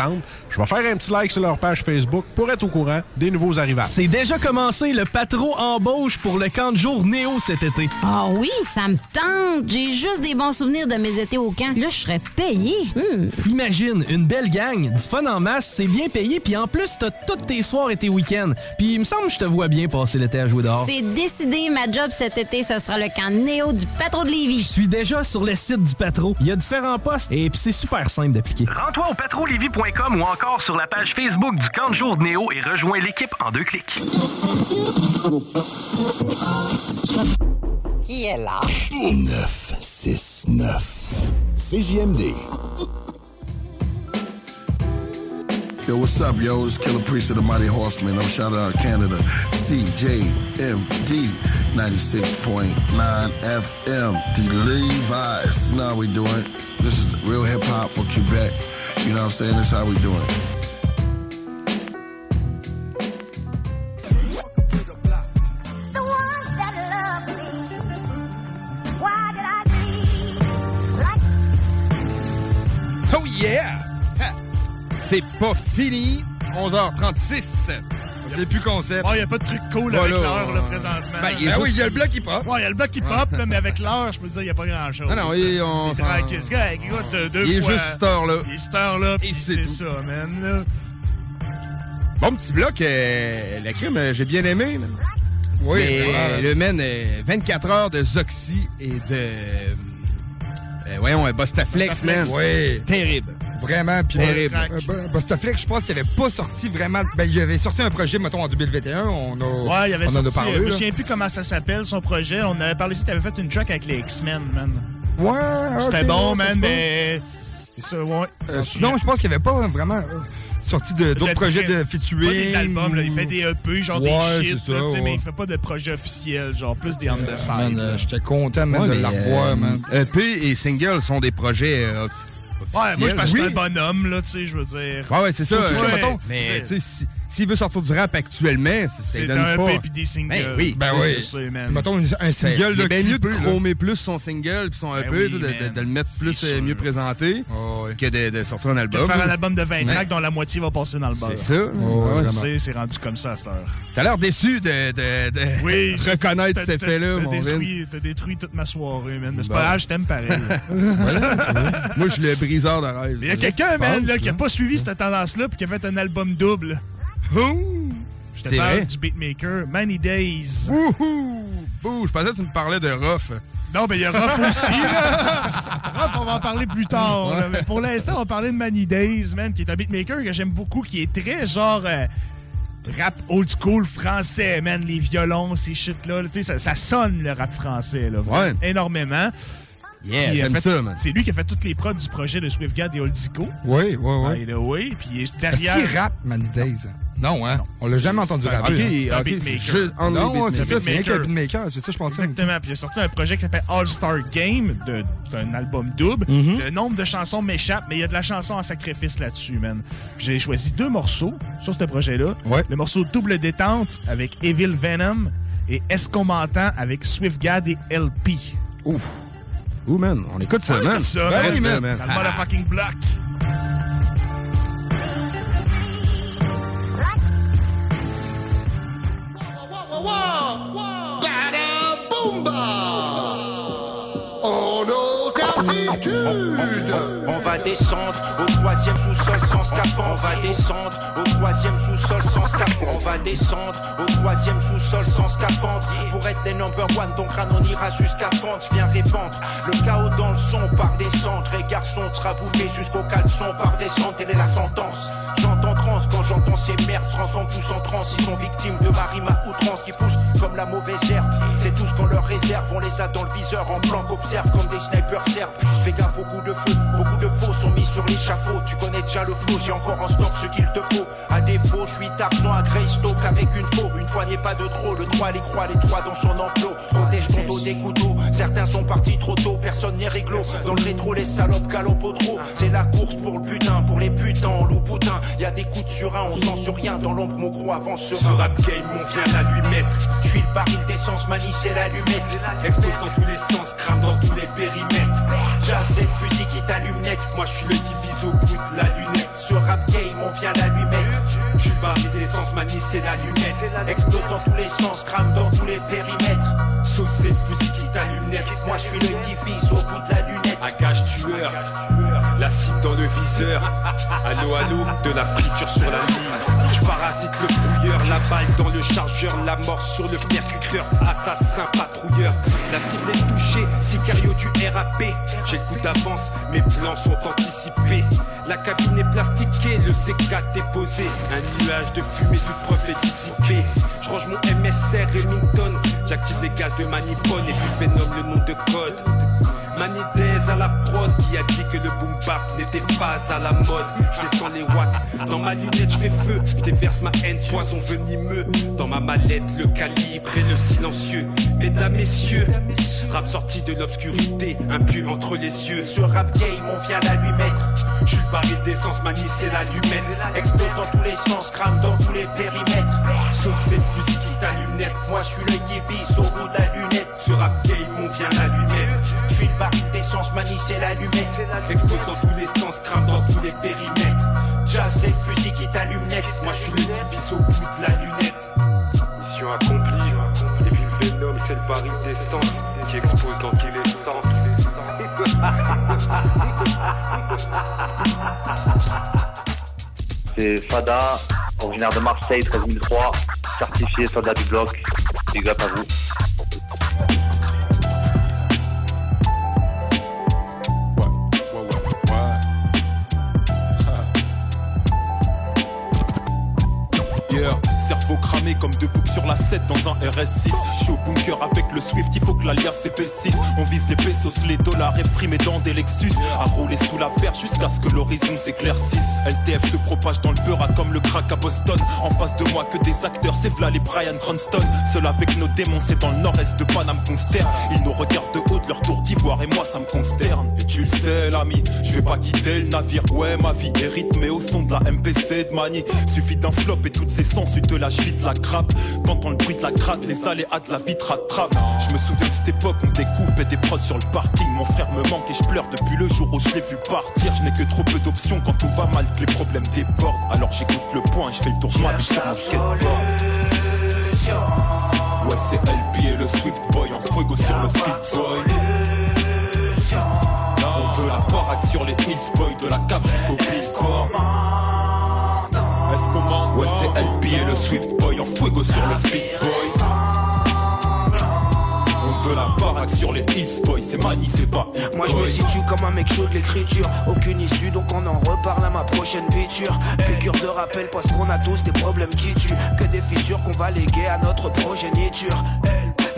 Je vais faire un petit like sur leur page Facebook pour être au courant des nouveaux arrivages. C'est déjà commencé le patro embauche pour le camp de jour Néo cet été. Ah oui, ça me tente. J'ai juste des bons souvenirs de mes étés au camp. Là, je serais payé. Hmm. Imagine, une belle gang, du fun en masse, c'est bien payé, puis en plus, t'as tous tes soirs et tes week-ends. Puis il me semble que je te vois bien passer l'été à jouer dehors. C'est décidé, ma job cet été, ce sera le camp Néo du patro de Lévis. Je suis déjà sur le site du patro. Il y a différents postes et puis c'est super simple d'appliquer. Rends-toi au ou encore sur la page Facebook du camp de jour de Néo et rejoins l'équipe en deux clics. Qui est là? 969. CJMD. Yo, what's up, yo? It's Killer Priest of the Mighty Horseman. I'm shouting out Canada. CJMD 96.9 FM. The Levi's. You know how we doing. This is real hip hop for Quebec. You know what I'm saying? This is how we doing. The ones that love me. Why did I dream like Oh yeah! C'est pas fini. 11h36. C'est plus concept. Il n'y a pas de truc cool Voilà. avec l'heure, là, présentement. Ben, il y a Ben juste- oui, il y a le bloc qui pop. Ouais, il y a le bloc qui pop, là, mais avec l'heure, je peux te dire, il n'y a pas grand-chose. Non, et on C'est tranquille. Écoute, deux- deux Il est fois- juste cette heure-là. Il est cette heure-là, puis c'est ça, man. là. Bon petit bloc, euh, la crime, euh, j'ai bien aimé. man. Oui, Mais, euh, le man, euh, 24 heures de Zoxy et de. euh, voyons, un Bostaflex, man. Oui. Terrible. Vraiment, puis euh, Bo- Bostaflex, je pense qu'il avait pas sorti vraiment. Ben, il avait sorti un projet, mettons, en 2021. On a, Ouais, il avait on en a sorti, parlé. je me là. souviens plus comment ça s'appelle, son projet. On avait parlé ici, t'avais fait une track avec les X-Men, man. Ouais, C'était bon, ouais, man, mais... C'est ça, ouais. Euh, sinon, je pense qu'il n'y avait pas vraiment euh, sorti d'autres projets de Pas featuring. des albums, là. Il fait des EP, genre Ouais, des shit, là, ça, tu sais, ouais. mais il fait pas de projet officiel, genre plus des on the side. Là. euh, J'étais content même Ouais, de la revoir, euh, man. EP et single sont des projets euh, Ouais, moi, je pense que Oui. un bonhomme, là, tu sais, je veux dire. Ouais, ouais, c'est ça. Surtout mettons, mais, tu sais, si, s'il veut sortir du rap actuellement, C'est donne un pas. EP puis des singles. Ben oui. Ben oui. je sais, man. Mettons un single de bien mieux de chromer plus son single puis son Ben EP, oui, tu sais, de, de- de le mettre plus euh, mieux présenté que de, de sortir un De album. faire un album de 20 Ouais. tracks dont la moitié va passer dans le bar. C'est ça. C'est rendu comme ça à cette heure. T'as l'air déçu de, de, de Oui, reconnaître faits-là, t'as mon détruit, T'as détruit toute ma soirée, man. Mais c'est pas grave, je t'aime pareil. Moi, je suis le briseur de rêve. Il y a quelqu'un, man, là, qui a pas suivi cette tendance-là puis qui a fait un album double. Je te parle vrai? du beatmaker Many Days. Wouhou! Bouh, je pensais que tu me parlais de Ruff. Non, mais il y a Ruff aussi, là. Ruff, on va en parler plus tard. là. Mais pour l'instant, on va parler de Many Days, man, qui est un beatmaker que j'aime beaucoup, qui est très genre. euh, rap old school français, man, les violons, ces shit-là, là, tu sais, ça, ça sonne le rap français, là, vraiment, énormément. Yeah, j'aime ça, man. C'est lui qui a fait toutes les prods du projet de Swiftgad et Oldico. Oui, oui, oui. By the way, puis Est-ce derrière... qu'il rappe, Manny Days? Non, hein? On l'a jamais entendu un- rapper. ok, hein. c'est un Ok, c'est juste Non, c'est ça, c'est qu'un Beatmaker. beatmaker, c'est ça, je pensais. Exactement. Puis il a sorti un projet qui s'appelle All Star Game, de- d'un album double. Mhm. Le nombre de chansons m'échappe, mais il y a de la chanson en sacrifice là-dessus, man. Puis J'ai choisi deux morceaux sur ce projet-là. Le morceau Double Détente avec Evil Venom et Est-ce qu'on m'entend avec Swiftgad et LP. Ouf. Ouh, man, on écoute ça, On man. écoute ça, Ben man. oui, man. Dans le motherfucking block. On va descendre au troisième sous-sol sans scaphandre. On va descendre au troisième sous-sol sans scaphandre. On va descendre au troisième sous-sol sans scaphandre. Pour être les number one, ton crâne on ira jusqu'à fendre. Je viens répandre le chaos dans le son par des centres. Et garçon tu seras bouffé jusqu'au caleçon par des centres. Telle est la sentence. J'entends trans quand j'entends ces merdes transforment tous en transe. Ils sont victimes de ma rime à outrance qui pousse comme la mauvaise herbe. C'est tout ce qu'on leur réserve. On les a dans le viseur en blanc qu'observe comme des snipers serbes. Fais gaffe au coup de feu. Beaucoup de faux sont mis sur l'échafaud. Tu connais déjà le flow. J'ai encore en stock ce qu'il te faut. À défaut, je suis d'argent à Greystoke avec une faux. Une fois n'est pas de trop. Le droit les croit, les trois dans son enclos. Protège ton dos des couteaux. Certains sont partis trop tôt. Personne n'est réglo. Dans le rétro, les salopes galopent au trot. C'est la course pour le butin. Pour les putains, on loup boutin. Y a des coups de surin. On sent sur rien. Dans l'ombre, mon gros avance sur Ce rap game, on vient la lui mettre. Je suis le baril d'essence, manie, c'est l'allumette. Explose dans tous les sens, crame dans tous les périmètres. C'est le fusil qui t'allume net. Moi, je suis le qui vise au bout de la lunette. Ce rap game, on vient la lui mettre. Le baril d'essence, manie, c'est l'allumette. Explose dans tous les sens, crame dans tous les périmètres. Sauce, c'est le fusil qui t'allume net. Moi, je suis le qui vise au bout de la lunette. Un gage tueur, la cible dans le viseur. Allô, allô, de la friture sur la ligne. Je parasite le brouilleur, la balle dans le chargeur, la mort sur le percuteur. Assassin patrouilleur, la cible est touchée, sicario du RAP. J'ai le coup d'avance, mes plans sont anticipés. La cabine est plastiquée, le C4 déposé. Un nuage de fumée, toute preuve est dissipée. Je range mon MSR Remington, j'active les gaz de Manipone et puis Venom le nom de code. Manidez à la prod qui a dit que le boom bap n'était pas à la mode. Je descends les watts, dans ma lunette je fais feu, je déverse ma haine, poison venimeux. Dans ma mallette, le calibre et le silencieux. Mesdames, messieurs, rap sorti de l'obscurité, un pieu entre les yeux. Ce rap game, on vient la lui mettre. Je le d'essence, manie, c'est l'allumette. Explose dans tous les sens, crame dans tous les périmètres. Sauf c'est le fusil qui t'allume. Moi, je suis le qui vise au bout de la lunette. Ce rap game, on vient l'allumette. Je suis le baril d'essence, manie, c'est l'allumette. Explose dans tous les sens, crame dans tous les périmètres. Jazz, c'est le fusil qui t'allume net. Moi, je suis le vise au bout de la lunette. Mission accomplie. Et puis le Venom, c'est le baril d'essence qui explose dans tous les sens. C'est Fada, originaire de Marseille, 13003, certifié soldat du bloc. Big up à vous. Yeah, Cerveau cramé comme deux boucles sur la 7 dans un RS6. Je suis au bunker avec le Swift, il faut que l'alias s'épaississe. On vise les pesos, les dollars et frimés dans des Lexus. À rouler sous la verre jusqu'à ce que l'horizon s'éclaircisse. LTF se propage dans le beurre comme le crack à Boston. En face de moi que des acteurs, c'est v'là les Brian Cranston. Seul avec nos démons, c'est dans le nord-est de Paname consterne. Ils nous regardent de haut de leur tour d'ivoire et moi ça me consterne. Et tu le sais, l'ami, je vais pas quitter le navire. Ouais, ma vie est rythmée au son de la MPC de Mani. Suffit d'un flop et toutes ces sens, tu te lâches vite la grappe. T'entends le bruit de la gratte, les aléas de la vitre rattrape. Je me souviens de cette époque, on découpait des prods sur le parking. Mon frère me manque et je pleure depuis le jour où je l'ai vu partir. Je n'ai que trop peu d'options quand tout va mal, que les problèmes débordent. Alors j'écoute le point et je fais le tour. Ouais, c'est LP et le Swift Boy en fuego sur le Fit Boy. On veut la baraque sur les Hills Boy, de la cave jusqu'au Biscore. Ouais, c'est LP et le Swift Boy en fuego sur le Fit Boy. On veut la baraque sur les Hills Boy, c'est Mani, c'est pas Moi je me situe comme un mec chaud de l'écriture. Aucune issue donc on en reparle à ma prochaine picture Piqûre de rappel parce qu'on a tous des problèmes qui tuent. Que des fissures qu'on va léguer à notre progéniture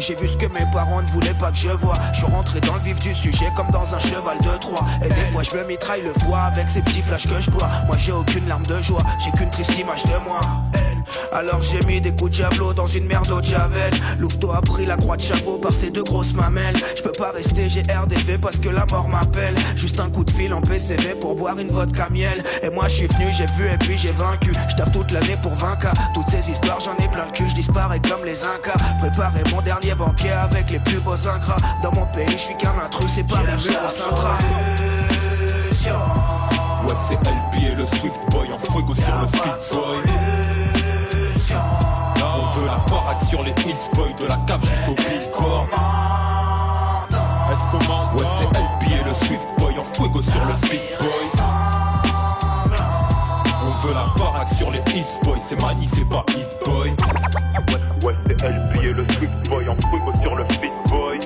J'ai vu ce que mes parents ne voulaient pas que je vois. Je suis rentré dans le vif du sujet comme dans un cheval de Troie. Et des fois je me mitraille le foie avec ces petits flashs que je bois. Moi j'ai aucune larme de joie, j'ai qu'une triste image de moi alors j'ai mis des coups de javelot dans une merde de javel. Louveteau a pris la croix de chapeau par ses deux grosses mamelles. Je peux pas rester, j'ai RDV parce que la mort m'appelle. Juste un coup de fil en PCV pour boire une vodka miel. Et moi je suis venu, j'ai vu et puis j'ai vaincu. Je toute l'année pour 20k Toutes ces histoires j'en ai plein le cul, je disparais comme les incas. Préparer mon dernier banquet avec les plus beaux incras Dans mon pays je suis qu'un intrus, c'est pas au Sintra. Ouais, c'est LP et le Swift Boy en fuego sur le Fit Boy. Sur les Hills Boy, de la cave jusqu'au Biscore. Est-ce qu'on m'entend Ouais, c'est LP et le Swift Boy en fuego sur le Fit Boy. On veut la baraque sur les Hills Boy, c'est Mani, c'est pas Hit Boy. Ouais, ouais, c'est LP et le Swift Boy en fuego sur le Fit Boy.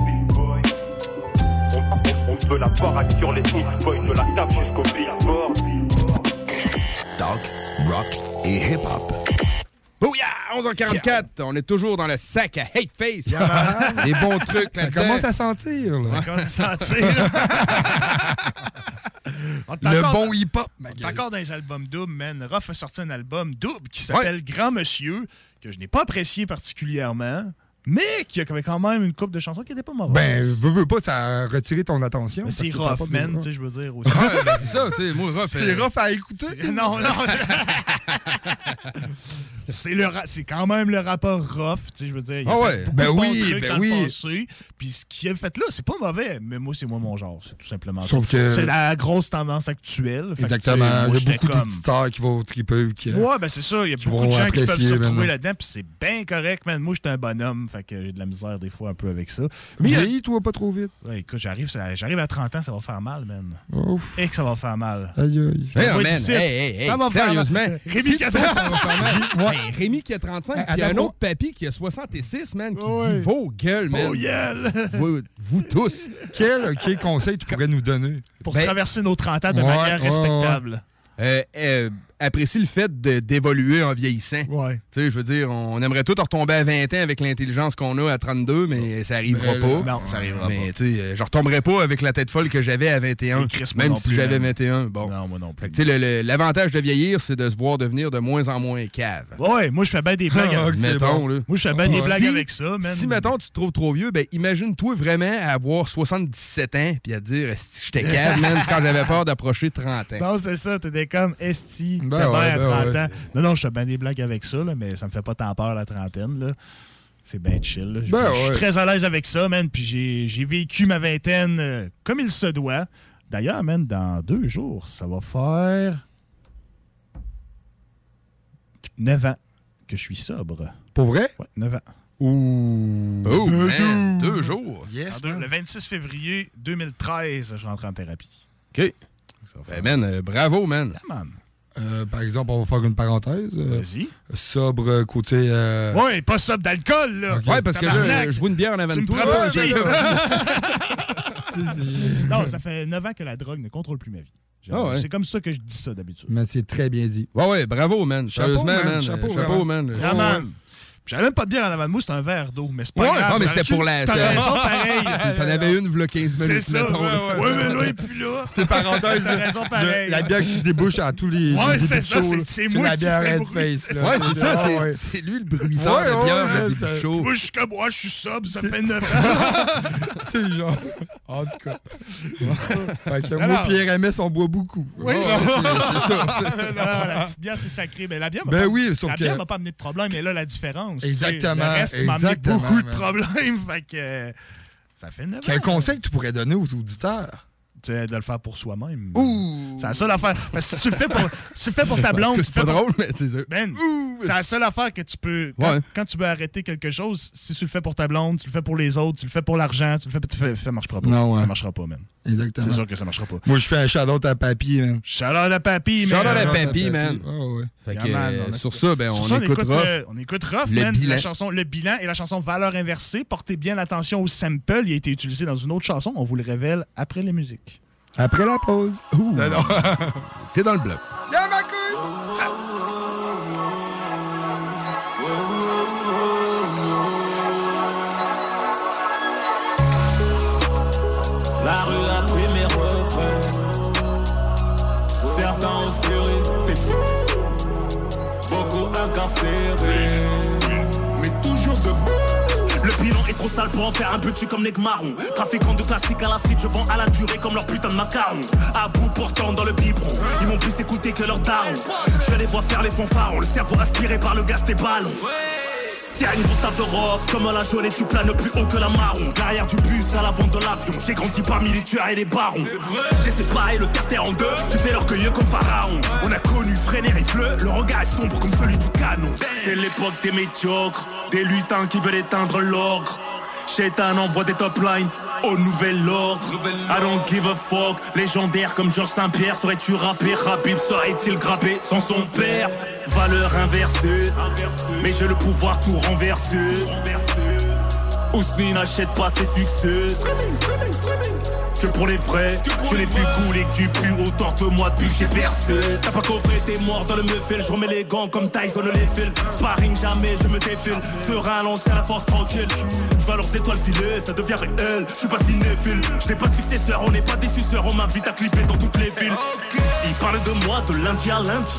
On, on- on veut la baraque sur les Hills Boy, de la cave jusqu'au Billboard. Talk, rock et hip-hop. Bouya! 11h44, on est toujours dans le sac à Hate Face. Yeah. Des bons trucs Ça commence à sentir. là. Ça commence à sentir. On Le encore bon hip-hop, On ma est gueule. encore dans les albums doubles, man. Ruff a sorti un album double qui s'appelle Grand Monsieur, que je n'ai pas apprécié particulièrement, mais qui avait quand même une coupe de chansons qui n'était pas mauvaise. Ben, veux, veux pas, ça a retiré ton attention. Mais c'est rough, man, tu sais, je veux dire. Aussi. Ben, c'est ça, tu sais, moi, rough. C'est euh, rough à écouter. Non, non. c'est le ra- c'est quand même le rapport rough, tu sais, je veux dire. Il a Ah ouais, ben oui, ben dans oui. passé, Puis ce qu'il a fait là, c'est pas mauvais, mais moi, c'est moi mon genre, c'est tout simplement ça. Sauf que- C'est la grosse tendance actuelle. Fait que, Exactement. Il y a beaucoup comme- de stars qui vont triper. Qui, Ouais, ben c'est ça. Il y a beaucoup de gens qui peuvent se retrouver là-dedans, puis c'est bien correct, man. Moi, j'étais un bonhomme, fait que j'ai de la misère des fois un peu avec ça. Mais euh, Vieillis, toi, pas trop vite. ouais, écoute, j'arrive, ça- j'arrive à 30 ans, ça va faire mal, man. Ouf. Et que ça va faire mal. Aïe, aïe. Hey, man, hey, hey, hey, Ça va faire mal. sérieusement. Rémi Si 4 trouves que ça ans. va faire mal, hey, Rémi qui a 35, puis il y a un autre papy qui a 66, man, qui Ouais. dit vos gueules, man. Vos gueules. Vous, vous tous. Quel, quel conseil tu pourrais nous donner? Pour Ben- traverser nos 30 ans de Ouais, manière ouais, respectable. Euh, euh, apprécie le fait d'évoluer en vieillissant. Ouais. Tu sais, je veux dire, on aimerait tout retomber à 20 ans avec l'intelligence qu'on a à 32, mais ça arrivera Ben, pas. Non, ça arrivera mais tu sais, euh, je retomberai pas avec la tête folle que j'avais à 21, Et Chris, moi même si j'avais man. 21. Bon. Non, moi non plus. Tu sais, l'avantage de vieillir, c'est de se voir devenir de moins en moins cave. Ouais, moi, je fais bien des blagues. Ah, avec- mettons, là. Moi, je fais bien des Si- blagues avec ça, man. Si, mettons, tu te trouves trop vieux, ben imagine-toi vraiment avoir 77 ans puis à dire, j'étais cave, man, quand j'avais peur d'approcher 30 ans. Non, c'est ça, t'es comme esti, Ben ouais, ben 30 ouais. ans. Non, non, je fais bien des blagues avec ça, là, mais ça me fait pas tant peur la trentaine. Là. C'est bien chill. là. Ben je suis ouais. très à l'aise avec ça, man. Puis j'ai, j'ai vécu ma vingtaine euh, comme il se doit. D'ailleurs, man, dans deux jours, ça va faire 9 ans que je suis sobre. Pour vrai? Ouais, 9 ans. Ouh. Oh, man, deux jours. Yes, deux- le 26 février 2013, je rentre en thérapie. OK. Ça va faire- Ben, man, euh, bravo, man. Yeah, man. Euh, par exemple, on va faire une parenthèse. euh, Vas-y. sobre côté. euh, Ouais, pas sobre d'alcool, là. Ouais, parce que je vois une bière en avant de toi. Non, ça fait 9 ans que la drogue ne contrôle plus ma vie. Ah ouais. C'est comme ça que je dis ça d'habitude. Mais c'est très bien dit. Ouais, ouais, bravo, man. Chapeau, Sérieusement, man. man. Chapeau, Chapeau, vraiment. man. Ah, man. J'avais même pas de bière en avant de moi, c'était un verre d'eau, mais c'est pas Ouais, grave. non, mais c'était pour la. T'as raison, pareil. T'en avais une, v'là 15 C'est minutes, ça, mettons. ouais, ouais. Ouais, mais là, il est plus là. Tes parenthèses, T'as raison, pareil. la bière qui débouche à tous les. Ouais, c'est ça, c'est- c'est moi la qui bière c'est là. Ouais, c'est ça, c'est- c'est lui le bruiteur le t'as- plus chaud. Moi, je suis comme, moi, je suis sobre, ça fait 9 ans. Tu sais, genre. En tout cas. fait que moi, Pierre MS, on boit beaucoup. Oui, c'est- c'est ça. La petite bière, c'est sacré. Mais la Ben bière m'a pas amené de problème, mais là, la différence. Tu sais, Exactement, Le reste m'a amené exactement, beaucoup de problèmes. Fait que euh, ça fait 9 ans. Quel conseil que tu pourrais donner aux auditeurs? De le faire pour soi-même. Ouh! C'est la seule affaire. Parce que si tu le fais pour, si tu fais pour ta blonde. C'est pas pour- drôle, mais c'est ça. Ben, c'est la seule affaire que tu peux. Quand, Ouais. quand tu veux arrêter quelque chose, si tu le fais pour ta blonde, tu le fais pour les autres, tu le fais pour l'argent, tu le fais. Tu fais ça marchera pas. Non, ouais. Ça marchera pas, man. Exactement. C'est sûr que ça marchera pas. Moi, je fais un shout-out à Papy, man. Shout-out à Papy, man. Shout-out à Papy, man. Ah ouais. Fait Yeah, que, man, euh, on sur ça, ben, Sur on ça, écoute Rough. euh, on écoute Rough, man. bilan. La chanson, le bilan et la chanson Valeur inversée. Portez bien attention au sample. Il a été utilisé dans une autre chanson. On vous le révèle après les musiques. Après la pause. Ouh. Non, non. T'es dans le bloc. Ma! La rue a pris mes refrains. Certains ont serré, t'es fou. Beaucoup incarcérés, bilan est trop sale pour en faire un petit comme Marron. Trafiquant de classique à l'acide, je vends à la durée comme leur putain de macaron. À bout portant dans le biberon, ils m'ont plus écouté que leur daron. Je les vois faire les fanfarons, le cerveau aspiré par le gaz des ballons. Tiens une grosse table de comme la jaune et tu planes plus haut que la marron. Derrière du bus à l'avant de l'avion, j'ai grandi parmi les tueurs et les barons. J'ai séparé le carter en deux, tu fais l'orgueilleux comme pharaon. On a connu Fréner et Fleu, le regard est sombre comme celui du canon. C'est l'époque des médiocres, des lutins qui veulent éteindre l'ogre. Shaitan envoie des top lines au nouvel ordre. I don't give a fuck. Légendaire comme Georges Saint-Pierre. Serais-tu rappé Rabib serait-il grappé sans son père? Valeur inversée. Mais j'ai le pouvoir tout renverser. Ousmi n'achète pas ses succès. Que pour les vrais, je l'ai vu couler que du plus haut torte-moi depuis que j'ai percé. T'as pas coffré, t'es mort dans le meufil. Je remets les gants comme Tyson les fils. Sparring jamais, je me défile. Serein lancé à la force tranquille. Je vois leurs étoiles filer, ça devient réel. Je suis pas cinéphile. Je n'ai pas de successeur, on n'est pas des suceurs. On m'invite à clipper dans toutes les villes. Ils parlent de moi de lundi à lundi.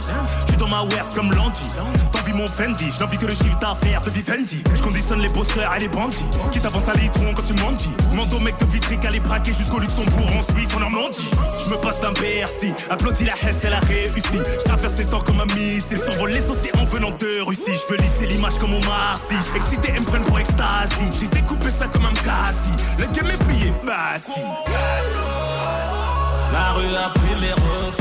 Je suis dans ma wares comme lundi. T'envis mon Fendi, je n'envie que le chiffre d'affaires de Vivendi. Je conditionne les bosseurs et les bandits. Qui t'avancent à litron quand tu m'en dis. Au mec de Vitric à les braquer jusqu'au Luxembourg, en Suisse, en Normandie. Je me passe d'un BRC, applaudis la Hesse, elle a réussi. Je traverse les temps comme un missile, survole les océans venant de Russie. Je veux lisser l'image comme. Je fais exciter et me prennent pour extasie. J'ai découpé ça comme un Mkasi. Le game est plié, bah si. La rue a pris mes refrains.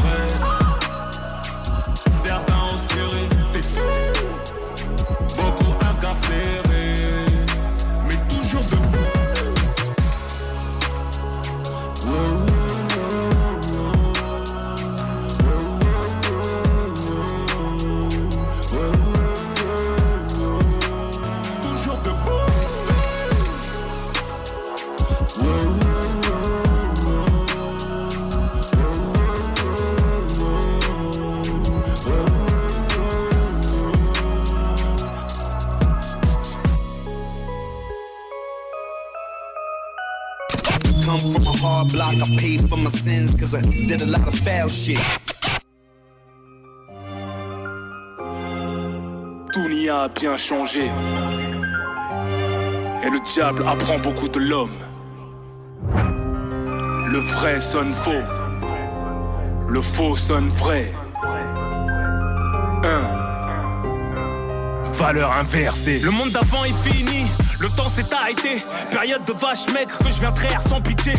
Block, I paid for my sins cause I did a lot of foul shit. Tout n'y a bien changé. Et le diable apprend beaucoup de l'homme. Le vrai sonne faux. Le faux sonne vrai. Un. Valeur inversée. Le monde d'avant est fini. Le temps s'est arrêté. Période de vache maigre que je viens traire sans pitié.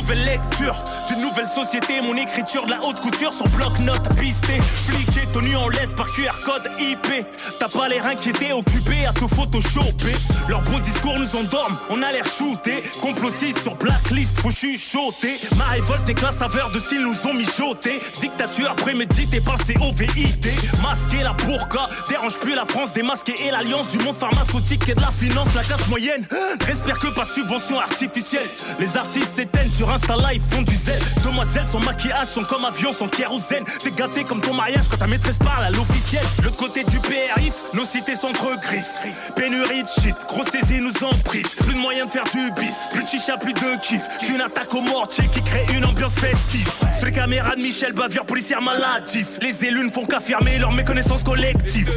Nouvelle lecture d'une nouvelle société. Mon écriture de la haute couture sur bloc-notes pisté. Fliqué, tenu en laisse par QR code IP. T'as pas l'air inquiété, occupé à te photoshopper. Leurs beaux discours nous endorment, on a l'air shooté. Complotiste sur blacklist, faut chuchoter. Ma révolte n'est que la saveur de ce qu'ils nous ont mijoté. Dictature préméditée par ces OVID. Masquer la burqa, dérange plus la France démasquée et l'alliance du monde pharmaceutique et de la finance. La classe moyenne, respire que par subvention artificielle. Les artistes s'éteignent sur Insta Live font du zèle. Demoiselles sans maquillage sont comme avions sans kérosène. C'est gâté comme ton mariage quand ta maîtresse parle à l'officiel. L'autre côté du périph, nos cités sont trop. Pénurie de shit, grosse saisie nous en prive. Plus de moyens de faire du bif, plus de chicha, plus de kiff. Qu'une attaque au mortier qui crée une ambiance festive. Sur les caméras de Michel Bavure, policière maladif. Les élus ne font qu'affirmer leur méconnaissance collective.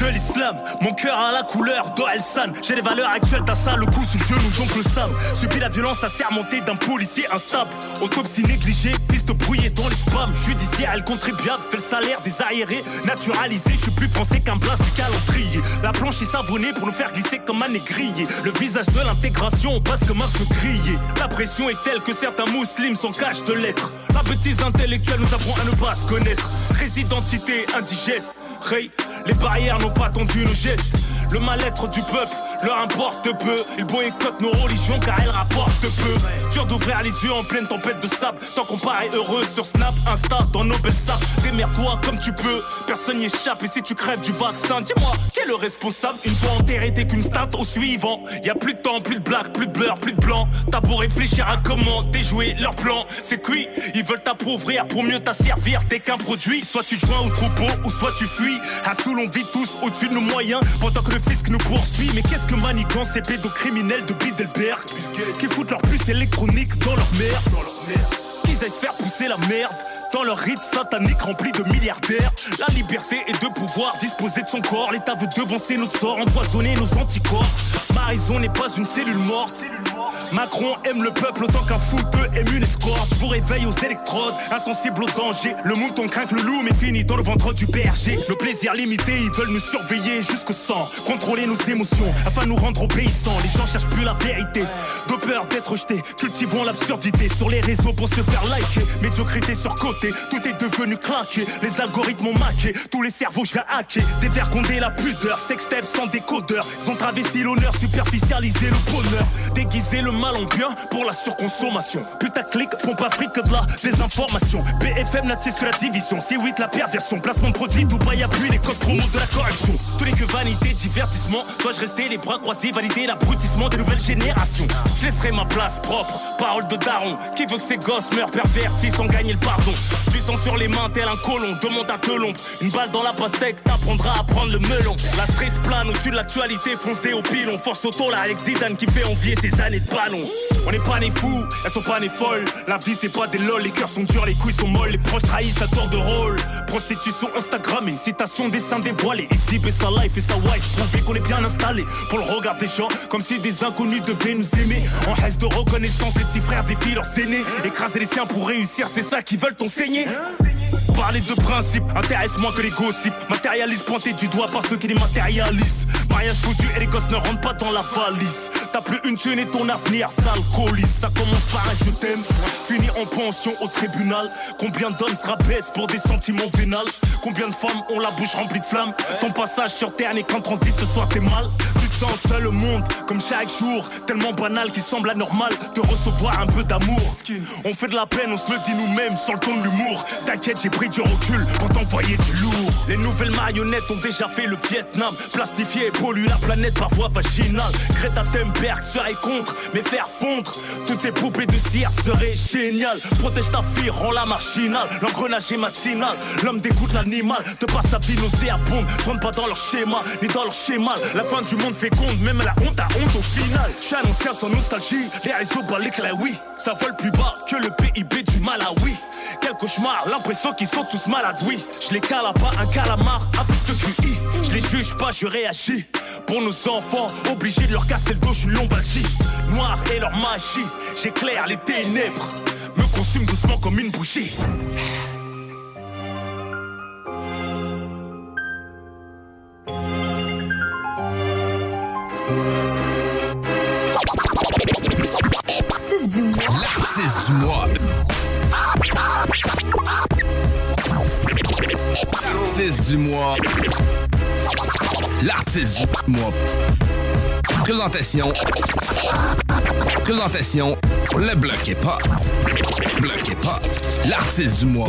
De l'islam, mon cœur a la couleur d'Oelsan. J'ai les valeurs actuelles d'un sale, le coup sous le genou, donc le sam. Subit la violence assermentée d'un policier instable. Autopsie négligée, piste brouillée dans les spams. Judiciaire, elle contribuable, fait le salaire des aérés. Naturalisé, je suis plus français qu'un blast du calendrier. La planche est savonnée pour nous faire glisser comme un négrier. Le visage de l'intégration, on passe comme un feu grillé. La pression est telle que certains musulmans s'en cachent de l'être. La bêtise intellectuelle nous apprend à ne pas se connaître. Résidentité indigeste. Ray, les barrières n'ont pas tendu nos gestes. Le mal-être du peuple leur importe peu. Ils boycottent nos religions car elles rapportent peu. Dur d'ouvrir les yeux en pleine tempête de sable. Tant qu'on paraît heureux sur Snap, Insta, dans nos belles sapes. Démerde-toi comme tu peux, personne n'y échappe. Et si tu crèves du vaccin, dis-moi, qui est le responsable? Une fois enterré, t'es qu'une stat au suivant. Y a plus de temps, plus de blagues, plus de beurre, plus de blanc. T'as beau réfléchir à comment déjouer leur plan. C'est cuit, ils veulent t'appauvrir pour mieux t'asservir. T'es qu'un produit, soit tu joins au troupeau ou soit tu fuis. À Soul, on vit tous au-dessus de nos moyens pendant que le fisc nous poursuit. Mais qu'est-ce que manigance ces pédocriminels de Bidelberg qui foutent leur puce électronique dans leur merde. Qu'ils aillent se faire pousser la merde dans leur rite satanique rempli de milliardaires. La liberté est de pouvoir disposer de son corps. L'État veut devancer notre sort, empoisonner nos anticorps. Ma raison n'est pas une cellule morte. Macron aime le peuple autant qu'un footeux aime une escorte. Je vous réveille aux électrodes, insensible au danger. Le mouton craint le loup, mais finit dans le ventre du berger. Le plaisir limité, ils veulent nous surveiller jusqu'au sang. Contrôler nos émotions afin de nous rendre obéissants. Les gens cherchent plus la vérité, de peur d'être jetés. Cultivons l'absurdité sur les réseaux pour se faire liker. Médiocrité sur côté, tout est devenu claqué. Les algorithmes ont maqué, tous les cerveaux je vais hacker. Dévergonder la pudeur, sextape sans décodeur. Ils ont travesti l'honneur, superficialisé le bonheur. Déguiser le mal en bien pour la surconsommation. Putaclic, pompe afrique de la désinformation. BFM n'attise que la division. C8 la perversion. Placement de produits, Dubaï appuie les codes promo de la corruption. Tous les que vanité, divertissement. Dois-je rester les bras croisés, valider l'abrutissement des nouvelles générations? Je laisserai ma place propre. Parole de daron. Qui veut que ses gosses meurent pervertis sans gagner le pardon? Sang sur les mains, tel un colon. Demande à Telon. Une balle dans la pastèque, t'apprendras à prendre le melon. La street plane au-dessus de l'actualité, fonce des au pilon. Force auto, là, avec Zidane qui fait envier ses années de ballon. On n'est pas nés fous, elles sont pas nées folles. La vie c'est pas des lol, les cœurs sont durs, les couilles sont molles, les proches trahissent à tour de rôle. Prostitution Instagrammée, citation, dessin dévoilé, exhiber sa life et sa wife, prouver qu'on est bien installé. Pour le regard des gens, comme si des inconnus devaient nous aimer. En reste de reconnaissance, les petits frères défient leurs aînés. Écraser les siens pour réussir, c'est ça qu'ils veulent signé. Parler de principe intéresse moins que les gossips. Matérialiste pointé du doigt par ceux qui les matérialisent. Mariage foutu et les gosses ne rentrent pas dans la valise. T'as plus une thune et ton avenir, sale colis. Ça commence par un je t'aime, finit en pension au tribunal. Combien d'hommes se rabaissent pour des sentiments vénales? Combien de femmes ont la bouche remplie de flammes? Ton passage sur terre n'est qu'en transit, ce soir t'es mal. Tu te sens seul au monde, comme chaque jour. Tellement banal qu'il semble anormal de recevoir un peu d'amour. On fait de la peine, on se le dit nous-mêmes sur le ton de l'humour. T'inquiète, j'ai pris du recul pour t'envoyer du lourd. Les nouvelles marionnettes ont déjà fait le Vietnam. Plastifié et pollué la planète par voie vaginale. Greta Thunberg serait contre, mais faire fondre toutes ces poupées de cire serait génial. Protège ta fille, rends-la marginale. L'engrenage est matinal, l'homme dégoûte l'animal. De par sa vie nauséabonde, rentre pas dans leur schéma, ni dans leur schéma. La fin du monde féconde, même la honte a honte au final. Je suis un ancien sans nostalgie, les réseaux balèquent la oui. Ça vole plus bas que le PIB du Malawi. Quel cauchemar, l'impression qu'ils sont tous malades, oui. Je les cala pas un calamar, à plus de QI. Je les juge pas, je réagis. Pour nos enfants, obligés de leur casser le dos, je une lombalgie. Noir et leur magie, j'éclaire les ténèbres. Me consume doucement comme une bougie. L'artiste du mois. L'artiste du mois. L'artiste du mois. Présentation. Présentation. Le est pas. Est pas. L'artiste du mois.